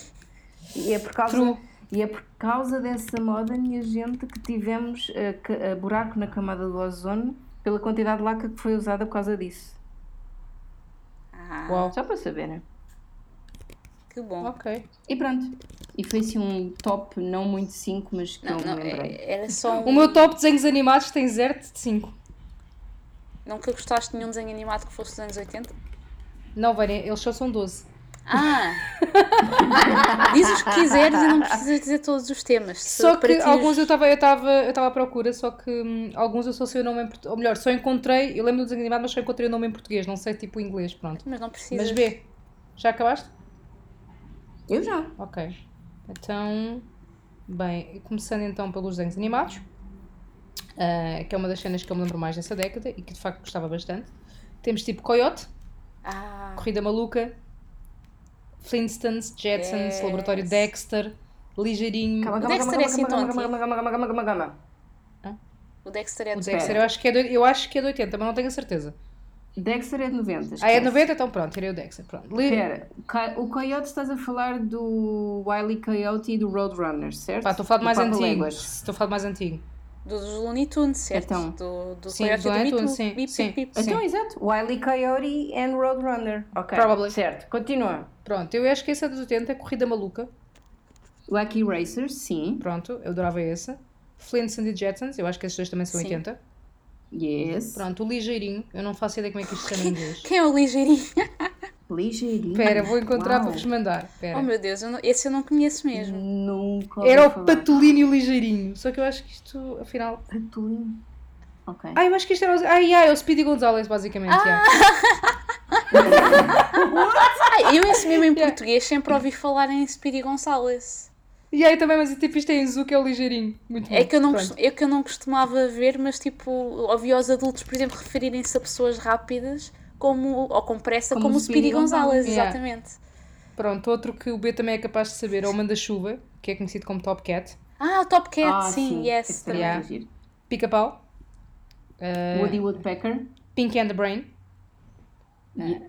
Speaker 3: E é por causa,
Speaker 1: True.
Speaker 3: e é por causa dessa moda, minha gente, que tivemos a, ca- a buraco na camada do ozono pela quantidade de laca que foi usada por causa disso.
Speaker 2: Ah,
Speaker 1: Uau.
Speaker 3: Só para saberem.
Speaker 2: Que bom.
Speaker 1: Ok.
Speaker 3: E pronto. E foi assim um top, não muito 5, mas que
Speaker 2: Não,
Speaker 3: eu me
Speaker 2: não,
Speaker 3: lembrei.
Speaker 2: é- era só um...
Speaker 1: O meu top de desenhos animados tem 0 de 5.
Speaker 2: Nunca gostaste de nenhum desenho animado que fosse dos anos 80?
Speaker 1: Não, Vânia, eles só são 12.
Speaker 2: Ah! Diz os que quiseres e não precisas dizer todos os temas.
Speaker 1: Só que
Speaker 2: ti
Speaker 1: alguns eu estava eu tava, eu tava à procura, só que hum, alguns eu só sei o nome em português. Ou melhor, só encontrei, eu lembro do desenho animado, mas só encontrei o nome em português, não sei tipo inglês, pronto.
Speaker 2: Mas não precisas.
Speaker 1: Mas vê, já acabaste?
Speaker 3: Eu já.
Speaker 1: Ok. Então, bem, começando então pelos desenhos animados, ah, que é uma das cenas que eu me lembro mais dessa década e que de facto gostava bastante. Temos tipo Coyote,
Speaker 2: Ah,
Speaker 1: Corrida Maluca, Flintstones, Jetsons,
Speaker 2: Yes.
Speaker 1: Laboratório Dexter, Ligeirinho.
Speaker 3: Calma,
Speaker 2: O
Speaker 3: calma,
Speaker 2: Dexter
Speaker 3: calma,
Speaker 2: é assim
Speaker 3: calma,
Speaker 2: tão
Speaker 3: calma, calma, calma, calma, calma, calma, calma.
Speaker 2: o Dexter é
Speaker 1: O
Speaker 2: de
Speaker 1: Dexter eu acho, que é de, eu acho que é de 80, mas não tenho a certeza.
Speaker 3: Dexter é de 90.
Speaker 1: Ah, é de
Speaker 3: esquece.
Speaker 1: 90? Então pronto, tirei o Dexter. Pronto.
Speaker 3: Co- o Coyote estás a falar do Wile E. Coyote e do Roadrunner, certo?
Speaker 1: Pá, estou a falar de mais antigo. Estou a falar de mais antigo.
Speaker 2: dos Looney Tunes, certo?
Speaker 3: Então.
Speaker 2: do, do
Speaker 1: Sim,
Speaker 2: Coyote
Speaker 1: do Looney. Tunes, sim,
Speaker 2: Bip,
Speaker 1: sim.
Speaker 2: bip.
Speaker 3: Então, exato. Wile E. Coyote and Roadrunner. Ok.
Speaker 1: Probably.
Speaker 3: Certo, continua.
Speaker 1: Pronto, eu acho que esse é dos 80, é Corrida Maluca.
Speaker 3: Wacky Racers, sim.
Speaker 1: Pronto, eu adorava esse. Flintstones e Jetsons, eu acho que esses dois também são
Speaker 2: Sim.
Speaker 1: 80.
Speaker 3: Yes.
Speaker 1: Pronto, o Ligeirinho, eu não faço ideia como é que isto se chama em inglês.
Speaker 2: Quem é o ligeirinho?
Speaker 3: Ligeirinho.
Speaker 1: Espera, vou encontrar
Speaker 3: Uau.
Speaker 1: para vos mandar. Espera.
Speaker 2: Oh meu Deus, eu não- esse eu não conheço mesmo.
Speaker 3: Nunca
Speaker 1: Era o
Speaker 3: falar.
Speaker 1: E Ligeirinho. Só que eu acho que isto, afinal.
Speaker 3: Patolino. Ok.
Speaker 1: Ah, eu acho que isto era o. Ai, ai, é o Speedy Gonzalez, basicamente. já.
Speaker 2: Ah, eu esse mesmo em português sempre ouvi falar em Speedy Gonzales.
Speaker 1: E aí também, mas tipo isto é em Zu, que é o Ligeirinho. Muito
Speaker 2: É
Speaker 1: bom.
Speaker 2: que, eu não,
Speaker 1: Pronto.
Speaker 2: é que eu não costumava ver, mas tipo, ouvi os adultos, por exemplo, referirem-se a pessoas rápidas como, ou com pressa como,
Speaker 3: Como
Speaker 2: o Speedy Gonzalez,
Speaker 1: Yeah.
Speaker 2: exatamente.
Speaker 1: Pronto, outro que o B também é capaz de saber é o Manda-Chuva, que é conhecido como Top Cat.
Speaker 2: Ah, Top Cat,
Speaker 3: Ah,
Speaker 2: sim,
Speaker 3: sim,
Speaker 2: yes.
Speaker 3: esse também
Speaker 1: Yeah.
Speaker 3: é giro.
Speaker 1: Pica-Pau. Uh,
Speaker 3: Woody Woodpecker.
Speaker 1: Pinky and the Brain.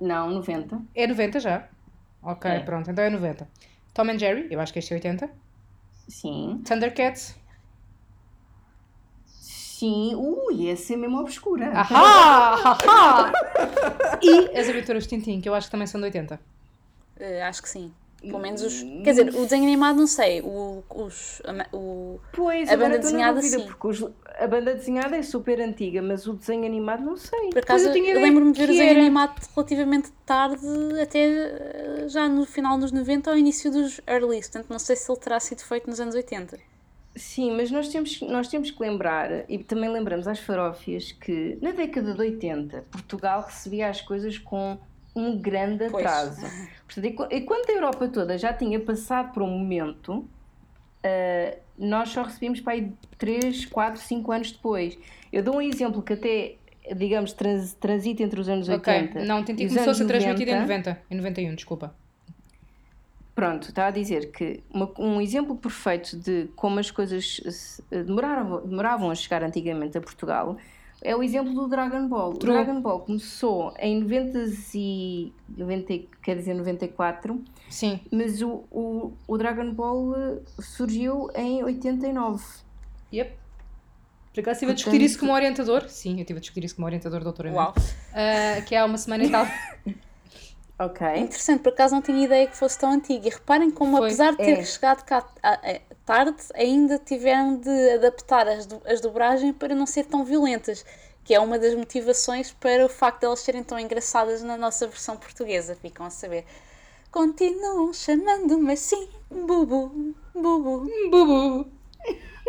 Speaker 3: Não, 90.
Speaker 1: É 90 já? Ok,
Speaker 3: É.
Speaker 1: pronto, então é 90. Tom and Jerry, eu acho que este é 80.
Speaker 3: Sim.
Speaker 1: Thundercats.
Speaker 3: Sim. Ui, essa é mesmo obscura.
Speaker 1: Ahá! Ahá! e as Aventuras de Tintin, que eu acho que também são de 80.
Speaker 2: Eh, acho que sim. Pelo menos os. Quer dizer, o desenho animado não sei. O, os, a o,
Speaker 3: Pois,
Speaker 2: A banda desenhada, sim.
Speaker 3: porque os- a banda desenhada é super antiga, mas o desenho animado não sei.
Speaker 2: por acaso,
Speaker 1: eu
Speaker 2: eu, lembro-me de ver o desenho
Speaker 1: era.
Speaker 2: animado relativamente tarde, até eh, já no final dos 90 ou início dos early. Portanto, não sei se ele terá sido feito nos anos 80.
Speaker 3: Sim, mas nós temos, nós temos que lembrar, e também lembramos às farófias, que na década de 80 Portugal recebia as coisas com um grande
Speaker 2: Pois.
Speaker 3: atraso. Portanto, enqu- enquanto a Europa toda já tinha passado por um momento, ah, nós só recebíamos para aí 3, 4, 5 anos depois. Eu dou um exemplo que até, digamos, trans, transita entre os anos
Speaker 1: Ok,
Speaker 3: 80
Speaker 1: não, Tintin começou a ser transmitido em
Speaker 3: 90.
Speaker 1: 90. Em 91, desculpa.
Speaker 3: Pronto, está a dizer que uma- um exemplo perfeito de como as coisas se- demoraram, demoravam a chegar antigamente a Portugal é o exemplo do Dragon Ball. O
Speaker 1: True.
Speaker 3: Dragon Ball começou em 90 e 90, e- quer dizer 94,
Speaker 1: Sim.
Speaker 3: mas o, o, o Dragon Ball eh, surgiu em 89.
Speaker 1: Yep. Por acaso estive a discutir
Speaker 3: Portanto-
Speaker 1: isso com um orientador. Sim, eu estive a discutir isso com um orientador, doutora.
Speaker 2: Uau!
Speaker 1: que há uma semana e tal.
Speaker 3: Ok.
Speaker 2: Interessante, por acaso não tinha ideia que fosse tão antigo. E reparem como,
Speaker 1: Foi.
Speaker 2: apesar de ter
Speaker 3: É.
Speaker 2: chegado cá a- a- tarde, ainda tiveram de adaptar as, do- as dobragens para não ser tão violentas. Que é uma das motivações para o facto de elas serem tão engraçadas na nossa versão portuguesa. Ficam a saber. Continuam chamando-me assim, bubu, bubu.
Speaker 1: Bubu.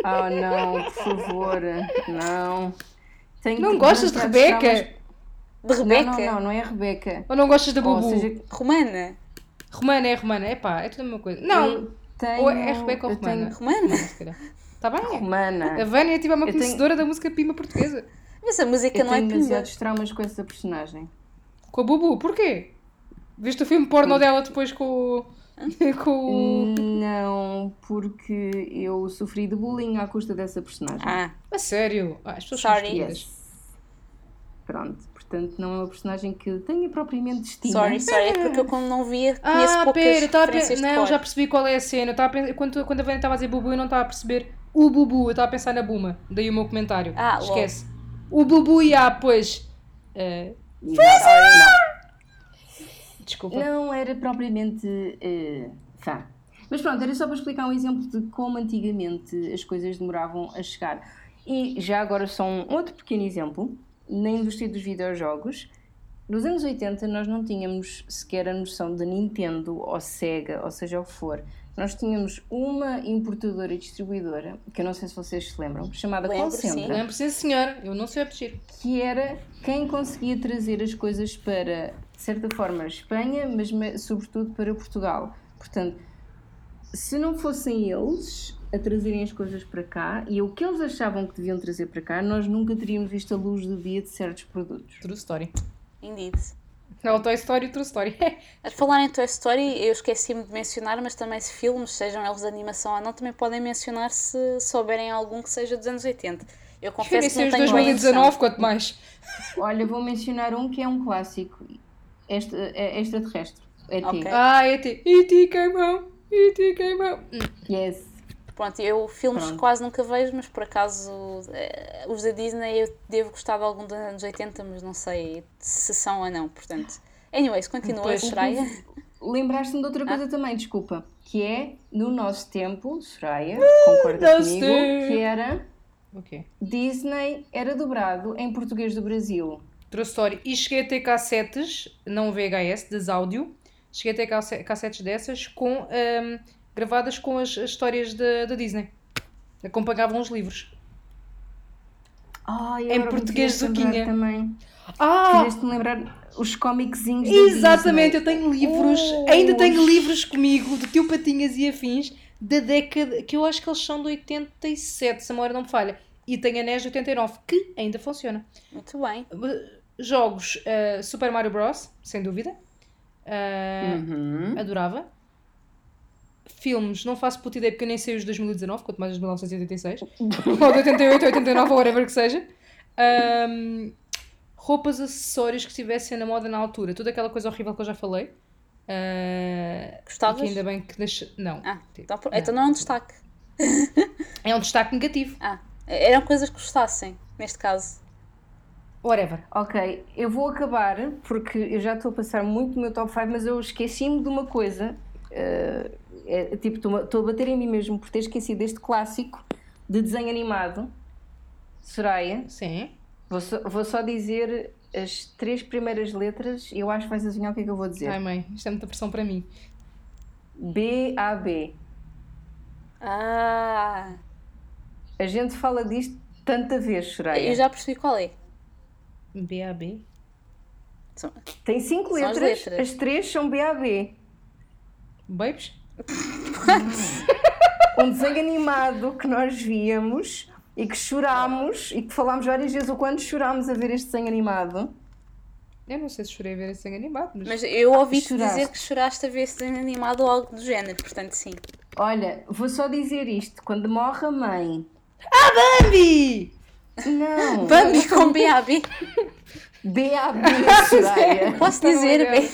Speaker 3: Oh não, por favor, não. Tenho
Speaker 1: Não gostas de Rebeca?
Speaker 2: De Rebeca,
Speaker 3: Não, não, não, não é Rebeca.
Speaker 1: Ou não gostas da
Speaker 3: Ou
Speaker 1: Bubu?
Speaker 3: seja,
Speaker 2: romana.
Speaker 1: Romana é romana. É pá, é tudo a mesma coisa. Não.
Speaker 3: eu tenho,
Speaker 1: Ou é Rebeca ou
Speaker 3: eu tenho-
Speaker 1: romana?
Speaker 2: Romana?
Speaker 1: Está bem? A
Speaker 3: Romana.
Speaker 1: Vânia tipo, é uma
Speaker 3: Eu tenho-
Speaker 1: conhecedora da música pima portuguesa.
Speaker 2: Mas a música
Speaker 3: Eu
Speaker 2: não é
Speaker 3: tenho
Speaker 2: pimba.
Speaker 3: demasiados traumas com essa personagem.
Speaker 1: Com a Bubu. Porquê? Viste o filme porno dela depois com o... com o...
Speaker 3: Não, porque eu sofri de bullying à custa dessa personagem.
Speaker 2: Ah,
Speaker 1: A sério? Ah, as pessoas
Speaker 2: Sorry.
Speaker 3: Yes. Pronto, portanto não é uma personagem que tenha propriamente estima.
Speaker 2: sorry, sorry. É porque eu como não via, conheço
Speaker 1: Ah,
Speaker 2: poucas
Speaker 1: pera, eu estava a
Speaker 2: referências de
Speaker 1: Não,
Speaker 2: cor.
Speaker 1: já percebi qual é a cena. Eu a pensar... quando, quando a Vânia estava a dizer Bubu, eu não estava a perceber o Bubu. Eu estava a pensar na Buma. Daí o meu comentário.
Speaker 2: Ah.
Speaker 1: Esquece. O Bubu e a pois. eh,
Speaker 3: Exato.
Speaker 1: desculpa.
Speaker 3: Não, não era propriamente eh, fã. Mas pronto, era só para explicar um exemplo de como antigamente as coisas demoravam a chegar. E já agora só um outro pequeno exemplo. Na indústria dos videojogos, nos anos 80 nós não tínhamos sequer a noção de Nintendo ou Sega, ou seja o que for. Nós tínhamos uma importadora e distribuidora, que eu não sei se vocês se lembram, chamada
Speaker 2: Lembro,
Speaker 3: Concentra.
Speaker 2: sim.
Speaker 1: Lembro, sim, senhora. Eu não sei a pedir.
Speaker 3: que era quem conseguia trazer as coisas para, de certa forma, a Espanha, mas sobretudo para Portugal. Portanto, se não fossem eles a trazerem as coisas para cá e o que eles achavam que deviam trazer para cá, nós nunca teríamos visto a luz do dia de certos produtos.
Speaker 1: True story.
Speaker 2: Indeed.
Speaker 1: Não, Toy Story, True Story.
Speaker 2: A falar em Toy Story, eu esqueci-me de mencionar, mas também se filmes, sejam eles de animação ou não, também podem mencionar se souberem algum que seja dos anos 80. Eu confesso que não tenho bem
Speaker 1: 2019,
Speaker 2: noção.
Speaker 1: quanto mais.
Speaker 3: Olha, vou mencionar um que é um clássico, extra, é extraterrestre. ET.
Speaker 2: Ok.
Speaker 1: Ah, E.T. E.T. queimão. E.T. queimão. Hum.
Speaker 3: Yes.
Speaker 2: Pronto, eu filmes
Speaker 3: Pronto.
Speaker 2: quase nunca vejo, mas por acaso eh, os da Disney eu devo gostar de algum dos anos 80, mas não sei se são ou não, portanto. Anyways, continua,
Speaker 1: Pois.
Speaker 2: Soraya.
Speaker 3: Lembraste-me de outra
Speaker 2: Ah.
Speaker 3: coisa também, desculpa, que é, no nosso tempo, Soraya, concorda
Speaker 1: nosso
Speaker 3: comigo,
Speaker 1: tempo.
Speaker 3: que era
Speaker 1: Ok.
Speaker 3: Disney era dobrado em português do Brasil.
Speaker 1: True Story. E cheguei a ter cassetes, não VHS, das áudio. Cheguei a ter casse- cassetes dessas com, ahm, gravadas com as, as histórias da da Disney. Acompanhavam os livros. Em português Zuquinha.
Speaker 3: também.
Speaker 1: Ah!
Speaker 3: Fizeste-me lembrar os cómiczinhos da
Speaker 1: Exatamente, eu tenho livros,
Speaker 3: Oh.
Speaker 1: ainda tenho livros comigo do Tio Patinhas e afins da década, que eu acho que eles são de 87, se a memória não me falha. E tenho anéis de 89, que ainda funciona.
Speaker 2: Muito bem.
Speaker 1: Jogos uh, Super Mario Bros, sem dúvida. Uh,
Speaker 3: Uhum.
Speaker 1: Adorava. Filmes, não faço puta ideia porque eu nem sei os de 2019, quanto mais os de 1986. ou de 88, 89, ou whatever que seja. Um, roupas, acessórios que estivessem na moda na altura. Toda aquela coisa horrível que eu já falei. Uh,
Speaker 2: Gostavas?
Speaker 1: que ainda bem que deixa... Não.
Speaker 2: Ah,
Speaker 1: Tipo,
Speaker 2: então, por- então não é um destaque.
Speaker 1: É um destaque negativo.
Speaker 2: Ah, eram coisas que gostassem, neste caso.
Speaker 1: Whatever.
Speaker 3: Ok, eu vou acabar porque eu já estou a passar muito do meu top 5, mas eu esqueci-me de uma coisa. eh, é, tipo, estou a- estou a bater em mim mesmo por ter esquecido deste clássico de desenho animado. Soraya,
Speaker 1: Sim.
Speaker 3: vou só, vou só dizer as três primeiras letras e eu acho que vais adivinhar o que é que eu vou dizer.
Speaker 1: Ai mãe, isto é muita pressão para mim.
Speaker 3: B-A-B.
Speaker 2: Ah,
Speaker 3: A gente fala disto tanta vez, Soraya.
Speaker 2: eu já percebi qual é.
Speaker 1: BAB.
Speaker 3: Tem cinco
Speaker 2: São as
Speaker 3: letras,
Speaker 2: letras.
Speaker 3: as três são B-A-B.
Speaker 1: Babes?
Speaker 3: um desenho animado que nós víamos e que chorámos e que falámos várias vezes o quanto chorámos a ver este desenho animado.
Speaker 1: Eu não sei se chorei a ver esse desenho animado, mas...
Speaker 2: Mas eu ouvi-te dizer que choraste a ver esse desenho animado ou algo do género, portanto sim.
Speaker 3: Olha, vou só dizer isto: quando morre a mãe.
Speaker 1: Bambi!
Speaker 3: Não!
Speaker 2: Bambi com BAB.
Speaker 3: B.A.B.
Speaker 2: Posso dizer
Speaker 1: de
Speaker 2: bem?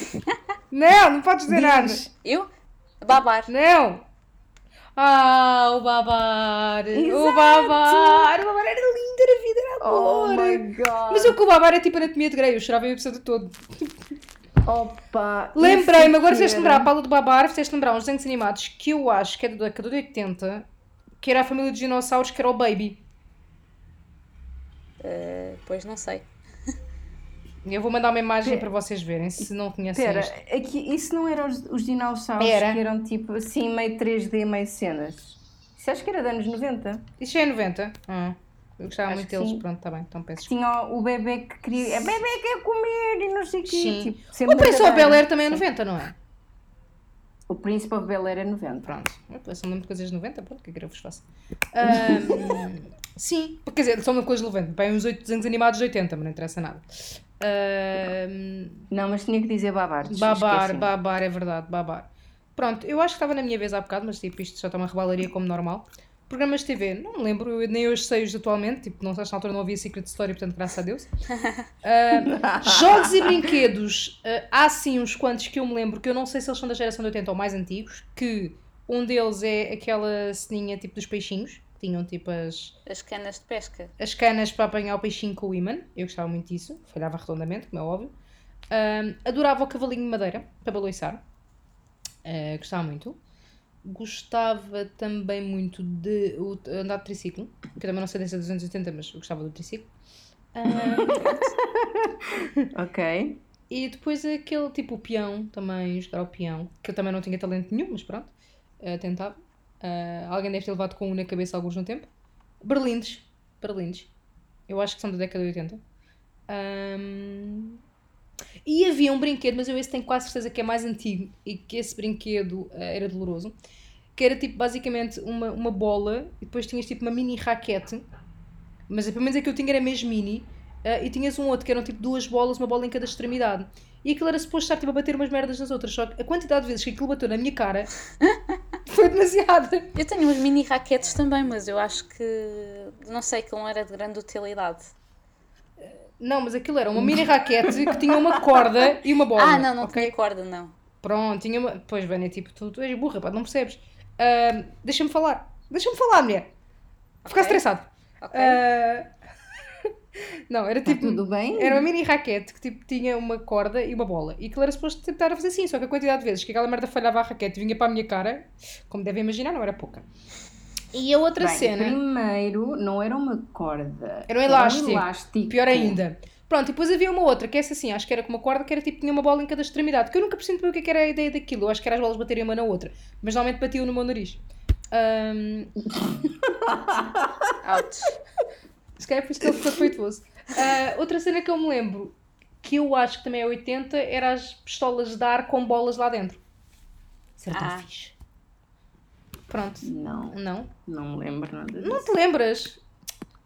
Speaker 1: Não, não podes dizer nada.
Speaker 3: Diz.
Speaker 2: Eu? Babar.
Speaker 1: Não! Ah, o Babar! O
Speaker 3: Exato.
Speaker 1: Babar! O Babar era lindo, era vida, era
Speaker 3: Oh
Speaker 1: amor!
Speaker 3: my god!
Speaker 1: Mas o que o Babar é tipo anatomia de Grey, eu chorava o episódio todo.
Speaker 3: Opa!
Speaker 1: Lembrei-me, agora
Speaker 3: isso
Speaker 1: fizeste lembrar a Paula do Babar, fizeste lembrar uns desenhos animados que eu acho que é da década de 80, que era a família dos dinossauros, que era o Baby.
Speaker 2: Eh, pois não sei.
Speaker 1: Eu vou mandar uma imagem
Speaker 3: Pe-
Speaker 1: para vocês verem, se não conhecem
Speaker 3: Espera,
Speaker 1: isto.
Speaker 3: aqui, isso não eram os, os dinossauros
Speaker 1: Era.
Speaker 3: que eram tipo assim, meio 3D, meio cenas? Isso acho que era de anos 90.
Speaker 1: Isto já é 90? Ah, eu gostava
Speaker 3: Acho
Speaker 1: muito
Speaker 3: que
Speaker 1: deles,
Speaker 3: sim.
Speaker 1: pronto, está bem, então peço
Speaker 3: Tinha o bebê que queria. É bebê quer comer e não sei o quê.
Speaker 1: Sim.
Speaker 3: Tipo,
Speaker 1: O Príncipe of Bel. Air também é 90, não é?
Speaker 3: O Príncipe of Bel Air é 90.
Speaker 1: Pronto, eu só me lembro de coisas de 90, pronto, o que é que eu vos faço? Ahm, sim, quer dizer, só me lembro de coisas de 90, bem uns 8 desenhos animados de 80, mas não interessa nada.
Speaker 3: Não, mas tinha que dizer babar.
Speaker 1: babar, babar, é verdade, babar. Pronto, eu acho que estava na minha vez há bocado, mas tipo, isto já está uma rebalaria como normal. Programas de TV, não me lembro, nem hoje sei os atualmente, tipo, não sei se na altura não havia Secret Story, portanto, graças a Deus. Ah, jogos e brinquedos, ah, há sim uns quantos que eu me lembro, que eu não sei se eles são da geração de 80 ou mais antigos, que um deles é aquela ceninha tipo dos peixinhos, que tinham tipo as,
Speaker 2: As canas de pesca.
Speaker 1: as canas para apanhar o peixinho com o imã, eu gostava muito disso, falhava redondamente, como é óbvio. Adorava o cavalinho de madeira, para baloiçar, Ah, gostava muito. Gostava também muito de o- andar de triciclo, que eu também não sei desse dos anos 80, mas eu gostava do triciclo. Ah,
Speaker 3: Ok.
Speaker 1: E depois aquele tipo o peão também, jogar ao peão, que eu também não tinha talento nenhum, mas pronto, eh, tentava. Eh, alguém deve ter levado com um na cabeça alguns no tempo. Berlindes, Berlindes, eu acho que são da década de 80. Ahm, E havia um brinquedo, mas eu esse tenho quase certeza que é mais antigo e que esse brinquedo eh, era doloroso, que era tipo basicamente uma, uma bola e depois tinhas tipo uma mini raquete, mas pelo menos a que eu tinha era mesmo mini, eh, e tinhas um outro que eram tipo duas bolas, uma bola em cada extremidade. E aquilo era suposto estar tipo, a bater umas merdas nas outras, só que a quantidade de vezes que aquilo bateu na minha cara foi demasiada.
Speaker 2: Eu tenho uns mini raquetes também, mas eu acho que. Não sei, que não era de grande utilidade.
Speaker 1: Não, mas aquilo era uma mini raquete que tinha uma corda e uma bola.
Speaker 2: ah, não, não
Speaker 1: ok?
Speaker 2: tinha corda, não.
Speaker 1: Pronto, tinha uma. Pois, Vânia, tipo, tu, tu és burra, pá, não percebes. Ahm, Deixa-me falar. Deixa-me falar, mulher. Ficar
Speaker 2: Ok.
Speaker 1: estressado.
Speaker 2: Ok.
Speaker 1: Ah, não, era tipo.
Speaker 3: Tudo bem?
Speaker 1: Era uma mini raquete que tipo, tinha uma corda e uma bola. E aquilo era suposto tipo, estar a fazer assim, só que a quantidade de vezes que aquela merda falhava a raquete e vinha para a minha cara, como devem imaginar, não era pouca. E a outra
Speaker 3: Bem,
Speaker 1: cena.
Speaker 3: Primeiro, não era uma corda.
Speaker 1: Era um elástico.
Speaker 3: Era um elástico.
Speaker 1: Pior ainda. Pronto, e depois havia uma outra, que essa assim, acho que era com uma corda, que era tipo, tinha uma bola em cada extremidade, que eu nunca percebi bem o que é que era a ideia daquilo. Eu acho que era as bolas baterem uma na outra, mas normalmente batiam no meu nariz.
Speaker 2: Ouch.
Speaker 1: Se calhar por isso que ele ficou feituoso. Ah, outra cena que eu me lembro, que eu acho que também é 80, era as pistolas de ar com bolas lá dentro. Isso era tão
Speaker 2: Ah.
Speaker 1: fixe. Pronto.
Speaker 3: Não,
Speaker 1: Não?
Speaker 3: não me lembro nada disso.
Speaker 1: Não te lembras?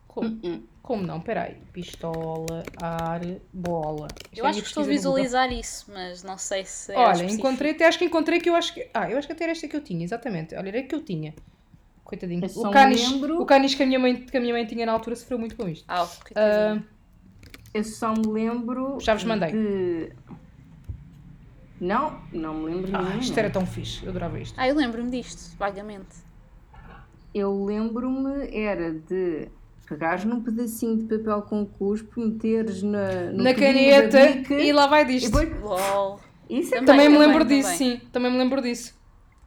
Speaker 1: Como?
Speaker 3: Hum,
Speaker 1: Como não? Peraí. Pistola, ar, bola. Isto
Speaker 2: Eu
Speaker 1: é
Speaker 2: acho que estou a visualizar isso, mas não sei se é
Speaker 1: Olha,
Speaker 2: específico.
Speaker 1: encontrei, até acho que encontrei que eu acho que. Ah, eu acho que até era esta que eu tinha, exatamente. Olha, era a que eu tinha. Coitadinho. O canis,
Speaker 3: lembro-
Speaker 1: o canis que, a minha mãe, que a minha mãe tinha na altura sofreu muito com isto.
Speaker 2: Ah, coitadinho.
Speaker 3: Eu só me lembro.
Speaker 1: Já vos mandei.
Speaker 3: de- Não, não me lembro
Speaker 1: ah,
Speaker 3: nenhum.
Speaker 1: isto era tão fixe. Eu adorava isto.
Speaker 2: Ah, eu lembro-me disto, vagamente.
Speaker 3: Eu lembro-me era de pegares num pedacinho de papel com cuspo, meteres na, no
Speaker 1: Na caneta
Speaker 3: bica,
Speaker 1: e lá vai disto.
Speaker 3: depois-. Isso é
Speaker 2: Também,
Speaker 1: Também me
Speaker 2: também,
Speaker 1: lembro
Speaker 2: também.
Speaker 1: disso, sim. Também me lembro disso.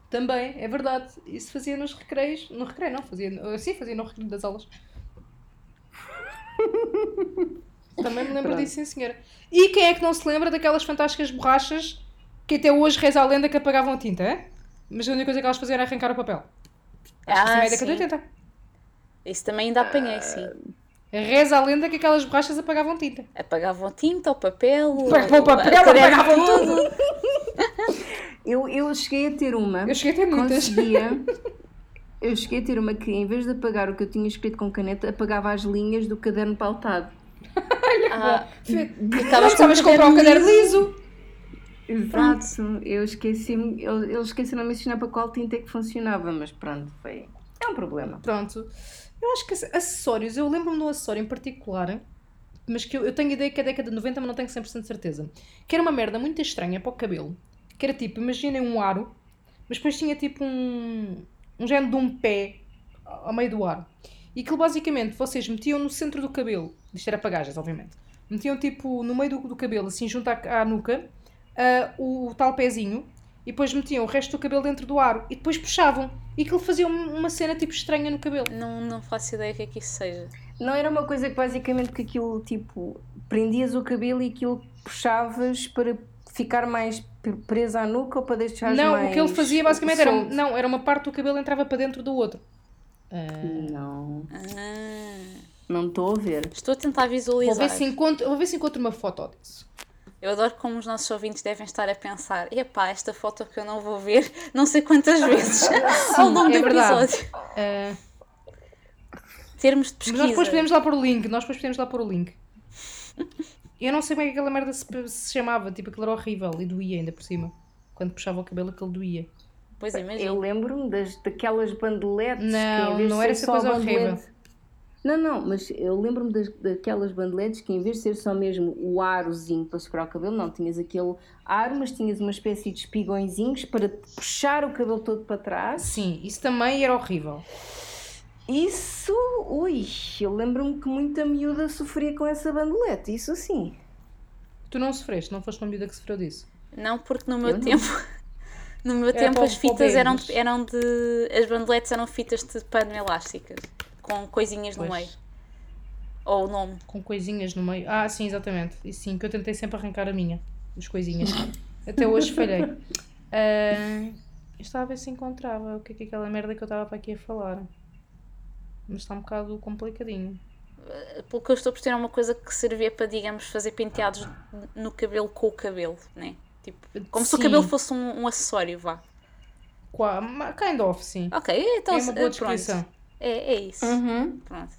Speaker 1: Também, é verdade. Isso fazia nos recreios. No recreio, não, fazia. Sim, fazia no recreio das aulas. Também me lembro
Speaker 3: Pronto.
Speaker 1: disso, sim, senhora. E quem é que não se lembra daquelas fantásticas borrachas que até hoje reza a lenda que apagavam a tinta, é? Mas a única coisa que elas faziam era arrancar o papel. Acho que isso
Speaker 2: Ah,
Speaker 1: é década. 80.
Speaker 2: Isso também ainda apanhei, sim.
Speaker 1: Reza a lenda que aquelas borrachas apagavam tinta.
Speaker 2: Apagavam tinta, o papel, o,
Speaker 1: Apagavam o papel, apagavam
Speaker 2: todo.
Speaker 3: Eu, eu cheguei a ter uma.
Speaker 1: Eu cheguei a ter muitas.
Speaker 3: Conseguia. Eu cheguei a ter uma que, em vez de apagar o que eu tinha escrito com caneta, apagava as linhas do caderno pautado.
Speaker 2: Ah, com
Speaker 1: precisavas comprar um caderno liso.
Speaker 3: Exato. Eu esqueci-me. eu- Eles esqueceram de me ensinar para qual tinta é que funcionava, mas pronto, foi. É um problema.
Speaker 1: Pronto. Eu acho que acessórios, eu lembro-me de um acessório em particular, mas que eu, eu tenho ideia que é década de 90, mas não tenho 100% de certeza. Que era uma merda muito estranha para o cabelo. Que era tipo, imaginem um aro, mas depois tinha tipo um, um género de um pé ao meio do aro. E aquilo basicamente vocês metiam no centro do cabelo, isto era pagagens, obviamente. Metiam tipo no meio do, do cabelo, assim junto à, à nuca, ah, o, o tal pezinho, e depois metiam o resto do cabelo dentro do aro, e depois puxavam. E aquilo fazia um- uma cena tipo estranha no cabelo.
Speaker 2: não, não faço ideia o que é que isso seja.
Speaker 3: Não era uma coisa que basicamente que aquilo tipo prendias o cabelo e aquilo puxavas para ficar mais pre- presa à nuca ou para deixar
Speaker 1: Não,
Speaker 3: mais
Speaker 1: o que ele fazia basicamente era, não, era uma parte do cabelo entrava para dentro do outro.
Speaker 3: Não,
Speaker 2: Ah,
Speaker 3: não estou a ver.
Speaker 2: estou a tentar
Speaker 1: Vou
Speaker 2: visualizar.
Speaker 1: ver, se encontro, vou ver se encontro uma foto disso.
Speaker 2: Eu adoro como os nossos ouvintes devem estar a pensar: epá, esta foto que eu não vou ver não sei quantas vezes ao longo
Speaker 1: é
Speaker 2: do
Speaker 1: verdade.
Speaker 2: episódio.
Speaker 1: Ah,
Speaker 2: Termos de
Speaker 1: mas
Speaker 2: pesquisa.
Speaker 1: nós depois podemos lá pôr o link, nós depois podemos lá pôr o link. Eu não sei como é que aquela merda se, se chamava, tipo aquilo era horrível e doía ainda por cima. Quando puxava o cabelo aquilo doía.
Speaker 2: Pois imagina.
Speaker 3: Eu lembro-me das, daquelas bandeletes que
Speaker 1: Não,
Speaker 3: vez
Speaker 1: não era essa
Speaker 3: só
Speaker 1: coisa
Speaker 3: bandelete-
Speaker 1: horrível.
Speaker 3: Não, não, mas eu lembro-me das, daquelas bandeletes que em vez de ser só mesmo o arozinho para segurar o cabelo, não, tinhas aquele aro, mas tinhas uma espécie de espigõezinhos para puxar o cabelo todo para trás.
Speaker 1: Sim, isso também era horrível.
Speaker 3: Isso, ui, eu lembro-me que muita miúda sofria com essa bandelete, isso sim.
Speaker 1: Tu não sofreste, não foste uma miúda que sofreu disso.
Speaker 2: Não, porque no meu
Speaker 3: Eu não.
Speaker 2: tempo. No meu
Speaker 1: Era
Speaker 2: tempo
Speaker 1: para o-
Speaker 2: as fitas eram, eram de. As bandeletes eram fitas de pano elásticas, com coisinhas no
Speaker 1: Pois.
Speaker 2: meio. Ou o nome.
Speaker 1: Com coisinhas no meio. Ah, sim, exatamente. E sim, que eu tentei sempre arrancar a minha. As coisinhas. Até hoje falhei. Eu estava a ver se encontrava o que é que é aquela merda que eu estava para aqui a falar. Mas está um bocado complicadinho.
Speaker 2: Pelo que eu estou a perceber, é uma coisa que servia para, digamos, fazer penteados no cabelo com o cabelo, né? Tipo, como se o
Speaker 1: Sim.
Speaker 2: cabelo fosse um, um acessório, vá.
Speaker 1: Qua- Kind of, sim.
Speaker 2: Ok, então
Speaker 1: é uma boa
Speaker 2: eh,
Speaker 1: descrição.
Speaker 2: É, é isso.
Speaker 3: Uhum.
Speaker 2: Pronto.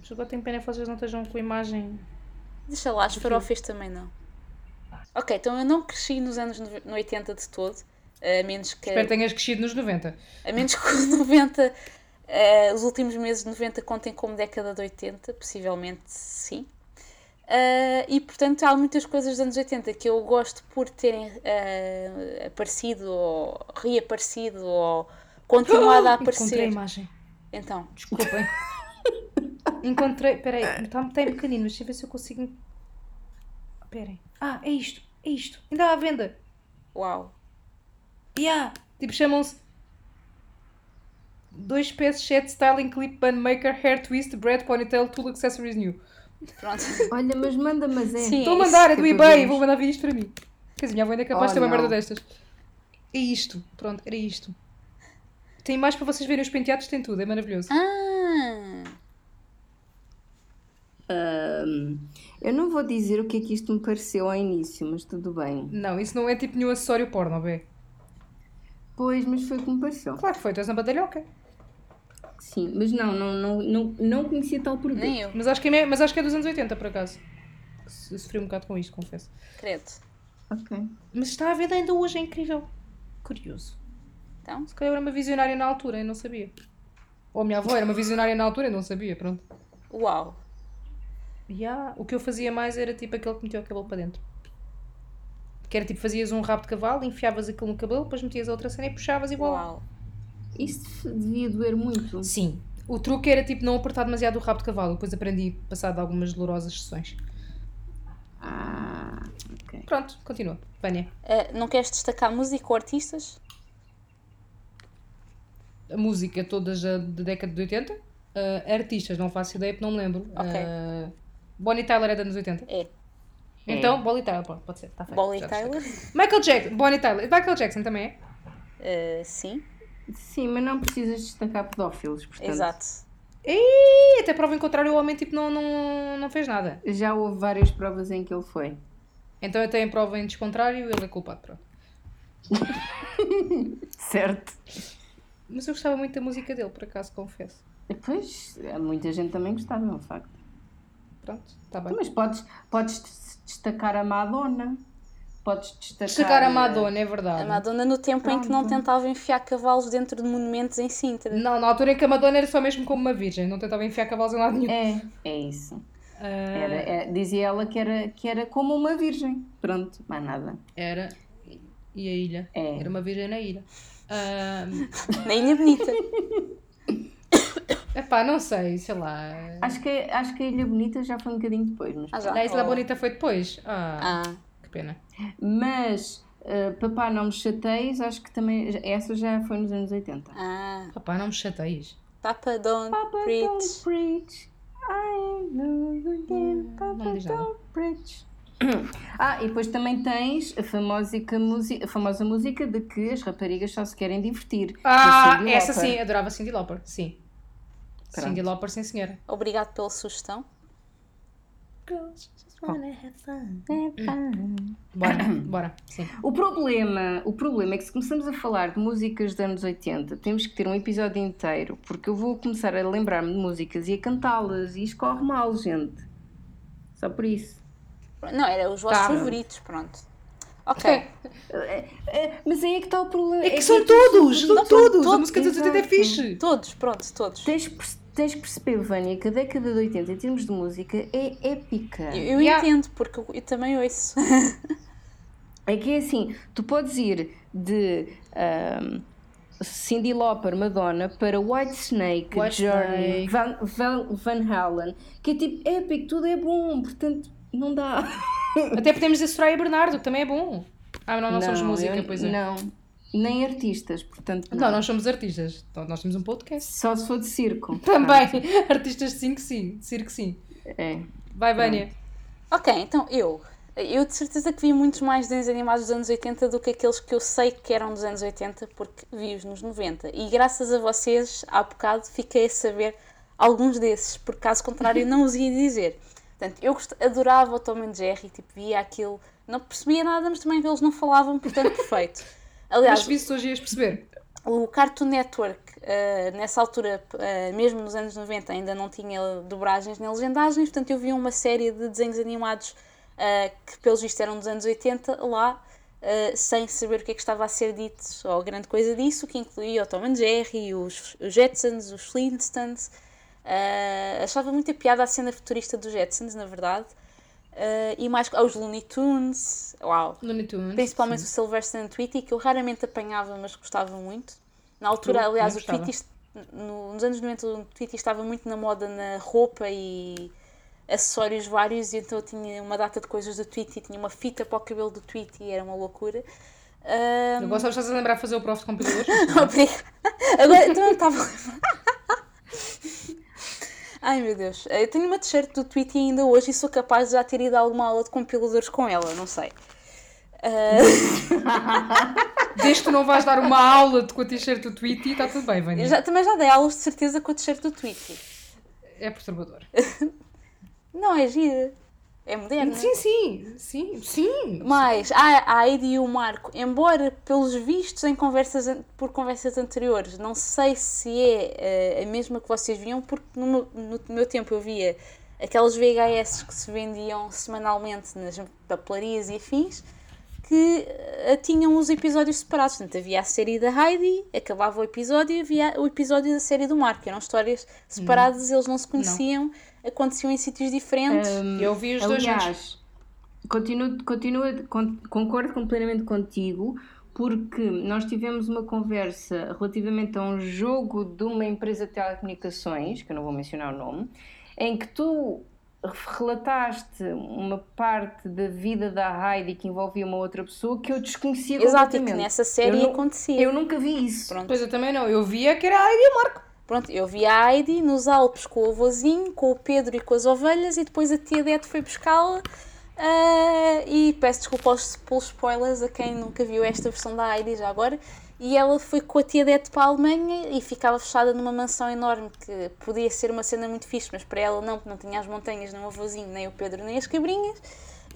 Speaker 1: Mas agora tenho pena que vocês não estejam com a imagem.
Speaker 2: Deixa lá, as farofas também não. Ok, então eu não cresci nos anos no no 80 de todo, a menos que,
Speaker 1: Espero que tenhas crescido nos 90.
Speaker 2: a menos que os 90, eh, os últimos meses de 90 contem como década de 80, possivelmente sim. Eh, e portanto há muitas coisas dos anos 80 que eu gosto por terem eh, aparecido ou reaparecido ou continuado a
Speaker 1: Encontrei a
Speaker 2: aparecer.
Speaker 1: imagem.
Speaker 2: Então,
Speaker 1: Desculpem. Encontrei. Peraí, está muito pequenino, mas deixa eu ver se eu consigo. Esperem. Ah, é isto. É isto. Ainda há à venda.
Speaker 2: uau.
Speaker 1: Yeah. Tipo, chamam-se. Dois peços, set styling, clip, bun maker, hair twist, bread, ponytail, tool accessories new.
Speaker 2: Pronto.
Speaker 3: Olha, mas manda, mas é.
Speaker 1: Estou a
Speaker 2: isso
Speaker 1: mandar, é do
Speaker 3: é
Speaker 1: eBay, vou mandar vir isto para mim. Quer dizer, minha avó ainda é capaz de
Speaker 3: Oh,
Speaker 1: ter uma merda destas. É isto. Pronto, era isto. Tem mais para vocês verem os penteados, tem tudo, é maravilhoso.
Speaker 2: Ah,
Speaker 3: Ahm, eu não vou dizer o que é que isto me pareceu ao início, mas tudo bem.
Speaker 1: Não, isso não é tipo nenhum acessório porno, bê.
Speaker 3: Pois, mas foi o que me pareceu.
Speaker 1: Claro que foi, tu és uma badalhoca.
Speaker 3: Sim, mas não, não, não, não, não conhecia tal produto.
Speaker 2: Nem eu,
Speaker 1: Mas acho, que é, mas acho que é dos anos 80, por acaso. Se- Sofri um bocado com isto, confesso.
Speaker 2: credo.
Speaker 3: Ok.
Speaker 1: Mas está à venda ainda hoje, é incrível. Curioso.
Speaker 2: Então,
Speaker 1: Se calhar eu era uma visionária na altura e não sabia. Ou a minha avó era uma visionária na altura e não sabia, pronto.
Speaker 2: uau.
Speaker 1: Ya, O que eu fazia mais era tipo aquele que metia o cabelo para dentro. Que era tipo, fazias um rabo de cavalo, enfiavas aquilo no cabelo, depois metias a outra cena e puxavas igual.
Speaker 2: Uau.
Speaker 3: Isso devia doer muito.
Speaker 1: Sim. O truque era tipo não apertar demasiado o rabo de cavalo. Depois aprendi passado algumas dolorosas sessões.
Speaker 3: Ah, ok.
Speaker 1: Pronto, continua. Vânia.
Speaker 2: Uh, não queres destacar música ou artistas?
Speaker 1: A música todas da década de 80. Ah, artistas, não faço ideia porque não me lembro.
Speaker 2: Ok.
Speaker 1: Ah, Bonnie Tyler é dos anos 80.
Speaker 2: É.
Speaker 1: Então, Bonnie Tyler, pronto, pode ser. Tá feito,
Speaker 2: Bonnie Tyler?
Speaker 1: Michael Jackson. Bonnie Tyler. Michael Jackson também é?
Speaker 2: Uh, sim,
Speaker 3: Sim, mas não precisas destacar pedófilos, portanto.
Speaker 2: exato.
Speaker 1: Ih, até prova em contrário, o homem tipo, não, não, não fez nada.
Speaker 3: Já houve várias provas em que ele foi.
Speaker 1: Então até em prova em descontrário, ele é culpado. Pronto.
Speaker 3: Certo.
Speaker 1: Mas eu gostava muito da música dele, por acaso, confesso.
Speaker 3: Pois, muita gente também gostava, é um facto.
Speaker 1: Pronto, está bem.
Speaker 3: Mas podes, podes destacar a Madonna. Podes destacar.
Speaker 1: Destacar a
Speaker 3: eh,
Speaker 1: Madonna, é verdade.
Speaker 2: A Madonna no tempo em que não
Speaker 3: Pronto.
Speaker 2: tentava enfiar cavalos dentro de monumentos em Sintra.
Speaker 1: Não, na altura em que a Madonna era só mesmo como uma virgem, não tentava enfiar cavalos em lado nenhum.
Speaker 3: É, é isso.
Speaker 1: Ah,
Speaker 3: Era, é- dizia ela que era, que era como uma virgem. Pronto, mais nada.
Speaker 1: Era. E a ilha?
Speaker 3: É.
Speaker 1: Era uma virgem na ilha. Ah,
Speaker 2: Na Ilha Bonita.
Speaker 1: epá, não sei, sei lá.
Speaker 3: Acho que, acho que a Ilha Bonita já foi um bocadinho depois. Mas,
Speaker 2: Ah, já.
Speaker 1: A Isla
Speaker 2: Oh.
Speaker 1: Bonita foi depois? Ah,
Speaker 2: Ah,
Speaker 1: que pena.
Speaker 3: mas eh, Papá Não Me Chateis, acho que também. Essa já foi nos anos 80.
Speaker 2: ah.
Speaker 1: Papá, não me chateias.
Speaker 2: Papa Don't
Speaker 3: Papa
Speaker 2: Preach.
Speaker 3: Don't Preach. I again. Papa
Speaker 1: diz nada.
Speaker 3: Don't Preach. Ah, e depois também tens a famosa, música, a famosa música de que as raparigas só se querem divertir.
Speaker 1: Ah, essa sim, adorava Cindy Lauper, sim.
Speaker 3: Pronto.
Speaker 1: Cindy Lauper, sim senhora.
Speaker 2: Obrigado pela sugestão.
Speaker 1: Bora, bora, sim.
Speaker 3: O problema, o problema é que se começamos a falar de músicas dos anos 80, temos que ter um episódio inteiro, porque eu vou começar a lembrar-me de músicas e a cantá-las e escorre mal, gente. Só por isso.
Speaker 2: Não, eram os vossos
Speaker 1: Tá.
Speaker 2: favoritos, pronto. Ok.
Speaker 3: É, mas aí é que está o problema.
Speaker 1: É que são todos, são
Speaker 2: Não,
Speaker 1: todos. A
Speaker 2: todos,
Speaker 1: música dos 80 é fixe.
Speaker 2: Todos, pronto, todos.
Speaker 3: Tens, que tens que perceber, Vânia, que a década de 80, em termos de música, é épica.
Speaker 2: Eu, eu
Speaker 1: Yeah.
Speaker 2: entendo, porque eu, eu também ouço.
Speaker 3: É que é assim, tu podes ir de ahm, Cyndi Lauper, Madonna, para White Snake,
Speaker 1: White
Speaker 3: Journey,
Speaker 1: Snake.
Speaker 3: Van, Van, Van Halen, que é tipo épico, tudo é bom, portanto não dá.
Speaker 1: Até podemos dizer Soraya Bernardo, que também é bom. Ah, não, não, somos música,
Speaker 3: eu-
Speaker 1: pois é.
Speaker 3: Não, nem artistas, portanto não.
Speaker 1: Não, nós somos artistas. Então, nós temos um podcast.
Speaker 3: Só se for de circo.
Speaker 1: Também. Artistas de 5 sim, de circo sim.
Speaker 3: É.
Speaker 1: Vai, Vânia.
Speaker 2: ok, então eu. Eu de certeza que vi muitos mais desenhos animados dos anos 80 do que aqueles que eu sei que eram dos anos 80, porque vi-os nos 90. E graças a vocês, há bocado, fiquei a saber alguns desses, porque caso contrário não os ia dizer. Portanto, eu adorava o Tom and Jerry, tipo, via aquilo, não percebia nada, mas também eles não falavam, portanto, perfeito. Aliás,
Speaker 1: Mas visto hoje ias perceber.
Speaker 2: o Cartoon Network, eh, nessa altura, eh, mesmo nos anos 90, ainda não tinha dobragens nem legendagens, portanto eu vi uma série de desenhos animados eh, que, pelos vistos, eram dos anos 80 lá, sem saber o que é que estava a ser dito ou grande coisa disso, que incluía o Tom and Jerry, os, os Jetsons, os Flintstones. Achava muita piada a cena futurista dos Jetsons, na verdade. Eh, e mais aos Looney Tunes, uau,
Speaker 1: Looney Tunes.
Speaker 2: Principalmente o Sylvester and Tweety, que eu raramente apanhava, mas gostava muito. Na altura,
Speaker 1: Eu
Speaker 2: aliás, o. Tweety, no- nos anos 90, o Tweety estava muito na moda na roupa e acessórios vários, e então eu tinha uma data de coisas do Tweety, tinha uma fita para o cabelo do Tweety, era uma loucura.
Speaker 1: Eu gosto de a lembrar de fazer o prof de compiladores.
Speaker 2: Obrigada. Agora também estava a lembrar. Ai meu Deus, eu tenho uma t-shirt do Tweety ainda hoje e sou capaz de já ter ido a alguma aula de compiladores com ela, não sei. Ah,
Speaker 1: Desde que não vais dar uma aula de com a t-shirt do Tweety, está tudo bem, Vânia.
Speaker 2: já- também já dei aulas de certeza com a t-shirt do Tweety.
Speaker 1: É perturbador.
Speaker 2: Não, é gira. É moderna.
Speaker 1: Sim, sim, sim, sim.
Speaker 2: Mas a, Heidi e o Marco, embora pelos vistos em conversas por conversas anteriores, não sei se é eh, a mesma que vocês viam, porque no meu, no meu tempo eu via aquelas VHS que se vendiam semanalmente nas papelarias e afins, que eh, tinham os episódios separados. Portanto, havia a série da Heidi, acabava o episódio, e havia o episódio da série do Marco. Eram histórias separadas, eles não se conheciam, aconteciam em sítios diferentes.
Speaker 1: Eu vi os dois juntos.
Speaker 3: Aliás, continuo, continuo, con- concordo completamente contigo, porque nós tivemos uma conversa relativamente a um jogo de uma empresa de telecomunicações, que eu não vou mencionar o nome, em que tu relataste uma parte da vida da Heidi que envolvia uma outra pessoa que eu desconhecia
Speaker 2: Exato, e que
Speaker 3: completamente.
Speaker 2: nessa série
Speaker 3: eu
Speaker 2: acontecia.
Speaker 3: Eu nunca vi isso.
Speaker 2: Pronto.
Speaker 1: Pois eu também não. Eu via que era a Heidi e o Marco.
Speaker 2: Pronto, eu vi a Heidi nos Alpes com o avôzinho, com o Pedro e com as ovelhas, e depois a tia Dete foi buscá-la. ah, e peço desculpa pelos spoilers a quem nunca viu esta versão da Heidi já agora. E ela foi com a tia Dete para a Alemanha e ficava fechada numa mansão enorme que podia ser uma cena muito fixe, mas para ela não, porque não tinha as montanhas, nem o avôzinho, nem o Pedro, nem as cabrinhas.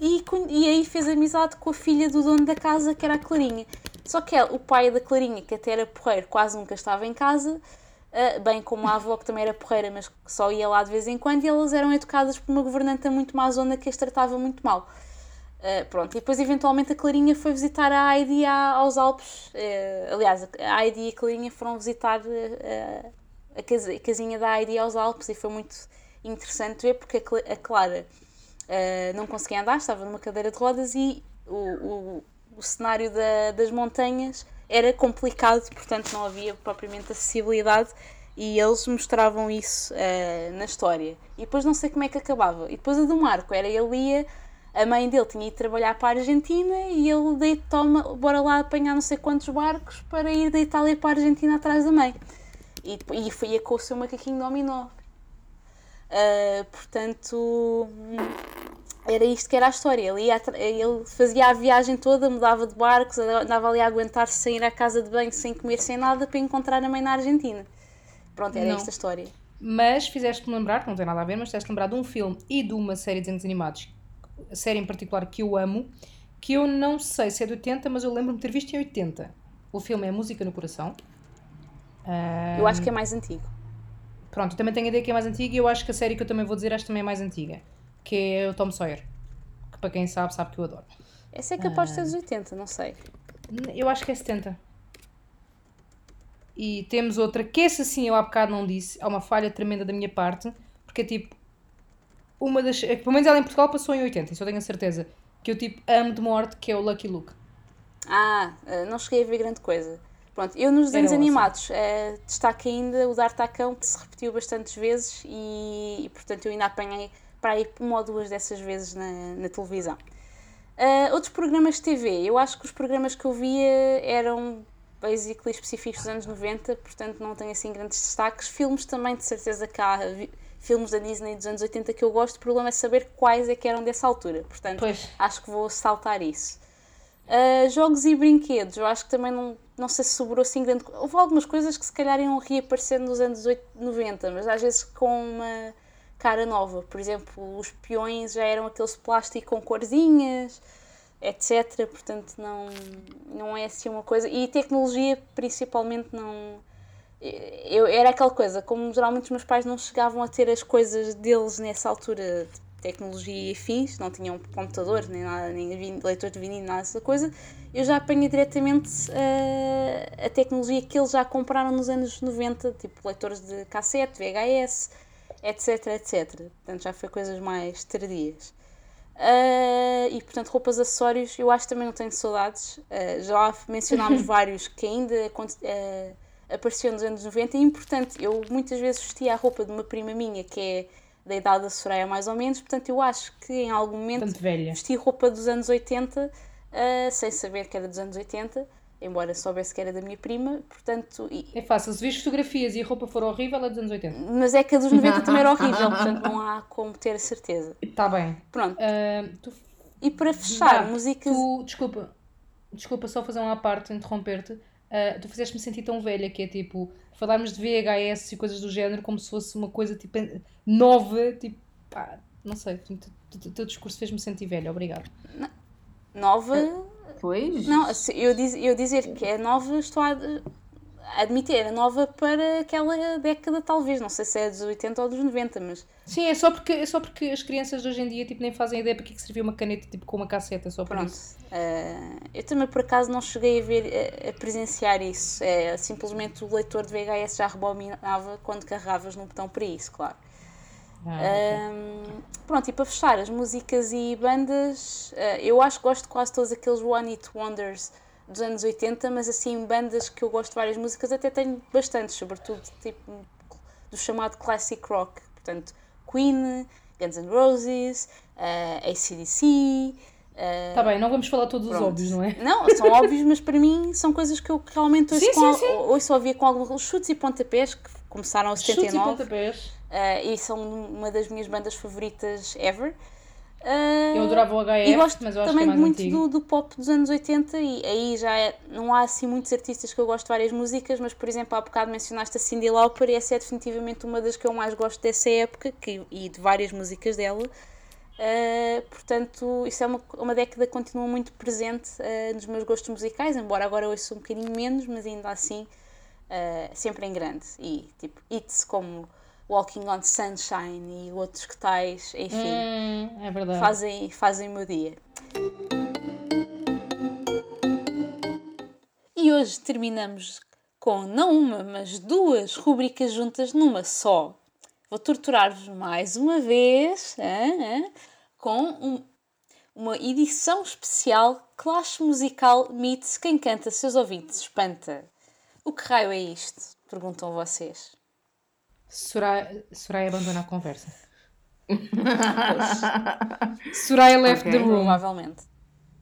Speaker 2: E, e aí fez amizade com a filha do dono da casa, que era a Clarinha. Só que ela- o pai da Clarinha, que até era porreiro, quase nunca estava em casa, bem como a avó, que também era porreira, mas que só ia lá de vez em quando, e elas eram educadas por uma governanta muito má zona que as tratava muito mal. Ah, pronto, e depois eventualmente a Clarinha foi visitar a Heidi aos Alpes. Ah, aliás, a Heidi e a Clarinha foram visitar ah, a, casa- a casinha da Heidi aos Alpes e foi muito interessante ver porque a, Cla- a Clara ah, não conseguia andar, estava numa cadeira de rodas e o, o, o cenário da- das montanhas era complicado, portanto não havia propriamente acessibilidade e eles mostravam isso ah, na história. E depois não sei como é que acabava. E depois a do Marco era ele ia, a mãe dele tinha ido trabalhar para a Argentina e ele daí toma, bora lá apanhar não sei quantos barcos para ir da Itália para a Argentina atrás da mãe. E, e foi ia com o seu macaquinho dominó. Ah, portanto, era isto que era a história. Ele, ia ele fazia a viagem toda, mudava de barcos, andava ali a aguentar-se sem ir à casa de banho, sem comer, sem nada, para encontrar a mãe na Argentina. Pronto, era
Speaker 1: Não.
Speaker 2: esta a história.
Speaker 1: Mas fizeste-me lembrar, não tem nada a ver, mas fizeste lembrar de um filme e de uma série de desenhos animados, a série em particular que eu amo, que eu não sei se é de 80, mas eu lembro-me de ter visto em 80. O filme é Música no Coração. Ah,
Speaker 2: Eu acho que é mais antigo.
Speaker 1: Pronto, também tenho a ideia que é mais antiga e eu acho que a série que eu também vou dizer esta também é mais antiga, que é o Tom Sawyer. Que para quem sabe, sabe que eu adoro.
Speaker 2: Essa é capaz de ser dos 80, não sei.
Speaker 1: Eu acho que é 70. E temos outra que essa sim eu há bocado não disse. Há uma falha tremenda da minha parte. Porque é tipo. Uma das. é Pelo menos ela em Portugal passou em 80, isso eu tenho a certeza. Que eu tipo amo de morte, que é o Lucky Luke.
Speaker 2: Ah, ah, não cheguei a ver grande coisa. Pronto, eu nos desenhos animados eh, destaco ainda o D'Artacão, que se repetiu bastantes vezes e, e, portanto eu ainda apanhei para aí uma ou duas dessas vezes na, na televisão. Ah, outros programas de TV, eu acho que os programas que eu via eram basically específicos dos anos 90, portanto não tenho assim grandes destaques. Filmes também, de certeza que há filmes da Disney dos anos 80 que eu gosto, o problema é saber quais é que eram dessa altura, portanto
Speaker 1: Pois.
Speaker 2: acho que vou saltar isso. Uh, jogos e brinquedos, eu acho que também não, não sei se sobrou assim grande. Houve algumas coisas que se calhar iam reaparecer nos anos 8, 90, mas às vezes com uma cara nova. Por exemplo, os peões já eram aqueles plástico com corzinhas, etc. Portanto, não, não é assim uma coisa. E tecnologia, principalmente, não. Eu, era aquela coisa, como geralmente os meus pais não chegavam a ter as coisas deles nessa altura tecnologia e afins, não tinham computador, nem nada, nem leitor de vinil, nada dessa coisa, eu já apanhei diretamente eh, a tecnologia que eles já compraram nos anos 90, tipo leitores de cassete, VHS, etc, etc. Portanto, já foi coisas mais tardias. Ah, e portanto, roupas, acessórios, eu acho que também não tenho saudades. Ah, já mencionámos vários que ainda ah, apareciam nos anos 90 e importante, eu muitas vezes vestia a roupa de uma prima minha que é da idade da Soraya mais ou menos, portanto eu acho que em algum momento vesti roupa dos anos 80 ah, sem saber que era dos anos 80, embora soubesse que era da minha prima, portanto, e-
Speaker 1: É fácil, se vês fotografias e a roupa for horrível, é dos anos 80.
Speaker 2: mas é que a dos 90 também era horrível, portanto não há como ter a certeza.
Speaker 1: Está bem.
Speaker 2: Pronto,
Speaker 1: Ah, tu,
Speaker 2: e para fechar,
Speaker 1: Vá,
Speaker 2: músicas.
Speaker 1: tu, desculpa, desculpa só fazer uma parte, interromper-te. Ah, tu fizeste-me sentir tão velha que é tipo, falarmos de VHS e coisas do género como se fosse uma coisa tipo nova, tipo, pá, não sei, o teu discurso fez-me sentir velha, obrigado.
Speaker 2: Nova.
Speaker 3: Pois.
Speaker 2: Não, eu, diz, eu dizer que é nova, estou a admitir, era nova para aquela década, talvez. Não sei se é dos 80 ou dos 90, mas.
Speaker 1: Sim, é só porque, é só porque as crianças hoje em dia tipo, nem fazem ideia para que, é que servia uma caneta tipo, com uma casseta, só por
Speaker 2: Pronto.
Speaker 1: isso.
Speaker 2: Uh, eu também por acaso não cheguei a ver, a, a, presenciar isso. É, simplesmente o leitor de VHS já rebobinava quando carregavas no botão para isso, claro. Ah, um, pronto, e para fechar, as músicas e bandas, uh, eu acho que gosto de quase todos aqueles One Hit Wonders dos anos 80, mas assim, bandas que eu gosto de várias músicas, até tenho bastantes, sobretudo tipo do chamado classic rock, portanto, Queen, Guns N' Roses, uh, ACDC.
Speaker 1: Está uh, bem, não vamos falar todos pronto. os óbvios, não é?
Speaker 2: Não, são óbvios, mas para mim são coisas que eu realmente ouço, sim, com, sim, sim. ouço ouvia com alguns chutes e pontapés que começaram a 79. Chutes e pontapés. Uh, e são uma das minhas bandas favoritas ever.
Speaker 1: Uh, eu adorava o HF,
Speaker 2: e gosto
Speaker 1: mas eu acho
Speaker 2: também
Speaker 1: que é mais
Speaker 2: muito do, do, pop dos anos 80 e aí já é, não há assim muitos artistas que eu gosto de várias músicas, mas por exemplo há bocado mencionaste a Cindy Lauper e essa é definitivamente uma das que eu mais gosto dessa época que, e de várias músicas dela. Uh, portanto, isso é uma, uma década que continua muito presente uh, nos meus gostos musicais, embora agora ouço um bocadinho menos, mas ainda assim sempre em grande. E tipo, hits como Walking on Sunshine e outros que tais, enfim,
Speaker 1: hum, é
Speaker 2: fazem, fazem o meu dia. E hoje terminamos com não uma, mas duas rubricas juntas numa só. Vou torturar-vos mais uma vez hein, hein, com um, uma edição especial Clash Musical Meets Quem Canta Seus Ouvintes Espanta. O que raio é isto? Perguntam vocês.
Speaker 1: Soraya, Soraya abandona a conversa. Soraya left okay. the room.
Speaker 2: Provavelmente.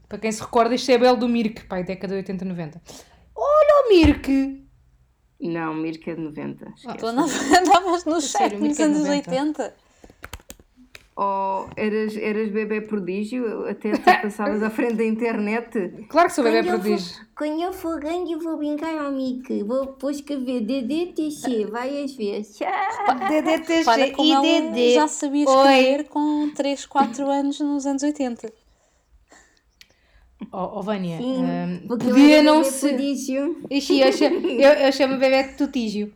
Speaker 1: Para quem se recorda, isto é Bel do Mirk, pai, década de 80 90. Olha o Mirk!
Speaker 3: Não, Mirk é de 90.
Speaker 2: Ah, tu andavas no chat nos anos 80
Speaker 3: ou eras, eras bebê prodígio, até te passavas à frente da internet?
Speaker 1: Claro que sou bebê prodígio.
Speaker 4: For, quando eu for grande, eu vou brincar ao Mickey. Vou, vou escrever DDTC várias vezes.
Speaker 1: DDTC e DD.
Speaker 2: já sabia escrever Oi. com 3, 4 anos nos anos 80.
Speaker 1: Oh, oh Vânia, Sim, um, podia não ser. Prodígio. Ixi, eu, chamo, eu, eu chamo bebê tutígio.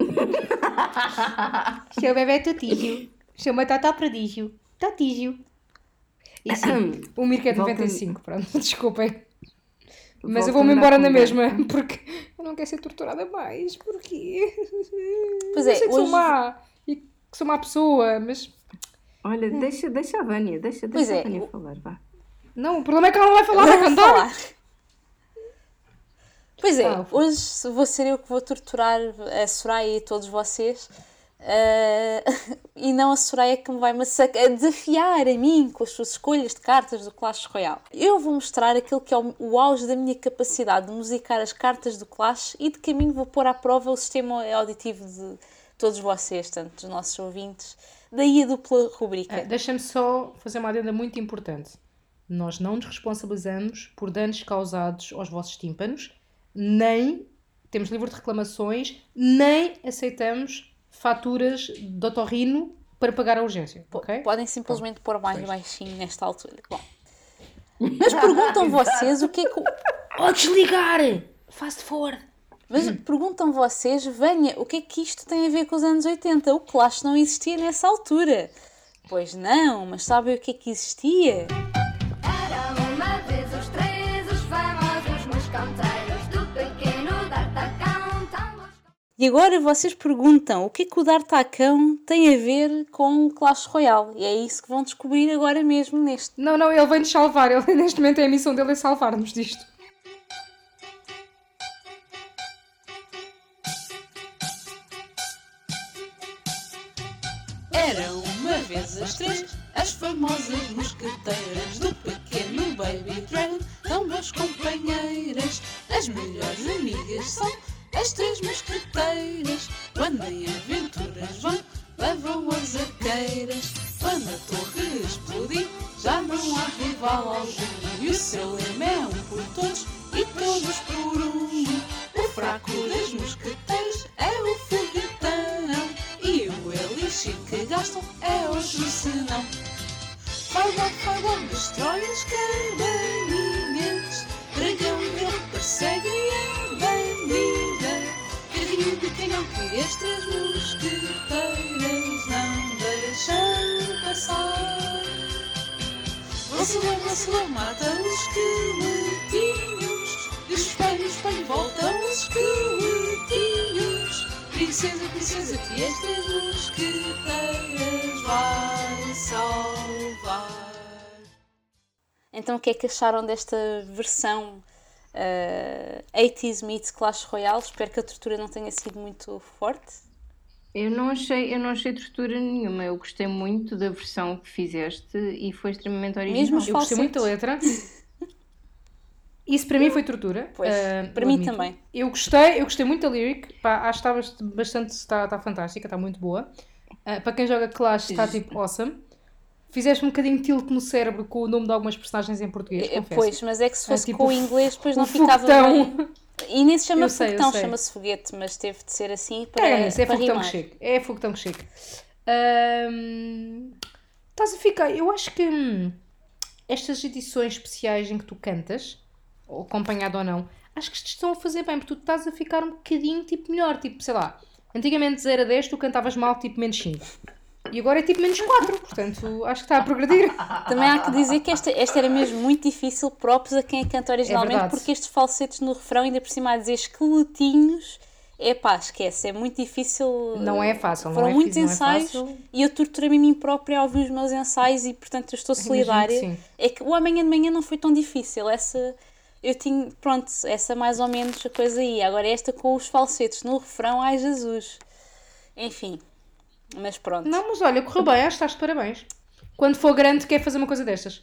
Speaker 1: chamo bebê tutígio. Chama Tata Prodígio. Tatígio. E sim, o Mirko é de 95, pronto, desculpem. Mas eu vou-me embora na mesma, porque eu não quero ser torturada mais, porque.
Speaker 2: Pois é,
Speaker 1: eu sei que
Speaker 2: hoje...
Speaker 1: sou má e que sou má pessoa, mas.
Speaker 3: Olha, deixa, deixa a Vânia, deixa, deixa é, a Vânia falar, vá.
Speaker 1: Não, o problema é que ela não vai falar, vai cantar.
Speaker 2: Pois é, ah, hoje vou ser eu que vou torturar a Soraya e todos vocês Uh, e não a Soraya que me vai a desafiar a mim com as suas escolhas de cartas do Clash Royale. Eu vou mostrar aquilo que é o, o auge da minha capacidade de musicar as cartas do Clash e de caminho vou pôr à prova o sistema auditivo de todos vocês, tanto dos nossos ouvintes. Daí a dupla rubrica.
Speaker 1: Uh, Deixa-me só fazer uma adenda muito importante. Nós não nos responsabilizamos por danos causados aos vossos tímpanos, nem temos livre de reclamações, nem aceitamos faturas de otorrino para pagar a urgência. Okay?
Speaker 2: Podem simplesmente pôr mais pois. baixinho nesta altura. Bom. Mas perguntam vocês o que é que.
Speaker 1: Oh, desligar! Fast forward!
Speaker 2: Mas perguntam vocês, venha, o que é que isto tem a ver com os anos 80? O Clash não existia nessa altura. Pois não, mas sabem o que é que existia? E agora vocês perguntam o que é que o D'Artacão tem a ver com Clash Royale? E é isso que vão descobrir agora mesmo neste.
Speaker 1: Não, não, ele vem-nos salvar. Ele, neste momento é a missão dele é salvar-nos disto.
Speaker 5: Eram uma vez as três, as famosas mosqueteiras do pequeno Baby Dragon, tão boas companheiras, as melhores amigas são as três mosqueteiras, quando em aventuras vão, levam as arqueiras. Quando a torre explodir, já não há rival algum. E o seu lema é um por todos e todos por um. O fraco das mosqueteiras é o foguetão. E o elixir que gastam é outro senão. Fireball, Fireball, destrói as cabaninhas. Dragão, ele persegue a bandida. Carrinho de canhão que as três mosqueteiras não deixam passar. Lancelot, Lancelot, mata os esqueletinhos. E o espelho, o espelho, voltam os esqueletinhos. Princesa, princesa, que as três mosqueteiras vai salvar.
Speaker 2: Então o que é que acharam desta versão uh, 80s meets Clash Royale? Espero que a tortura não tenha sido muito forte.
Speaker 3: Eu não achei, eu não achei tortura nenhuma. Eu gostei muito da versão que fizeste e foi extremamente original.
Speaker 2: Mesmo
Speaker 1: Eu gostei muito da letra. Isso para mim foi tortura.
Speaker 2: Pois,
Speaker 1: ah,
Speaker 2: para mim
Speaker 1: admito.
Speaker 2: também.
Speaker 1: Eu gostei, eu gostei muito da lyric. Pá, acho que está bast- bastante. Está, está fantástica, está muito boa. Ah, para quem joga Clash, está tipo awesome. Fizeste um bocadinho tilt no cérebro com o nome de algumas personagens em português,
Speaker 2: Eh,
Speaker 1: confesso.
Speaker 2: Pois, mas é que se
Speaker 1: É
Speaker 2: fosse
Speaker 1: tipo
Speaker 2: com o inglês, depois
Speaker 1: o
Speaker 2: não ficava
Speaker 1: foguetão.
Speaker 2: bem. E nem se chama
Speaker 1: Eu
Speaker 2: foguetão, chama-se foguete, mas teve de ser assim para,
Speaker 1: nisso, é
Speaker 2: para
Speaker 1: foguetão
Speaker 2: rimar.
Speaker 1: que chega. É foguetão que chega. Ahm, Estás a ficar. Eu acho que hum, estas edições especiais em que tu cantas, ou acompanhado ou não, acho que te estão a fazer bem, porque tu estás a ficar um bocadinho tipo melhor. Tipo, sei lá, antigamente de 0 a 10 tu cantavas mal tipo menos 5. E agora é tipo menos 4, portanto acho que está a progredir.
Speaker 2: Também há que dizer que esta, esta era mesmo muito difícil, próprios a quem a canta originalmente,
Speaker 1: verdade.
Speaker 2: porque estes falsetes no refrão, ainda por cima a dizer esqueletinhos, é pá, esquece, é muito difícil.
Speaker 1: Não é fácil, não
Speaker 2: Foram
Speaker 1: é
Speaker 2: muitos
Speaker 1: não é
Speaker 2: ensaios
Speaker 1: fácil.
Speaker 2: e eu torturei-me a mim própria a ouvir os meus ensaios e, portanto, eu estou
Speaker 1: que
Speaker 2: solidária.
Speaker 1: sim.
Speaker 2: É que o amanhã de manhã não foi tão difícil. Essa, eu tinha, pronto, essa mais ou menos a coisa aí. Agora esta com os falsetes no refrão, ai Jesus. Enfim, mas pronto.
Speaker 1: Não, mas olha, correu bem, acho que estás de parabéns. Quando for grande, quer fazer uma coisa destas.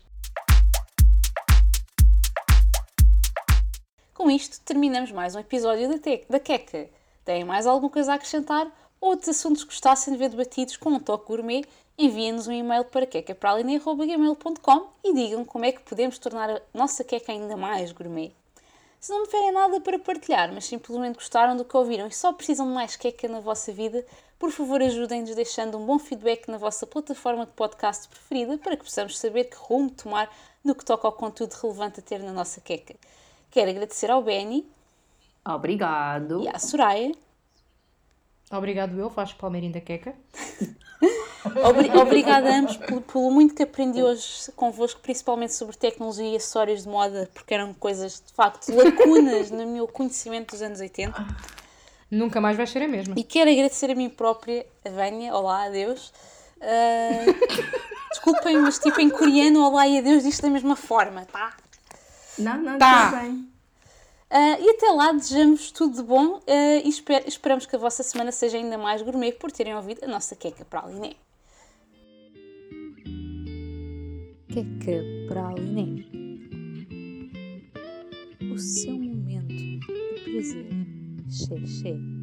Speaker 2: Com isto, terminamos mais um episódio da, Te- da Queca. Têm mais alguma coisa a acrescentar? Outros assuntos que gostassem de ver debatidos com um toque gourmet? Enviem-nos um e-mail para quecapraline.gmail.com e digam como é que podemos tornar a nossa queca ainda mais gourmet. Se não tiverem nada para partilhar, mas simplesmente gostaram do que ouviram e só precisam de mais queca na vossa vida, por favor ajudem-nos deixando um bom feedback na vossa plataforma de podcast preferida para que possamos saber que rumo tomar no que toca ao conteúdo relevante a ter na nossa queca. Quero agradecer ao Benny
Speaker 3: Obrigado.
Speaker 2: e à Soraya.
Speaker 1: Obrigado, eu, faz Palmeirinho da Queca.
Speaker 2: Obri- Obrigada a ambos pelo, pelo muito que aprendi hoje convosco, principalmente sobre tecnologia e acessórios de moda, porque eram coisas, de facto, lacunas no meu conhecimento dos anos 80.
Speaker 1: Nunca mais vais ser a mesma.
Speaker 2: E quero agradecer a mim própria, a Vânia, olá, adeus. Ah, desculpem, mas tipo em coreano, olá e adeus, diz da mesma forma, tá?
Speaker 3: Não, não,
Speaker 1: Tá.
Speaker 3: tudo bem.
Speaker 2: Ah, e até lá, desejamos tudo de bom ah, e esper- esperamos que a vossa semana seja ainda mais gourmet por terem ouvido a nossa queca para a Liné. Queca para a Liné. O seu momento de prazer. 谢谢。